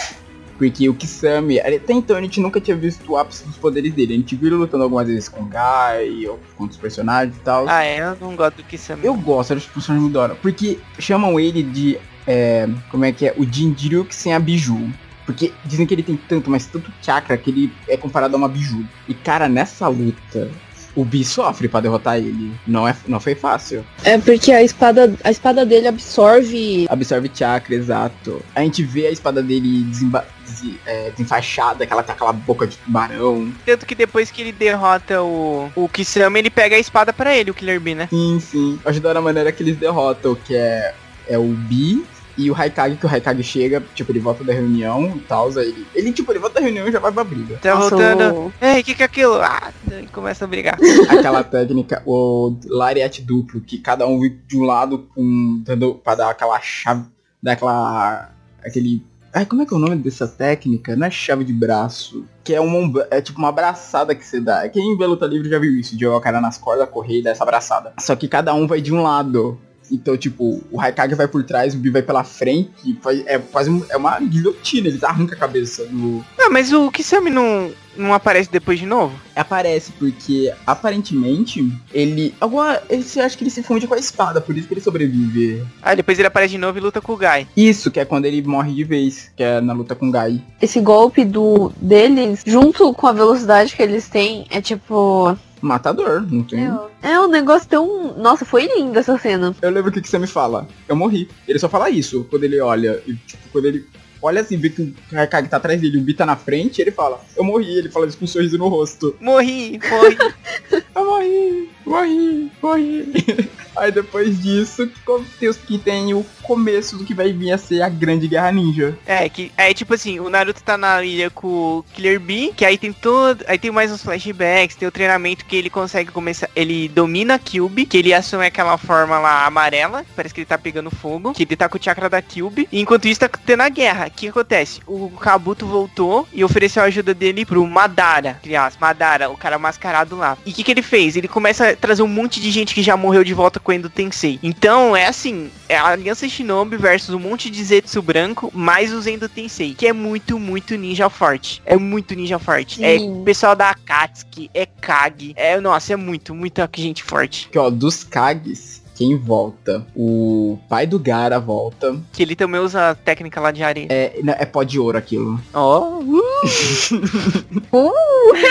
Porque o Kisame, até então a gente nunca tinha visto o ápice dos poderes dele. A gente viu ele lutando algumas vezes com o Guy, ou com outros personagens e tal. Ah, é? Eu não gosto do Kisame. Eu gosto, acho que os personagens muito da hora. Porque chamam ele de. É, como é que é? O Jinjiryuki sem a Biju. Porque dizem que ele tem tanto, mas tanto chakra que ele é comparado a uma Biju. E cara, nessa luta, o Bi sofre pra derrotar ele. Não, é, não foi fácil. É porque a espada, a espada dele absorve. Absorve chakra, exato. A gente vê a espada dele desemba des- é, desenfaixada, que ela tem aquela boca de tubarão. Tanto que depois que ele derrota o, o Kisame, ele pega a espada pra ele, o Killer Bee, né? Sim, sim. Eu acho da hora a maneira que eles derrotam, que é, é o Bi e o Haikage, que o Haikage chega, tipo, ele volta da reunião e tal, ele, ele, tipo, ele volta da reunião e já vai pra briga. Tá Nossa, voltando. o- Ei, o que que é aquilo? Ah, e começa a brigar. Aquela técnica, o lariat duplo, que cada um vem de um lado com, dando, pra dar aquela chave, dar aquela, aquele... Ai, como é que é o nome dessa técnica? Não é chave de braço. Que é uma, é tipo uma abraçada que você dá. Quem vê luta livre já viu isso, de jogar o cara nas cordas, correr e dar essa abraçada. Só que cada um vai de um lado. Então, tipo, o Haikage vai por trás, o Bi vai pela frente, e faz- é quase um- é uma guilhotina, eles arrancam a cabeça do, Ah, mas o Kisame não, não aparece depois de novo? aparece porque aparentemente ele agora ele se acha que ele se funde com a espada por isso que ele sobrevive Ah, depois ele aparece de novo e luta com o Guy. isso que é quando ele morre de vez que é na luta com o Gai Esse golpe do deles, junto com a velocidade que eles têm, é tipo. Matador não tem É um negócio tão. Nossa, foi linda essa cena. eu lembro o que que você me fala eu morri ele só fala isso quando ele olha e, tipo quando ele olha assim vê que o Haikage tá atrás dele o Bi tá na frente ele fala eu morri ele fala isso com um sorriso no rosto Morri, morri. eu morri morri morri Aí depois disso, que tem o começo do que vai vir a ser a grande guerra ninja. É, que é tipo assim, o Naruto tá na ilha com o Killer Bee, que aí tem todo. Aí tem mais uns flashbacks, tem o treinamento que ele consegue começar. Ele domina a Cube, que ele assume aquela forma lá amarela, parece que ele tá pegando fogo, que ele tá com o chakra da Cube. E enquanto isso tá tendo a guerra. O que acontece? O Kabuto voltou e ofereceu a ajuda dele pro Madara, criança, Madara, o cara mascarado lá. E o que, que ele fez? Ele começa a trazer um monte de gente que já morreu de volta com o Endo Tensei. Então é assim, é a Aliança Shinobi versus um monte de Zetsu branco, mais o Zendo Tensei, que é muito, muito ninja forte. É muito ninja forte. É Sim. o pessoal da Akatsuki, é Kage. É, nossa, é muito, muita gente forte. Que ó, dos Kages, quem volta? O pai do Gara volta. Que ele também usa a técnica lá de areia. É, não, é pó de ouro aquilo. Ó, uh,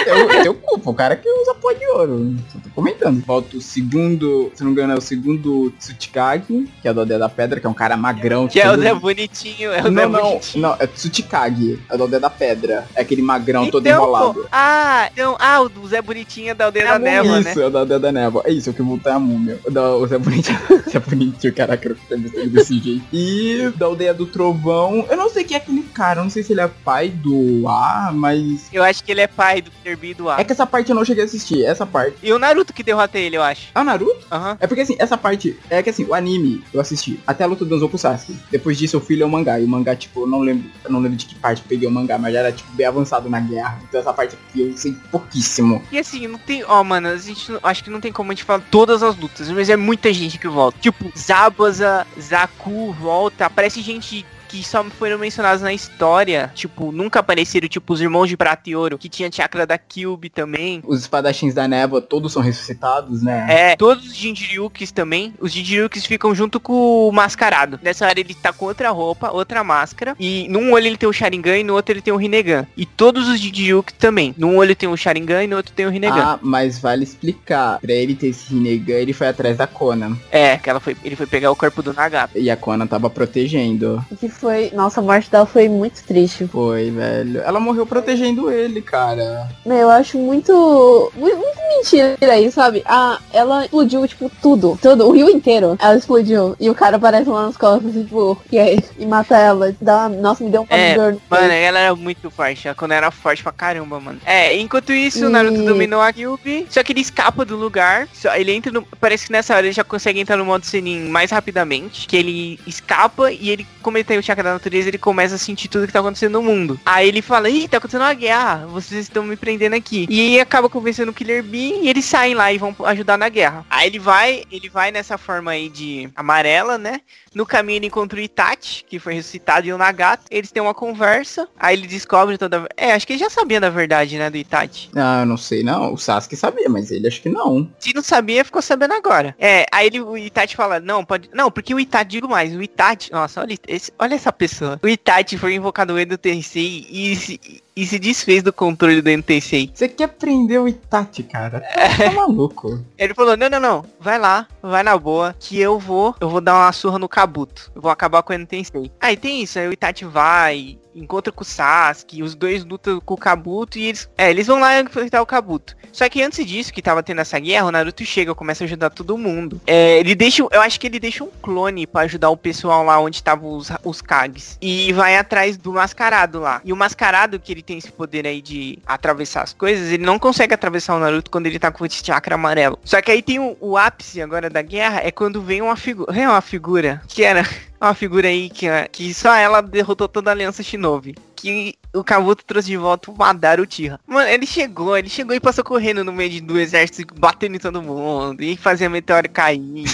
Eu, eu culpo o cara que usa pó de ouro. Só tô comentando. Volta o segundo, se não me engano, é o segundo Tsuchikage, que é o do Aldeia da Pedra, que é um cara magrão. que é o todo- Zé Bonitinho, é o Zé Não, não, Bonitinho. não, é Tsuchikage, é do Aldeia da Pedra. É aquele magrão todo Então, enrolado. pô, ah, então, ah, o Zé Bonitinho é da aldeia É da névoa, Isso, né? é o da Aldeia da Névoa. É isso, é o que voltar a múmia. O da o Zé Bonitinho, Zé Bonitinho, caraca, eu tô gostando desse jeito. E da Aldeia do Trovão, eu não sei quem é aquele cara, eu não sei se ele é pai do A, mas... Eu acho que ele é pai do Bee e do A. É que essa parte eu não cheguei a assistir, essa parte. E o Naruto que derrota ele, eu acho. Ah, o Naruto? Aham. É porque assim, essa parte. É que assim, o anime eu assisti até a luta do Anzoku Sasuke. Depois disso eu fui ler o mangá. E o mangá, tipo, eu não lembro. Eu não lembro de que parte eu peguei o mangá, mas já era tipo bem avançado na guerra. Então essa parte aqui eu sei pouquíssimo. E assim, não tem. Ó, mano, a gente não- acho que não tem como a gente falar todas as lutas, mas é muita gente que volta. Tipo, Zabuza, Zaku volta. Aparece gente que só foram mencionados na história. Tipo, nunca apareceram, tipo, os irmãos de prata e ouro, que tinha chakra da Kyubi também. Os espadachins da névoa todos são ressuscitados, né? É, todos os Jinjiryukis também. Os Jinjiryukis ficam junto com o mascarado. Nessa hora ele tá com outra roupa, outra máscara. E num olho ele tem o Sharingan e no outro ele tem o Rinnegan. E todos os Jinjiryukis também. Num olho tem o Sharingan e no outro tem o Rinnegan. Ah, mas vale explicar. Pra ele ter esse Rinnegan, ele foi atrás da Kona. É, que ela foi, ele foi pegar o corpo do Nagato. E a Kona tava protegendo. Que foi. Nossa, a morte dela foi muito triste. Foi, velho. Ela morreu protegendo ele, cara. Meu, eu acho muito. Muito, muito mentira aí, sabe? Ah, ela explodiu, tipo, tudo. Tudo. O rio inteiro. Ela explodiu. E o cara aparece lá nas costas, tipo, e aí? E mata ela. Dá, nossa, me deu um É, dor. no Mano, peito. ela era muito forte. Ela quando era forte pra caramba, mano. É, enquanto isso, o E- Naruto dominou a Kyuubi. Só que ele escapa do lugar. Só, ele entra no. Parece que nessa hora ele já consegue entrar no modo Senin mais rapidamente. Que ele escapa e ele, tem o chakra da natureza, ele começa a sentir tudo que tá acontecendo no mundo. Aí ele fala, ih, tá acontecendo uma guerra, vocês estão me prendendo aqui. E acaba convencendo o Killer Bee e eles saem lá e vão ajudar na guerra. Aí ele vai, ele vai nessa forma aí de amarela, né? No caminho ele encontra o Itachi, que foi ressuscitado, e o Nagato. Eles têm uma conversa, aí ele descobre toda... É, acho que ele já sabia da verdade, né, do Itachi. Ah, eu não sei não. O Sasuke sabia, mas ele acho que não. Se não sabia, ficou sabendo agora. É, aí ele, o Itachi fala, não, pode. Não, porque o Itachi, digo mais, o Itachi. Nossa, olha, esse, olha essa pessoa. O Itachi foi invocado no Edo Tensei e e se desfez do controle do Tensei. Você quer prender o Itachi, cara? Tá, tá maluco. Ele falou, não, não, não, vai lá, vai na boa, que eu vou, eu vou dar uma surra no Kabuto. Eu vou acabar com o Tensei. Aí tem isso, aí o Itachi vai, encontra com o Sasuke, os dois lutam com o Kabuto e eles. É, eles vão lá enfrentar o Kabuto. Só que antes disso, que tava tendo essa guerra, o Naruto chega, começa a ajudar todo mundo. É, ele deixa. Eu acho que ele deixa um clone para ajudar o pessoal lá onde estavam os, os Kages. E vai atrás do mascarado lá. E o mascarado, que ele tem esse poder aí de atravessar as coisas, ele não consegue atravessar o Naruto quando ele tá com esse chakra amarelo. Só que aí tem o, o ápice agora da guerra, é quando vem uma figura. É uma figura que era uma figura aí que, que só ela derrotou toda a aliança Shinobi. Que o Kabuto trouxe de volta o Madara Uchiha. Mano, ele chegou, ele chegou e passou correndo no meio de, do exército, batendo em todo mundo, e fazia meteoro cair.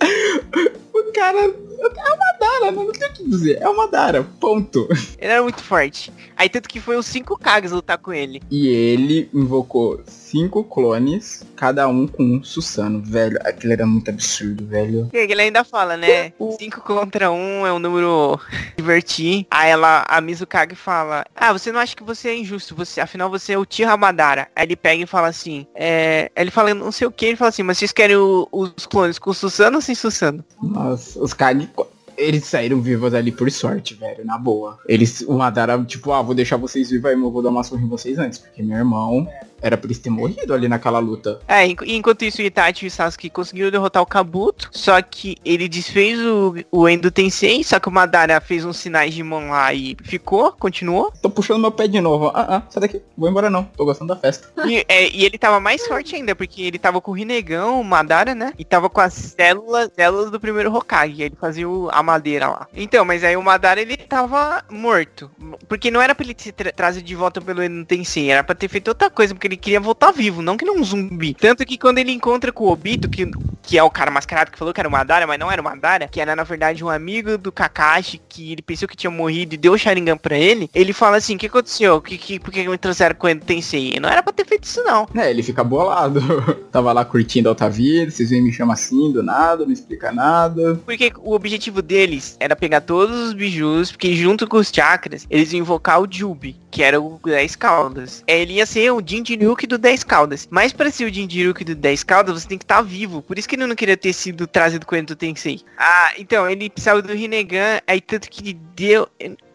o cara é o Madara, não tem o que dizer. É o Madara, ponto. Ele era muito forte. Aí tanto que foi os cinco Kages lutar com ele. E ele invocou cinco clones, cada um com um Susano, velho. Aquilo era muito absurdo, velho. E ele ainda fala, né? Cinco contra um é um número divertir. Aí ela, a Mizukage fala, ah, você não acha que você é injusto, você, afinal você é o Tira Madara. Aí ele pega e fala assim, é... Ele fala não sei o que, ele fala assim, mas vocês querem o, os clones com Susano ou sem Susano? Nossa, os Kage eles saíram vivos ali por sorte, velho, na boa. Eles, o Madara, tipo, ah, vou deixar vocês vivos aí, mas eu vou dar uma surra em vocês antes, porque meu irmão era pra eles ter morrido ali naquela luta. É, enquanto isso, o Itachi e o Sasuke conseguiram derrotar o Kabuto, só que ele desfez o, o Endo Tensei, só que o Madara fez uns sinais de mão lá e ficou, continuou. Tô puxando meu pé de novo. Ah, ah, sai daqui, vou embora não, tô gostando da festa. E, é, e ele tava mais forte ainda, porque ele tava com o Rinnegan, o Madara, né? E tava com as células, células do primeiro Hokage, ele fazia o, a madeira lá. Então, mas aí o Madara, ele tava morto. Porque não era pra ele ser tra trazido de volta pelo Endo Tensei, era pra ter feito outra coisa, porque ele queria voltar vivo, não que não um zumbi. Tanto que quando ele encontra com o Obito, que, que é o cara mascarado que falou que era o Madara, mas não era o Madara, que era na verdade um amigo do Kakashi, que ele pensou que tinha morrido e deu o Sharingan pra ele, ele fala assim, o que aconteceu? Que, que, por que me trouxeram com o Tensei? Não era pra ter feito isso não. É, ele fica bolado. Tava lá curtindo a outra vida, vocês vêm me chamar assim do nada, não explica nada. Porque o objetivo deles era pegar todos os bijus, porque junto com os chakras, eles iam invocar o Jubi, que era o 10 caudas. Ele ia ser o Jinjiryuki do 10 caudas. Mas para ser o Jinjiryuki do 10 caudas, você tem que estar tá vivo. Por isso que ele não queria ter sido trazido com o Endo Tensei. Ah, então, ele precisava do Rinnegan, aí tanto que deu...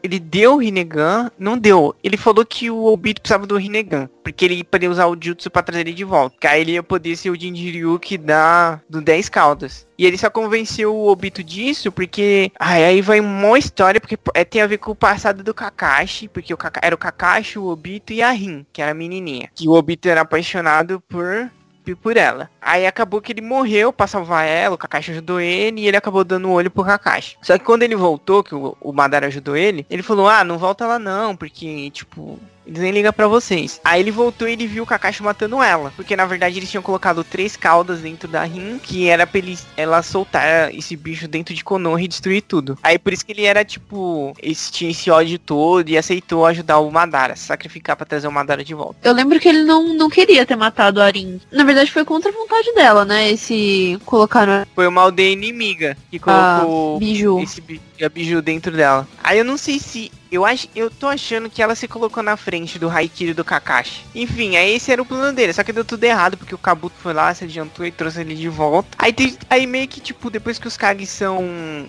Ele deu o Rinnegan, não deu. Ele falou que o Obito precisava do Rinnegan, porque ele poderia usar o Jutsu pra trazer ele de volta. Que aí ele ia poder ser o Jinjiryuki da, do 10 caudas. E ele só convenceu o Obito disso porque. Ai, aí vai uma história, porque é, tem a ver com o passado do Kakashi, porque o Kaka, era o Kakashi, o Obito e a Rin, que era a menininha. Que o Obito era apaixonado por por ela. Aí acabou que ele morreu pra salvar ela, o Kakashi ajudou ele e ele acabou dando o olho pro Kakashi. Só que quando ele voltou, que o, o Madara ajudou ele, ele falou, ah, não volta lá não, porque, tipo, eles nem ligam pra vocês. Aí ele voltou e ele viu o Kakashi matando ela. Porque na verdade eles tinham colocado três caudas dentro da Rin, que era pra ele, ela soltar esse bicho dentro de Konoha e destruir tudo. Aí por isso que ele era tipo, esse, tinha esse ódio todo e aceitou ajudar o Madara, sacrificar pra trazer o Madara de volta. Eu lembro que ele não, não queria ter matado a Rin. Na verdade foi contra a vontade dela, né? Esse colocar. Foi uma aldeia inimiga que colocou ah, biju. esse biju dentro dela. Aí eu não sei se eu acho, eu tô achando que ela se colocou na frente do Haikiri do Kakashi. Enfim, aí esse era o plano dele, só que deu tudo errado, porque o Kabuto foi lá, se adiantou e trouxe ele de volta. Aí, tem, aí meio que, tipo, depois que os Kage são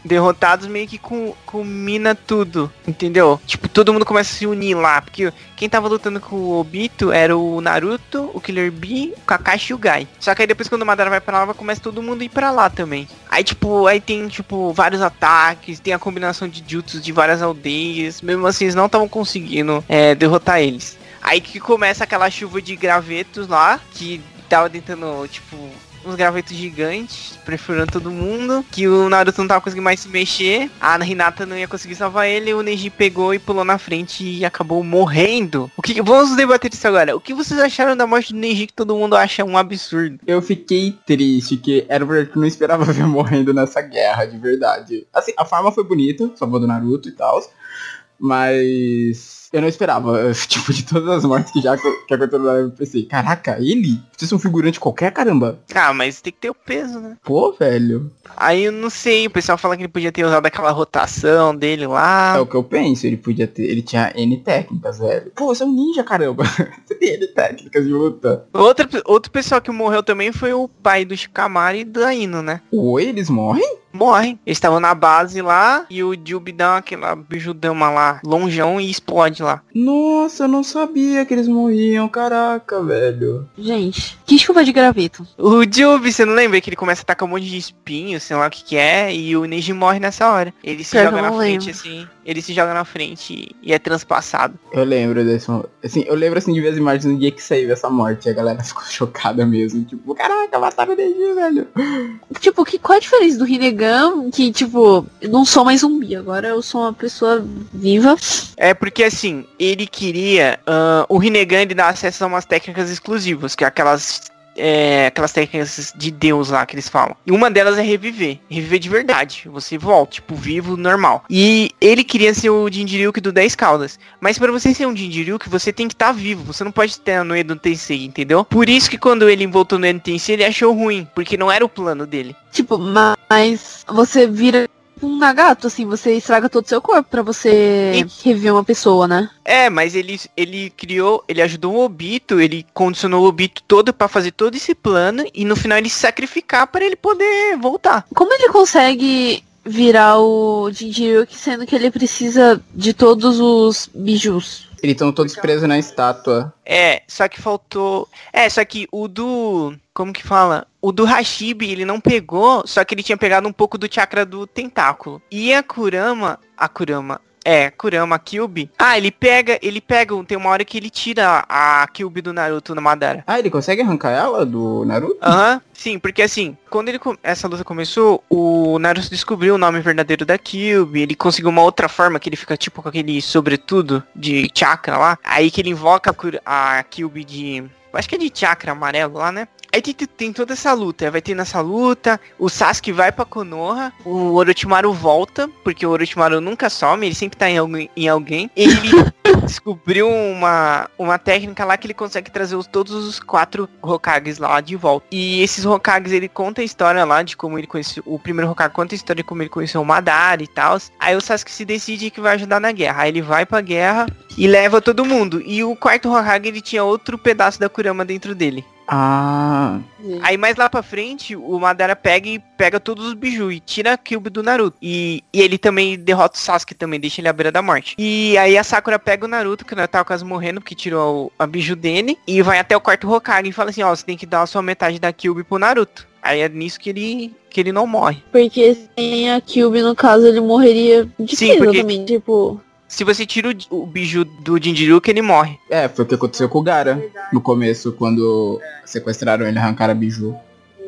derrotados, meio que com, culmina tudo, entendeu? Tipo, todo mundo começa a se unir lá, porque quem tava lutando com o Obito era o Naruto, o Killer Bee, o Kakashi e o Gai. Só que aí depois quando o Madara vai pra lá, começa todo mundo a ir pra lá também. Aí, tipo, aí tem, tipo, vários ataques, tem a combinação de jutsus de várias aldeias, mesmo assim eles não estavam conseguindo é, derrotar eles. Aí que começa aquela chuva de gravetos lá, que tava tentando, tipo, uns gravetos gigantes, perfurando todo mundo. Que o Naruto não tava conseguindo mais se mexer. A Hinata não ia conseguir salvar ele. O Neji pegou e pulou na frente e acabou morrendo. O que Vamos debater isso agora. O que vocês acharam da morte do Neji que todo mundo acha um absurdo? Eu fiquei triste, que era porque eu não esperava ver morrendo nessa guerra, de verdade. Assim, a forma foi bonita, salvou do Naruto e tal. Mas eu não esperava, tipo, de todas as mortes que já que aconteceram lá, eu pensei, caraca, ele? Precisa ser um figurante qualquer, caramba. Ah, mas tem que ter o peso, né? Pô, velho. Aí eu não sei, o pessoal fala que ele podia ter usado aquela rotação dele lá. É o que eu penso, ele podia ter, ele tinha N técnicas, velho. Pô, você é um ninja, caramba. você tem N técnicas de luta. Outro, outro pessoal que morreu também foi o pai do Shikamaru e do Aino, né? Oi, eles morrem? Morrem. Eles estavam na base lá e o Jubi dá aquela bijudama lá, longeão e explode lá. Nossa, eu não sabia que eles morriam, caraca, velho. Gente, que chuva de graveto. O Jubi, você não lembra que ele começa a atacar um monte de espinhos, sei lá o que que é, e o Neji morre nessa hora. Ele se joga na frente lembro. assim, ele se joga na frente e é transpassado. Eu lembro desse assim, eu lembro assim de ver as imagens no dia que saiu essa morte, a galera ficou chocada mesmo, tipo, caraca, mataram o Neji, velho. Tipo, que, qual a diferença do Rinnegan, que tipo, eu não sou mais zumbi, agora eu sou uma pessoa viva. É porque assim, ele queria, uh, o Rinnegan ele dá acesso a umas técnicas exclusivas, que é aquelas é, aquelas técnicas de Deus lá que eles falam. E uma delas é reviver. Reviver de verdade. Você volta, tipo, vivo, normal. E ele queria ser o Jinjiryuki do 10 caudas. Mas para você ser um Jinjiryuki, você tem que estar tá vivo. Você não pode ter no Edo Tensei, entendeu? Por isso que quando ele voltou no Edo Tensei, ele achou ruim. Porque não era o plano dele. Tipo, mas você vira um Nagato, assim, você estraga todo o seu corpo para você e... reviver uma pessoa, né? É, mas ele, ele criou, ele ajudou o Obito, ele condicionou o Obito todo para fazer todo esse plano e no final ele se sacrificar para ele poder voltar. Como ele consegue virar o Jinjiryuki sendo que ele precisa de todos os bijus? Eles estão todos presos na estátua. É, só que faltou. É, só que o do. Como que fala? O do Hashibi ele não pegou, só que ele tinha pegado um pouco do chakra do tentáculo. E a Kurama. A Kurama. É, Kurama Kyubi. Ah, ele pega, ele pega, tem uma hora que ele tira a Kyubi do Naruto na Madara. Ah, ele consegue arrancar ela do Naruto? Aham, uhum, sim, porque assim, quando ele essa luta começou, o Naruto descobriu o nome verdadeiro da Kyubi, ele conseguiu uma outra forma que ele fica tipo com aquele sobretudo de chakra lá. Aí que ele invoca a, a Kyubi de acho que é de chakra amarelo lá, né? Aí tem, tem, toda essa luta, vai ter nessa luta, o Sasuke vai pra Konoha, o Orochimaru volta, porque o Orochimaru nunca some, ele sempre tá em, alguém, em alguém. Ele descobriu uma, uma técnica lá que ele consegue trazer os, todos os quatro Hokages lá de volta. E esses Hokages, ele conta a história lá de como ele conheceu, o primeiro Hokage conta a história de como ele conheceu o Madara e tal. Aí o Sasuke se decide que vai ajudar na guerra. Aí ele vai pra guerra e leva todo mundo. E o quarto Hokage, ele tinha outro pedaço da Kurama dentro dele. Ah. Aí mais lá pra frente, o Madara pega e pega todos os biju e tira a Kyubi do Naruto. E, e ele também derrota o Sasuke também, deixa ele à beira da morte. E aí a Sakura pega o Naruto, que o Naruto tava quase morrendo, porque tirou a biju dele, e vai até o quarto Hokage e fala assim, ó, você tem que dar a sua metade da Kyubi pro Naruto. Aí é nisso que ele que ele não morre. Porque sem a Kyubi, no caso, ele morreria de Sim, porque... também, tipo... Se você tira o, o biju do Jinjiruka, ele morre. É, foi o que aconteceu com o Gara no começo, quando sequestraram ele e arrancaram a biju.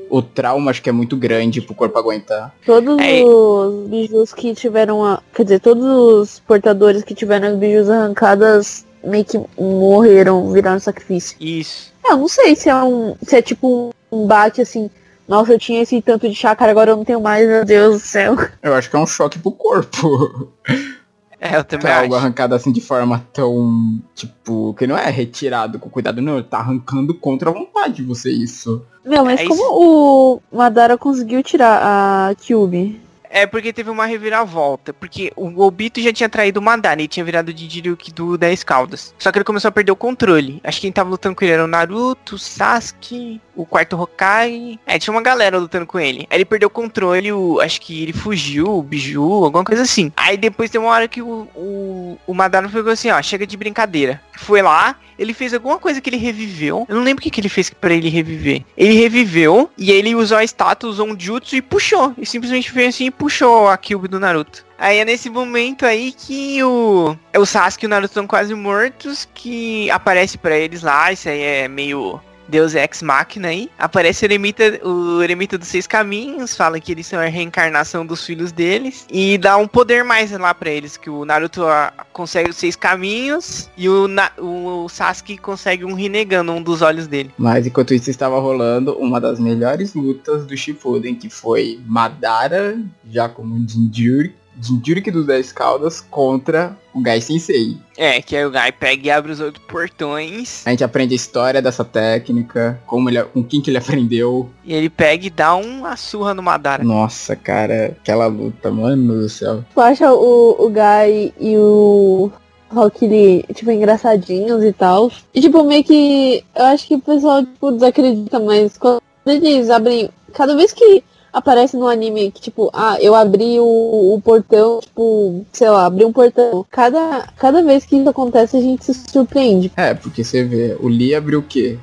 O trauma acho que é muito grande pro corpo aguentar. Todos é. os bijus que tiveram a. Quer dizer, todos os portadores que tiveram as bijus arrancadas meio que morreram, viraram sacrifício. Isso. É, eu não sei se é um. Se é tipo um bate assim. Nossa, eu tinha esse tanto de chácara, agora eu não tenho mais, meu Deus do céu. Eu acho que é um choque pro corpo. É, eu também é acho. algo arrancado assim de forma tão, tipo, que não é retirado com cuidado, não, ele tá arrancando contra a vontade de você isso. Não, mas é como isso. o Madara conseguiu tirar a Kyubi? É porque teve uma reviravolta. Porque o Obito já tinha traído o Madara. Ele tinha virado de Jiryuki do 10 Caldas. Só que ele começou a perder o controle. Acho que quem tava lutando com ele era o Naruto, o Sasuke, o quarto Hokage. É, tinha uma galera lutando com ele. Aí ele perdeu o controle, o, acho que ele fugiu, o Biju, alguma coisa assim. Aí depois tem uma hora que o, o, o Madara pegou assim, ó, chega de brincadeira. Foi lá, ele fez alguma coisa que ele reviveu. Eu não lembro o que, que ele fez para ele reviver. Ele reviveu e ele usou a estátua, usou um jutsu e puxou. E simplesmente fez assim e puxou a Kyubi do Naruto. Aí é nesse momento aí que o, o Sasuke e o Naruto estão quase mortos, que aparece para eles lá, isso aí é meio Deus Ex Machina aí. Aparece o eremita, o eremita dos seis caminhos, fala que eles são a reencarnação dos filhos deles e dá um poder mais lá para eles, que o Naruto a, consegue os seis caminhos e o, Na, o Sasuke consegue um Rinnegan, um dos olhos dele. Mas enquanto isso estava rolando uma das melhores lutas do Shippuden, que foi Madara, já como Jinjuri, Jinjuriki dos 10 Caldas contra o Gai Sensei. É, que aí o Gai pega e abre os oito portões. A gente aprende a história dessa técnica, como ele, com quem que ele aprendeu. E ele pega e dá uma surra no Madara. Nossa, cara, aquela luta, mano do céu. Tu acha o, o Gai e o Rock, ele, tipo, engraçadinhos e tal. E, tipo, meio que. Eu acho que o pessoal, tipo, desacredita, mas quando eles abrem. Cada vez que aparece no anime que, tipo, ah, eu abri o, o, portão, tipo, sei lá, abri um portão. Cada, cada vez que isso acontece, a gente se surpreende. É, porque você vê, o Lee abriu o quê?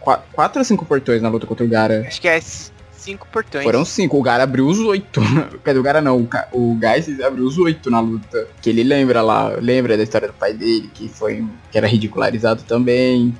Qu quatro ou cinco portões na luta contra o Gara? Acho que é cinco portões. Foram cinco, o Gara abriu os oito. Cadê o Gara não? O, o Geis abriu os oito na luta. Que ele lembra lá, lembra da história do pai dele, que foi que era ridicularizado também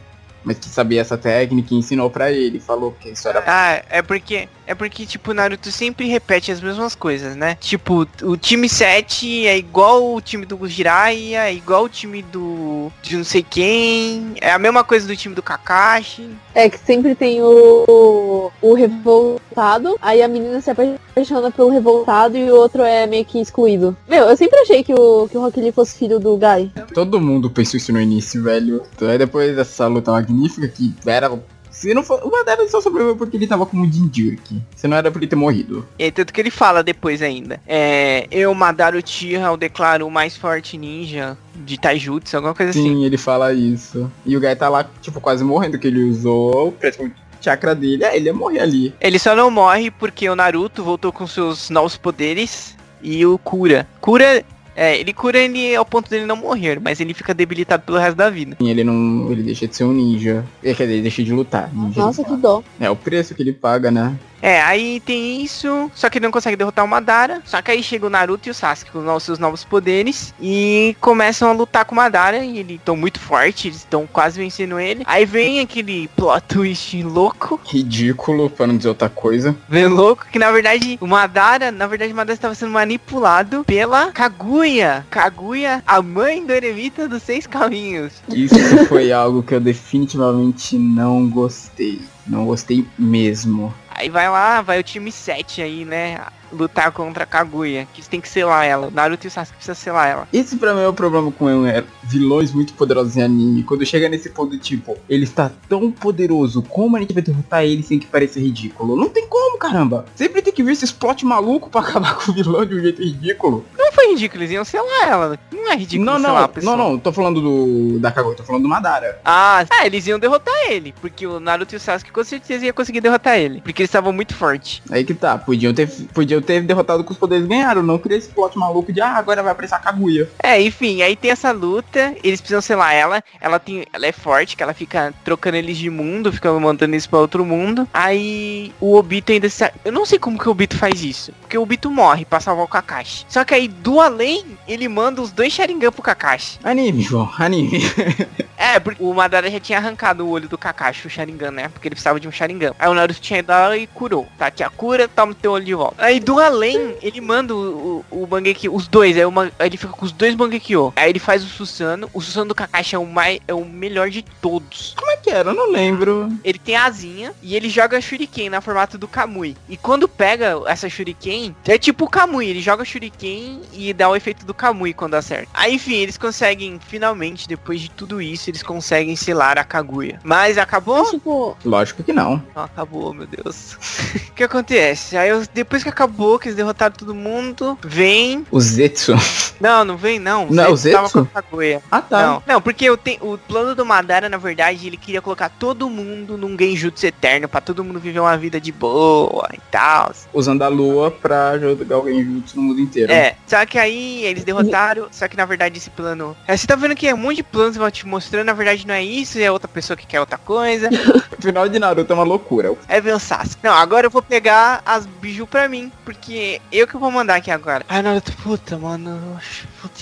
mas que sabia essa técnica e ensinou para ele, falou que isso era. Ah, é porque é porque, tipo, Naruto sempre repete as mesmas coisas, né? Tipo, o time 7 é igual o time do Jiraiya, é igual o time do. de não sei quem. É a mesma coisa do time do Kakashi. É que sempre tem o. o revoltado, aí a menina se apaixona pelo revoltado e o outro é meio que excluído. Meu, eu sempre achei que o, que o Rock Lee fosse filho do Guy. Todo mundo pensou isso no início, velho. Então, aí depois dessa luta magnífica que era se não for. O Madara só sobreviveu porque ele tava como Jinjuriki. Se não era por ele ter morrido. E tanto que ele fala depois ainda. É. Eu, Madara Uchiha, eu declaro o mais forte ninja de Taijutsu, alguma coisa Sim, assim. Sim, ele fala isso. E o Gai tá lá, tipo, quase morrendo, que ele usou praticamente chakra dele. É, ele ia morrer ali. Ele só não morre porque o Naruto voltou com seus novos poderes e o cura. Cura é, ele cura ele ao ponto dele não morrer, mas ele fica debilitado pelo resto da vida. Ele não. Ele deixa de ser um ninja. Quer dizer, ele deixa de lutar. Ninja Nossa, que dó. É o preço que ele paga, né? É, aí tem isso, só que ele não consegue derrotar o Madara. Só que aí chega o Naruto e o Sasuke com os seus novos poderes e começam a lutar com o Madara. E eles estão muito fortes, eles estão quase vencendo ele. Aí vem aquele plot twist louco. Ridículo, para não dizer outra coisa. Vem louco, que na verdade o Madara, na verdade o Madara estava sendo manipulado pela Kaguya. Kaguya, a mãe do eremita dos seis caminhos. Isso foi algo que eu definitivamente não gostei. Não gostei mesmo. Aí vai lá, vai o time 7 aí, né? Lutar contra a Kaguya, que tem que selar ela. Naruto e o Sasuke precisam selar ela. Esse pra mim é o problema com ele, é vilões muito poderosos em anime. Quando chega nesse ponto, tipo, ele está tão poderoso, como a gente vai derrotar ele sem que pareça ridículo? Não tem como, caramba. Sempre tem que vir esse plot maluco pra acabar com o vilão de um jeito ridículo. Não foi ridículo, eles iam selar ela. Não é ridículo não, não, Não, não, tô falando do da Kaguya, tô falando do Madara. Ah, é, eles iam derrotar ele, porque o Naruto e o Sasuke com certeza iam conseguir derrotar ele, porque eles estavam muito fortes. Aí que tá, podiam ter, podiam eu teve derrotado com os poderes ganharam, não queria esse plot maluco de ah, agora vai aparecer a Kaguya. É, enfim, aí tem essa luta, eles precisam selar ela, ela tem, ela é forte, que ela fica trocando eles de mundo, fica mandando eles para outro mundo. Aí o Obito ainda se... eu não sei como que o Obito faz isso, porque o Obito morre para salvar o Kakashi. Só que aí do além, ele manda os dois Sharingan pro Kakashi. Anime, João, anime. é, porque o Madara já tinha arrancado o olho do Kakashi, o Sharingan, né? Porque ele precisava de um Sharingan. Aí o Naruto tinha ido lá e curou. Tá aqui a cura, toma teu olho de volta. Aí do além, ele manda o, o, o os dois, aí, uma, aí ele fica com os dois Bangekyo. Aí ele faz o Susano. O Susano do Kakashi é o, mais, é o melhor de todos. Como é que era? Eu não lembro. Ele tem a asinha e ele joga Shuriken na formato do Kamui. E quando pega essa Shuriken, é tipo o Kamui. Ele joga Shuriken e dá o efeito do Kamui quando acerta. Aí enfim, eles conseguem, finalmente, depois de tudo isso, eles conseguem selar a Kaguya. Mas acabou? Mas, tipo... Lógico que não. Não acabou, meu Deus. o que acontece? Aí depois que acabou, que eles derrotaram todo mundo, vem. O Zetsu. Não, não vem não. O não, Zetsu, o Zetsu? tava com a Kaguya. Ah, tá. Não, não porque eu tenho, o plano do Madara, na verdade, ele queria colocar todo mundo num genjutsu eterno, pra todo mundo viver uma vida de boa e tal. Usando a lua pra jogar o genjutsu no mundo inteiro. É, só que aí eles derrotaram, só que na verdade esse plano... É, você tá vendo que é um monte de planos que vão te mostrando, na verdade não é isso, é outra pessoa que quer outra coisa. o final de Naruto é uma loucura. É ver o Sasuke. Não, agora eu vou pegar as biju pra mim, porque eu que vou mandar aqui agora. Ai, Naruto, puta, mano. Puta.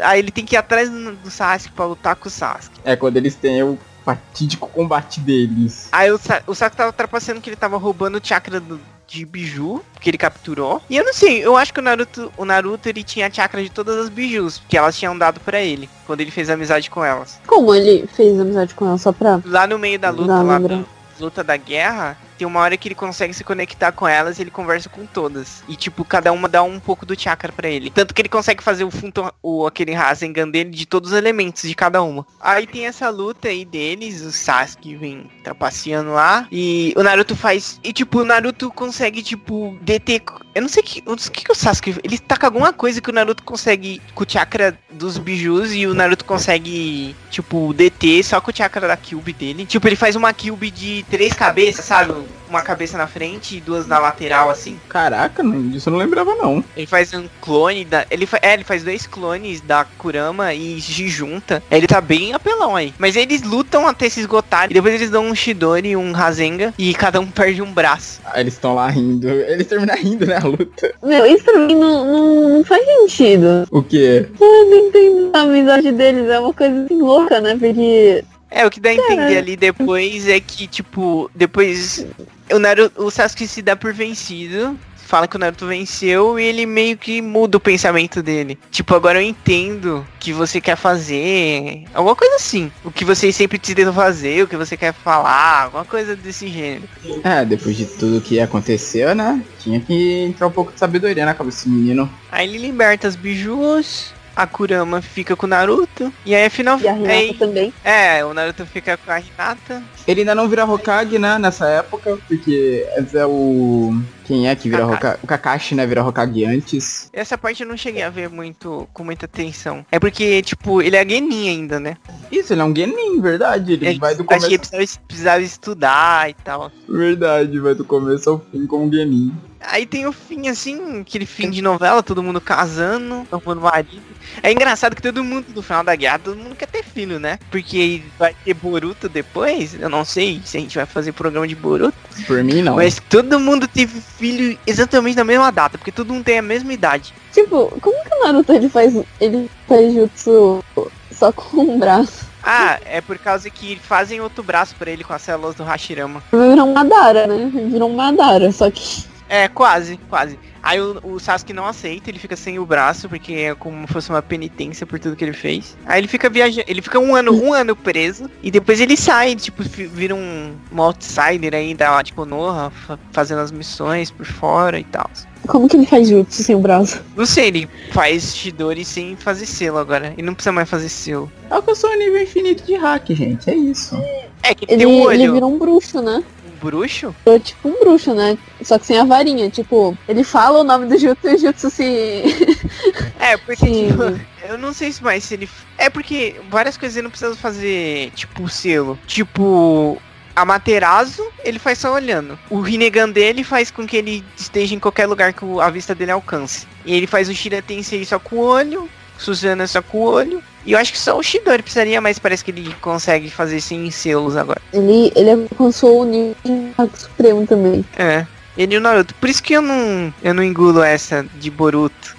Aí ele tem que ir atrás do Sasuke pra lutar com o Sasuke. É, quando eles têm o fatídico combate deles. Aí o, Sa o Sasuke tava trapaceando que ele tava roubando o chakra do, de biju que ele capturou. E eu não sei, eu acho que o Naruto, o Naruto ele tinha a chakra de todas as bijus que elas tinham dado para ele quando ele fez amizade com elas. Como ele fez amizade com elas só pra. Lá no meio da luta, lá da luta da guerra, tem uma hora que ele consegue se conectar com elas e ele conversa com todas. E tipo, cada uma dá um pouco do chakra pra ele. Tanto que ele consegue fazer o funto, o aquele Rasengan dele de todos os elementos de cada uma. Aí tem essa luta aí deles, o Sasuke vem trapaceando lá e o Naruto faz e tipo, o Naruto consegue tipo deter eu não sei que, o que que o Sasuke, ele taca alguma coisa que o Naruto consegue com o chakra dos bijus e o Naruto consegue, tipo, deter só com o chakra da Cube dele. Tipo, ele faz uma Cube de três cabeças, sabe? Uma cabeça na frente e duas na lateral, assim. Caraca, não, disso eu não lembrava não. Ele faz um clone da. Ele, fa... é, ele faz dois clones da Kurama e se junta. Ele tá bem apelão aí. Mas eles lutam até se esgotarem. E depois eles dão um Shidori e um Rasengan. E cada um perde um braço. Aí eles estão lá rindo. Eles terminam rindo, né, a luta. Meu, isso pra mim não, não, não faz sentido. O quê? Eu não entendo a amizade deles, é uma coisa assim louca, né? Porque. É, o que dá a entender ali depois é que, tipo, depois o Naruto, o Sasuke se dá por vencido. Fala que o Naruto venceu e ele meio que muda o pensamento dele. Tipo, agora eu entendo o que você quer fazer. Alguma coisa assim. O que vocês sempre te tentam fazer, o que você quer falar, alguma coisa desse gênero. É, depois de tudo que aconteceu, né? Tinha que entrar um pouco de sabedoria na cabeça desse menino. Aí ele liberta as bijus. A Kurama fica com o Naruto. E aí afinal. E a Renata aí- também. é, o Naruto fica com a Hinata. Ele ainda não vira Hokage, né, nessa época, porque é o... Quem é que vira Kakashi. Hokage? O Kakashi, né, vira Hokage antes. Essa parte eu não cheguei a ver muito com muita atenção. É porque, tipo, ele é Genin ainda, né? Isso, ele é um Genin, verdade. Ele Ele- vai do começo... que precisava, precisava estudar e tal. Verdade, vai do começo ao fim com o Genin. Aí tem o fim, assim, aquele fim de novela, todo mundo casando, tomando marido. É engraçado que todo mundo, no final da guerra, todo mundo quer ter filho, né? Porque vai ter Boruto depois, eu não sei se a gente vai fazer programa de Boruto, Por mim, não. mas todo mundo teve filho exatamente na mesma data, porque todo mundo tem a mesma idade. Tipo, como que o Naruto ele faz. Ele faz jutsu só com um braço? Ah, é por causa que fazem outro braço pra ele com as células do Hashirama. Virou um Madara, né? Virou um Madara, só que. É, quase, quase. Aí o, o Sasuke não aceita, ele fica sem o braço, porque é como se fosse uma penitência por tudo que ele fez. Aí ele fica viajando, ele fica um ano, um ano preso, e depois ele sai, tipo, vira um, um outsider aí da, tipo, Noha, fa- fazendo as missões por fora e tal. Como que ele faz jutsu sem o braço? Não sei, ele faz Shidori sem fazer selo agora. Ele não precisa mais fazer selo. Alcançou o nível infinito de hack, gente. É isso. É que ele, Ele, tem um ele olho. virou um bruxo, né? Bruxo? É tipo um bruxo, né? Só que sem a varinha. Tipo, ele fala o nome do jutsu e o jutsu se. É, porque, Sim. tipo, eu não sei se mais se ele. É porque várias coisas ele não precisa fazer, tipo, selo. Tipo, a Materazo, ele faz só olhando. O Rinnegan dele faz com que ele esteja em qualquer lugar que a vista dele alcance. E ele faz o Shira Tensei só com o olho, Suzana só com o olho. E eu acho que só o Shidori precisaria, mas parece que ele consegue fazer sem selos agora. Ele, ele alcançou o nível Supremo também. É. Ele e o Naruto. Por isso que eu não, eu não engulo essa de Boruto.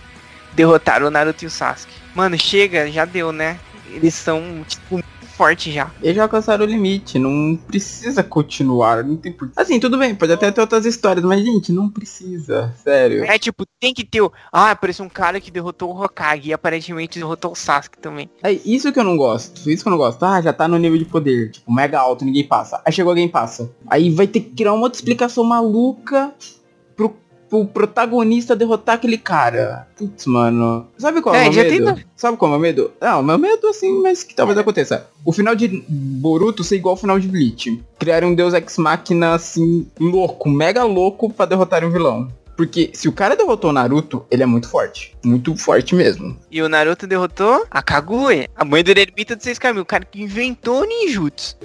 Derrotar o Naruto e o Sasuke. Mano, chega, já deu, né? Eles são, tipo, fortes já. Eles já alcançaram o limite, não precisa continuar, não tem por... Assim, tudo bem, pode até ter outras histórias, mas gente, não precisa, sério. É tipo, tem que ter o. Ah, apareceu um cara que derrotou o Hokage e aparentemente derrotou o Sasuke também. É isso que eu não gosto, isso que eu não gosto. Ah, já tá no nível de poder, tipo, mega alto, ninguém passa. Aí chegou alguém passa. Aí vai ter que criar uma outra explicação maluca pro, pro protagonista derrotar aquele cara. Putz, mano. Sabe qual é, É, o meu medo? Sabe qual é o meu medo? Não, meu medo assim, mas que talvez aconteça. O final de Boruto ser igual ao final de Bleach. Criar um deus ex machina assim, louco, mega louco pra derrotar um vilão. Porque se o cara derrotou o Naruto, ele é muito forte. Muito forte mesmo. E o Naruto derrotou a Kaguya, a mãe do ermita dos seis caminhos, o cara que inventou o ninjutsu.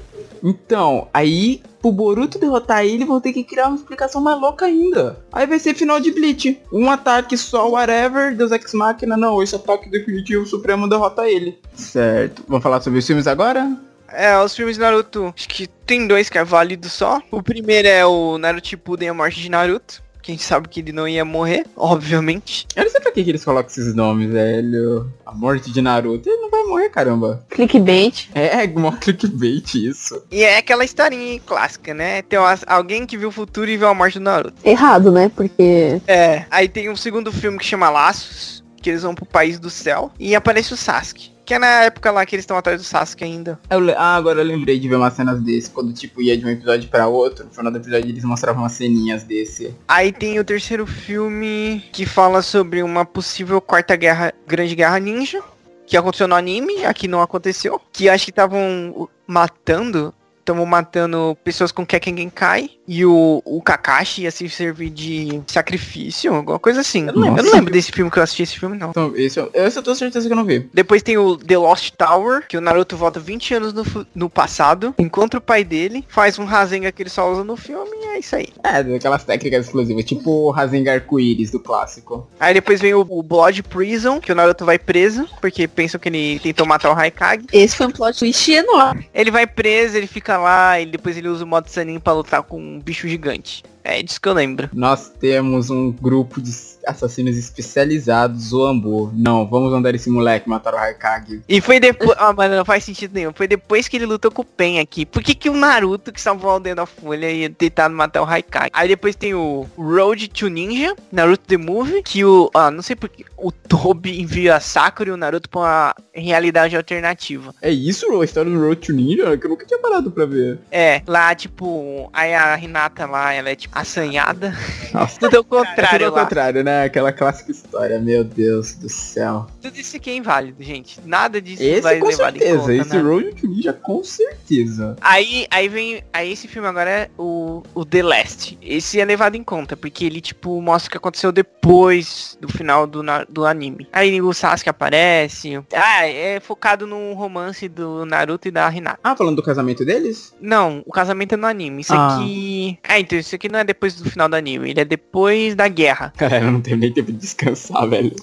Então, aí, pro Boruto derrotar ele, vão ter que criar uma explicação mais louca ainda. Aí vai ser final de Bleach. Um ataque só, whatever, Deus Ex Machina, não, esse ataque definitivo, Supremo derrota ele. Certo. Vamos falar sobre os filmes agora? É, os filmes de Naruto, acho que tem dois que é válido só. O primeiro é o Naruto Shippuden, a morte de Naruto. Que a gente sabe que ele não ia morrer, obviamente. Eu não sei pra que, que eles colocam esses nomes, velho. A morte de Naruto. Ele não vai morrer, caramba. Clickbait. É, é mó clickbait isso. E é aquela historinha clássica, né? Tem umas- alguém que viu o futuro e viu a morte do Naruto. Errado, né? Porque É. Aí tem um segundo filme que chama Laços, que eles vão pro país do céu, e aparece o Sasuke. Que é na época lá que eles estão atrás do Sasuke ainda. Eu ah, agora eu lembrei de ver umas cenas desse, quando tipo ia de um episódio pra outro, no final do episódio eles mostravam umas ceninhas desse. Aí tem o terceiro filme que fala sobre uma possível quarta guerra, grande guerra ninja, que aconteceu no anime, aqui não aconteceu. Que acho que estavam matando, estavam matando pessoas com Kekken Genkai, e o, o Kakashi ia se servir de sacrifício, alguma coisa assim. Eu não, lembro, eu não lembro desse filme que eu assisti esse filme, não. Então, esse, eu- esse eu tenho certeza que eu não vi. Depois tem o The Lost Tower, que o Naruto volta 20 anos no, no passado, encontra o pai dele, faz um Rasengan que ele só usa no filme e é isso aí. É, daquelas técnicas exclusivas, tipo o Rasengan Arco-Íris do clássico. Aí depois vem o, o Blood Prison, que o Naruto vai preso, porque pensam que ele tentou matar o Raikage. esse foi um plot twist enorme. Ele vai preso, ele fica lá, e depois ele usa o modo Sanin pra lutar com um bicho gigante. É disso que eu lembro. Nós temos um grupo de assassinos especializados, o Ambu. Não, vamos mandar esse moleque matar o Raikage. E foi depois. Ah, mano, não faz sentido nenhum. Foi depois que ele lutou com o Pen aqui. Por que, que o Naruto, que salvou a aldeia da Folha, ia tentar matar o Raikage? Aí depois tem o Road to Ninja, Naruto The Movie, que o. Ah, não sei porque. O Tobi envia a Sakura e o Naruto pra uma realidade alternativa. É isso, a história do Road to Ninja? Que eu nunca tinha parado pra ver. É, lá, tipo, aí a Renata lá, ela é tipo assanhada. Nossa. Tudo ao É tudo contrário ao contrário, né? Aquela clássica história, meu Deus do céu. Tudo isso aqui é inválido, gente. Nada disso Esse vai com levar em certeza, conta, esse né? Road Ninja com certeza. Aí, aí vem. Aí esse filme agora é o, o The Last. Esse é levado em conta, porque ele, tipo, mostra o que aconteceu depois do final do, na- do anime. Aí o Sasuke aparece. Ah, é focado no romance do Naruto e da Hinata. Ah, falando do casamento deles? Não, o casamento é no anime. Isso Ah. aqui. Ah, então isso aqui não é depois do final do anime. Ele é depois da guerra. Cara, eu não tenho nem tempo de descansar, velho.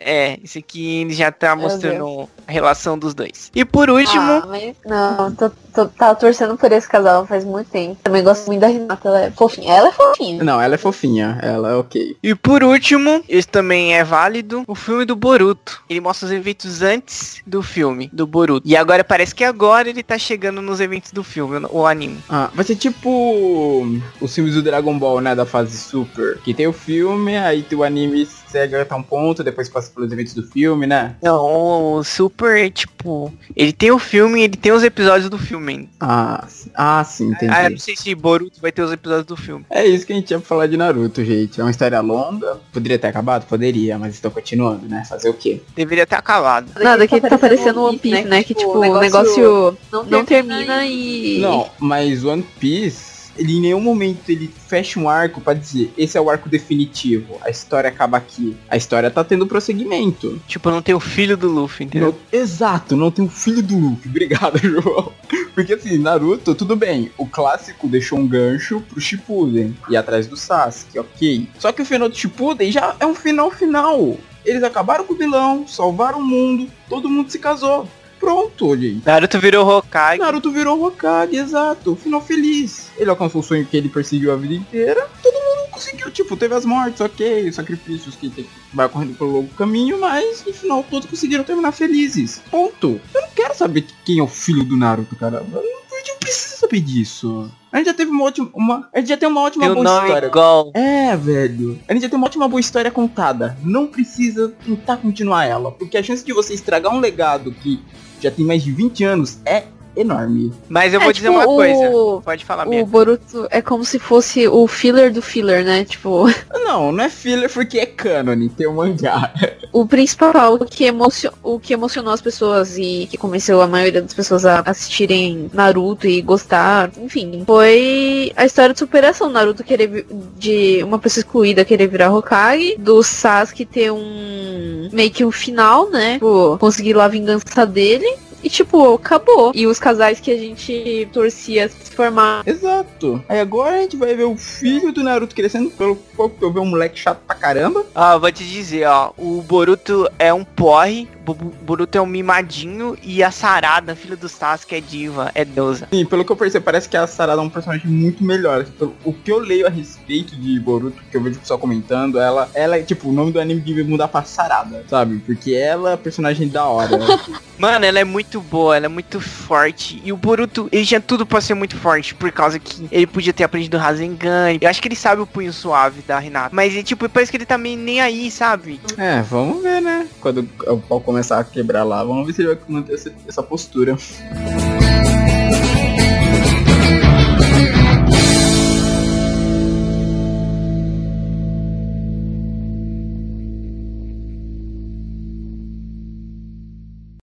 É, isso aqui ele já tá mostrando a relação dos dois. E por último. Ah, mas não, tô, tô, tava torcendo por esse casal faz muito tempo. Também gosto muito da Renata, ela é fofinha. Ela é fofinha. Não, ela é fofinha, ela é ok. E por último, esse também é válido, o filme do Boruto. Ele mostra os eventos antes do filme, do Boruto. E agora parece que agora ele tá chegando nos eventos do filme, o anime. Ah, vai ser tipo os filmes do Dragon Ball, né, da fase Super. Que tem o filme, aí tem o anime segue até um ponto, depois passa pelos eventos do filme, né? Não, o Super, tipo, ele tem o filme ele tem os episódios do filme ainda. Ah, sim. ah, sim, entendi. Ah, eu não sei se Boruto vai ter os episódios do filme. É isso que a gente tinha pra falar de Naruto, gente. É uma história longa. Poderia ter acabado? Poderia, mas estou continuando, né? Fazer o quê? Deveria ter acabado. Nada que tá parecendo One Piece, né? Que tipo, o negócio não termina e. Não, mas One Piece, ele em nenhum momento ele fecha um arco pra dizer, esse é o arco definitivo. A história acaba aqui. A história tá tendo prosseguimento. Tipo, não tem o filho do Luffy, entendeu? Não- exato, não tem um filho do Luffy. Obrigado, João. Porque assim, Naruto, tudo bem. O clássico deixou um gancho pro Shippuden. E atrás do Sasuke, ok. Só que o final do Shippuden já é um final final. Eles acabaram com o vilão, salvaram o mundo, todo mundo se casou. Pronto, gente. Naruto virou Hokage. Naruto virou Hokage, exato. Final feliz. Ele alcançou o sonho que ele perseguiu a vida inteira. Todo mundo conseguiu, tipo, teve as mortes, ok, os sacrifícios que tem, vai correndo pelo longo caminho, mas no final todos conseguiram terminar felizes. Ponto. Eu não quero saber quem é o filho do Naruto, caramba. Eu não, eu não preciso saber disso. A gente já teve uma ótima. Uma, a gente já tem uma ótima o boa nome história. igual. É, velho. A gente já tem uma ótima boa história contada. Não precisa tentar continuar ela. Porque a chance de você estragar um legado que já tem mais de 20 anos. É enorme. Mas eu É, vou dizer tipo, uma coisa. o- Pode falar O mesmo. Boruto é como se fosse o filler do filler, né? Tipo, Não, não é filler porque é canon, tem o mangá. o principal o que, emocio o que emocionou as pessoas e que convenceu a maioria das pessoas a assistirem Naruto e gostar, enfim, foi a história de superação. Naruto querer vi- de uma pessoa excluída querer virar Hokage, do Sasuke ter um meio que um final, né? Tipo, conseguir lá a vingança dele. E tipo, acabou. E os casais que a gente torcia se formar. Exato. Aí agora a gente vai ver o filho do Naruto crescendo, pelo pouco que eu ver um moleque chato pra caramba. Ah, vou te dizer, ó. O Boruto é um porre. Boruto é um mimadinho e a Sarada, filha do Sasuke, é diva, é deusa. Sim, pelo que eu percebi, parece que a Sarada é um personagem muito melhor. Tipo, o que eu leio a respeito de Boruto, que eu vejo o pessoal comentando, ela, ela é, tipo, o nome do anime devia mudar pra Sarada, sabe? Porque ela é personagem da hora. Mano, ela é muito boa, ela é muito forte. E o Boruto, ele tinha tudo pra ser muito forte, por causa que ele podia ter aprendido Rasengan. Eu acho que ele sabe o punho suave da Renata. Mas, tipo, parece que ele também tá nem aí, sabe? É, vamos ver, né? Quando o pau começar a quebrar lá, vamos ver se ele vai manter essa, postura.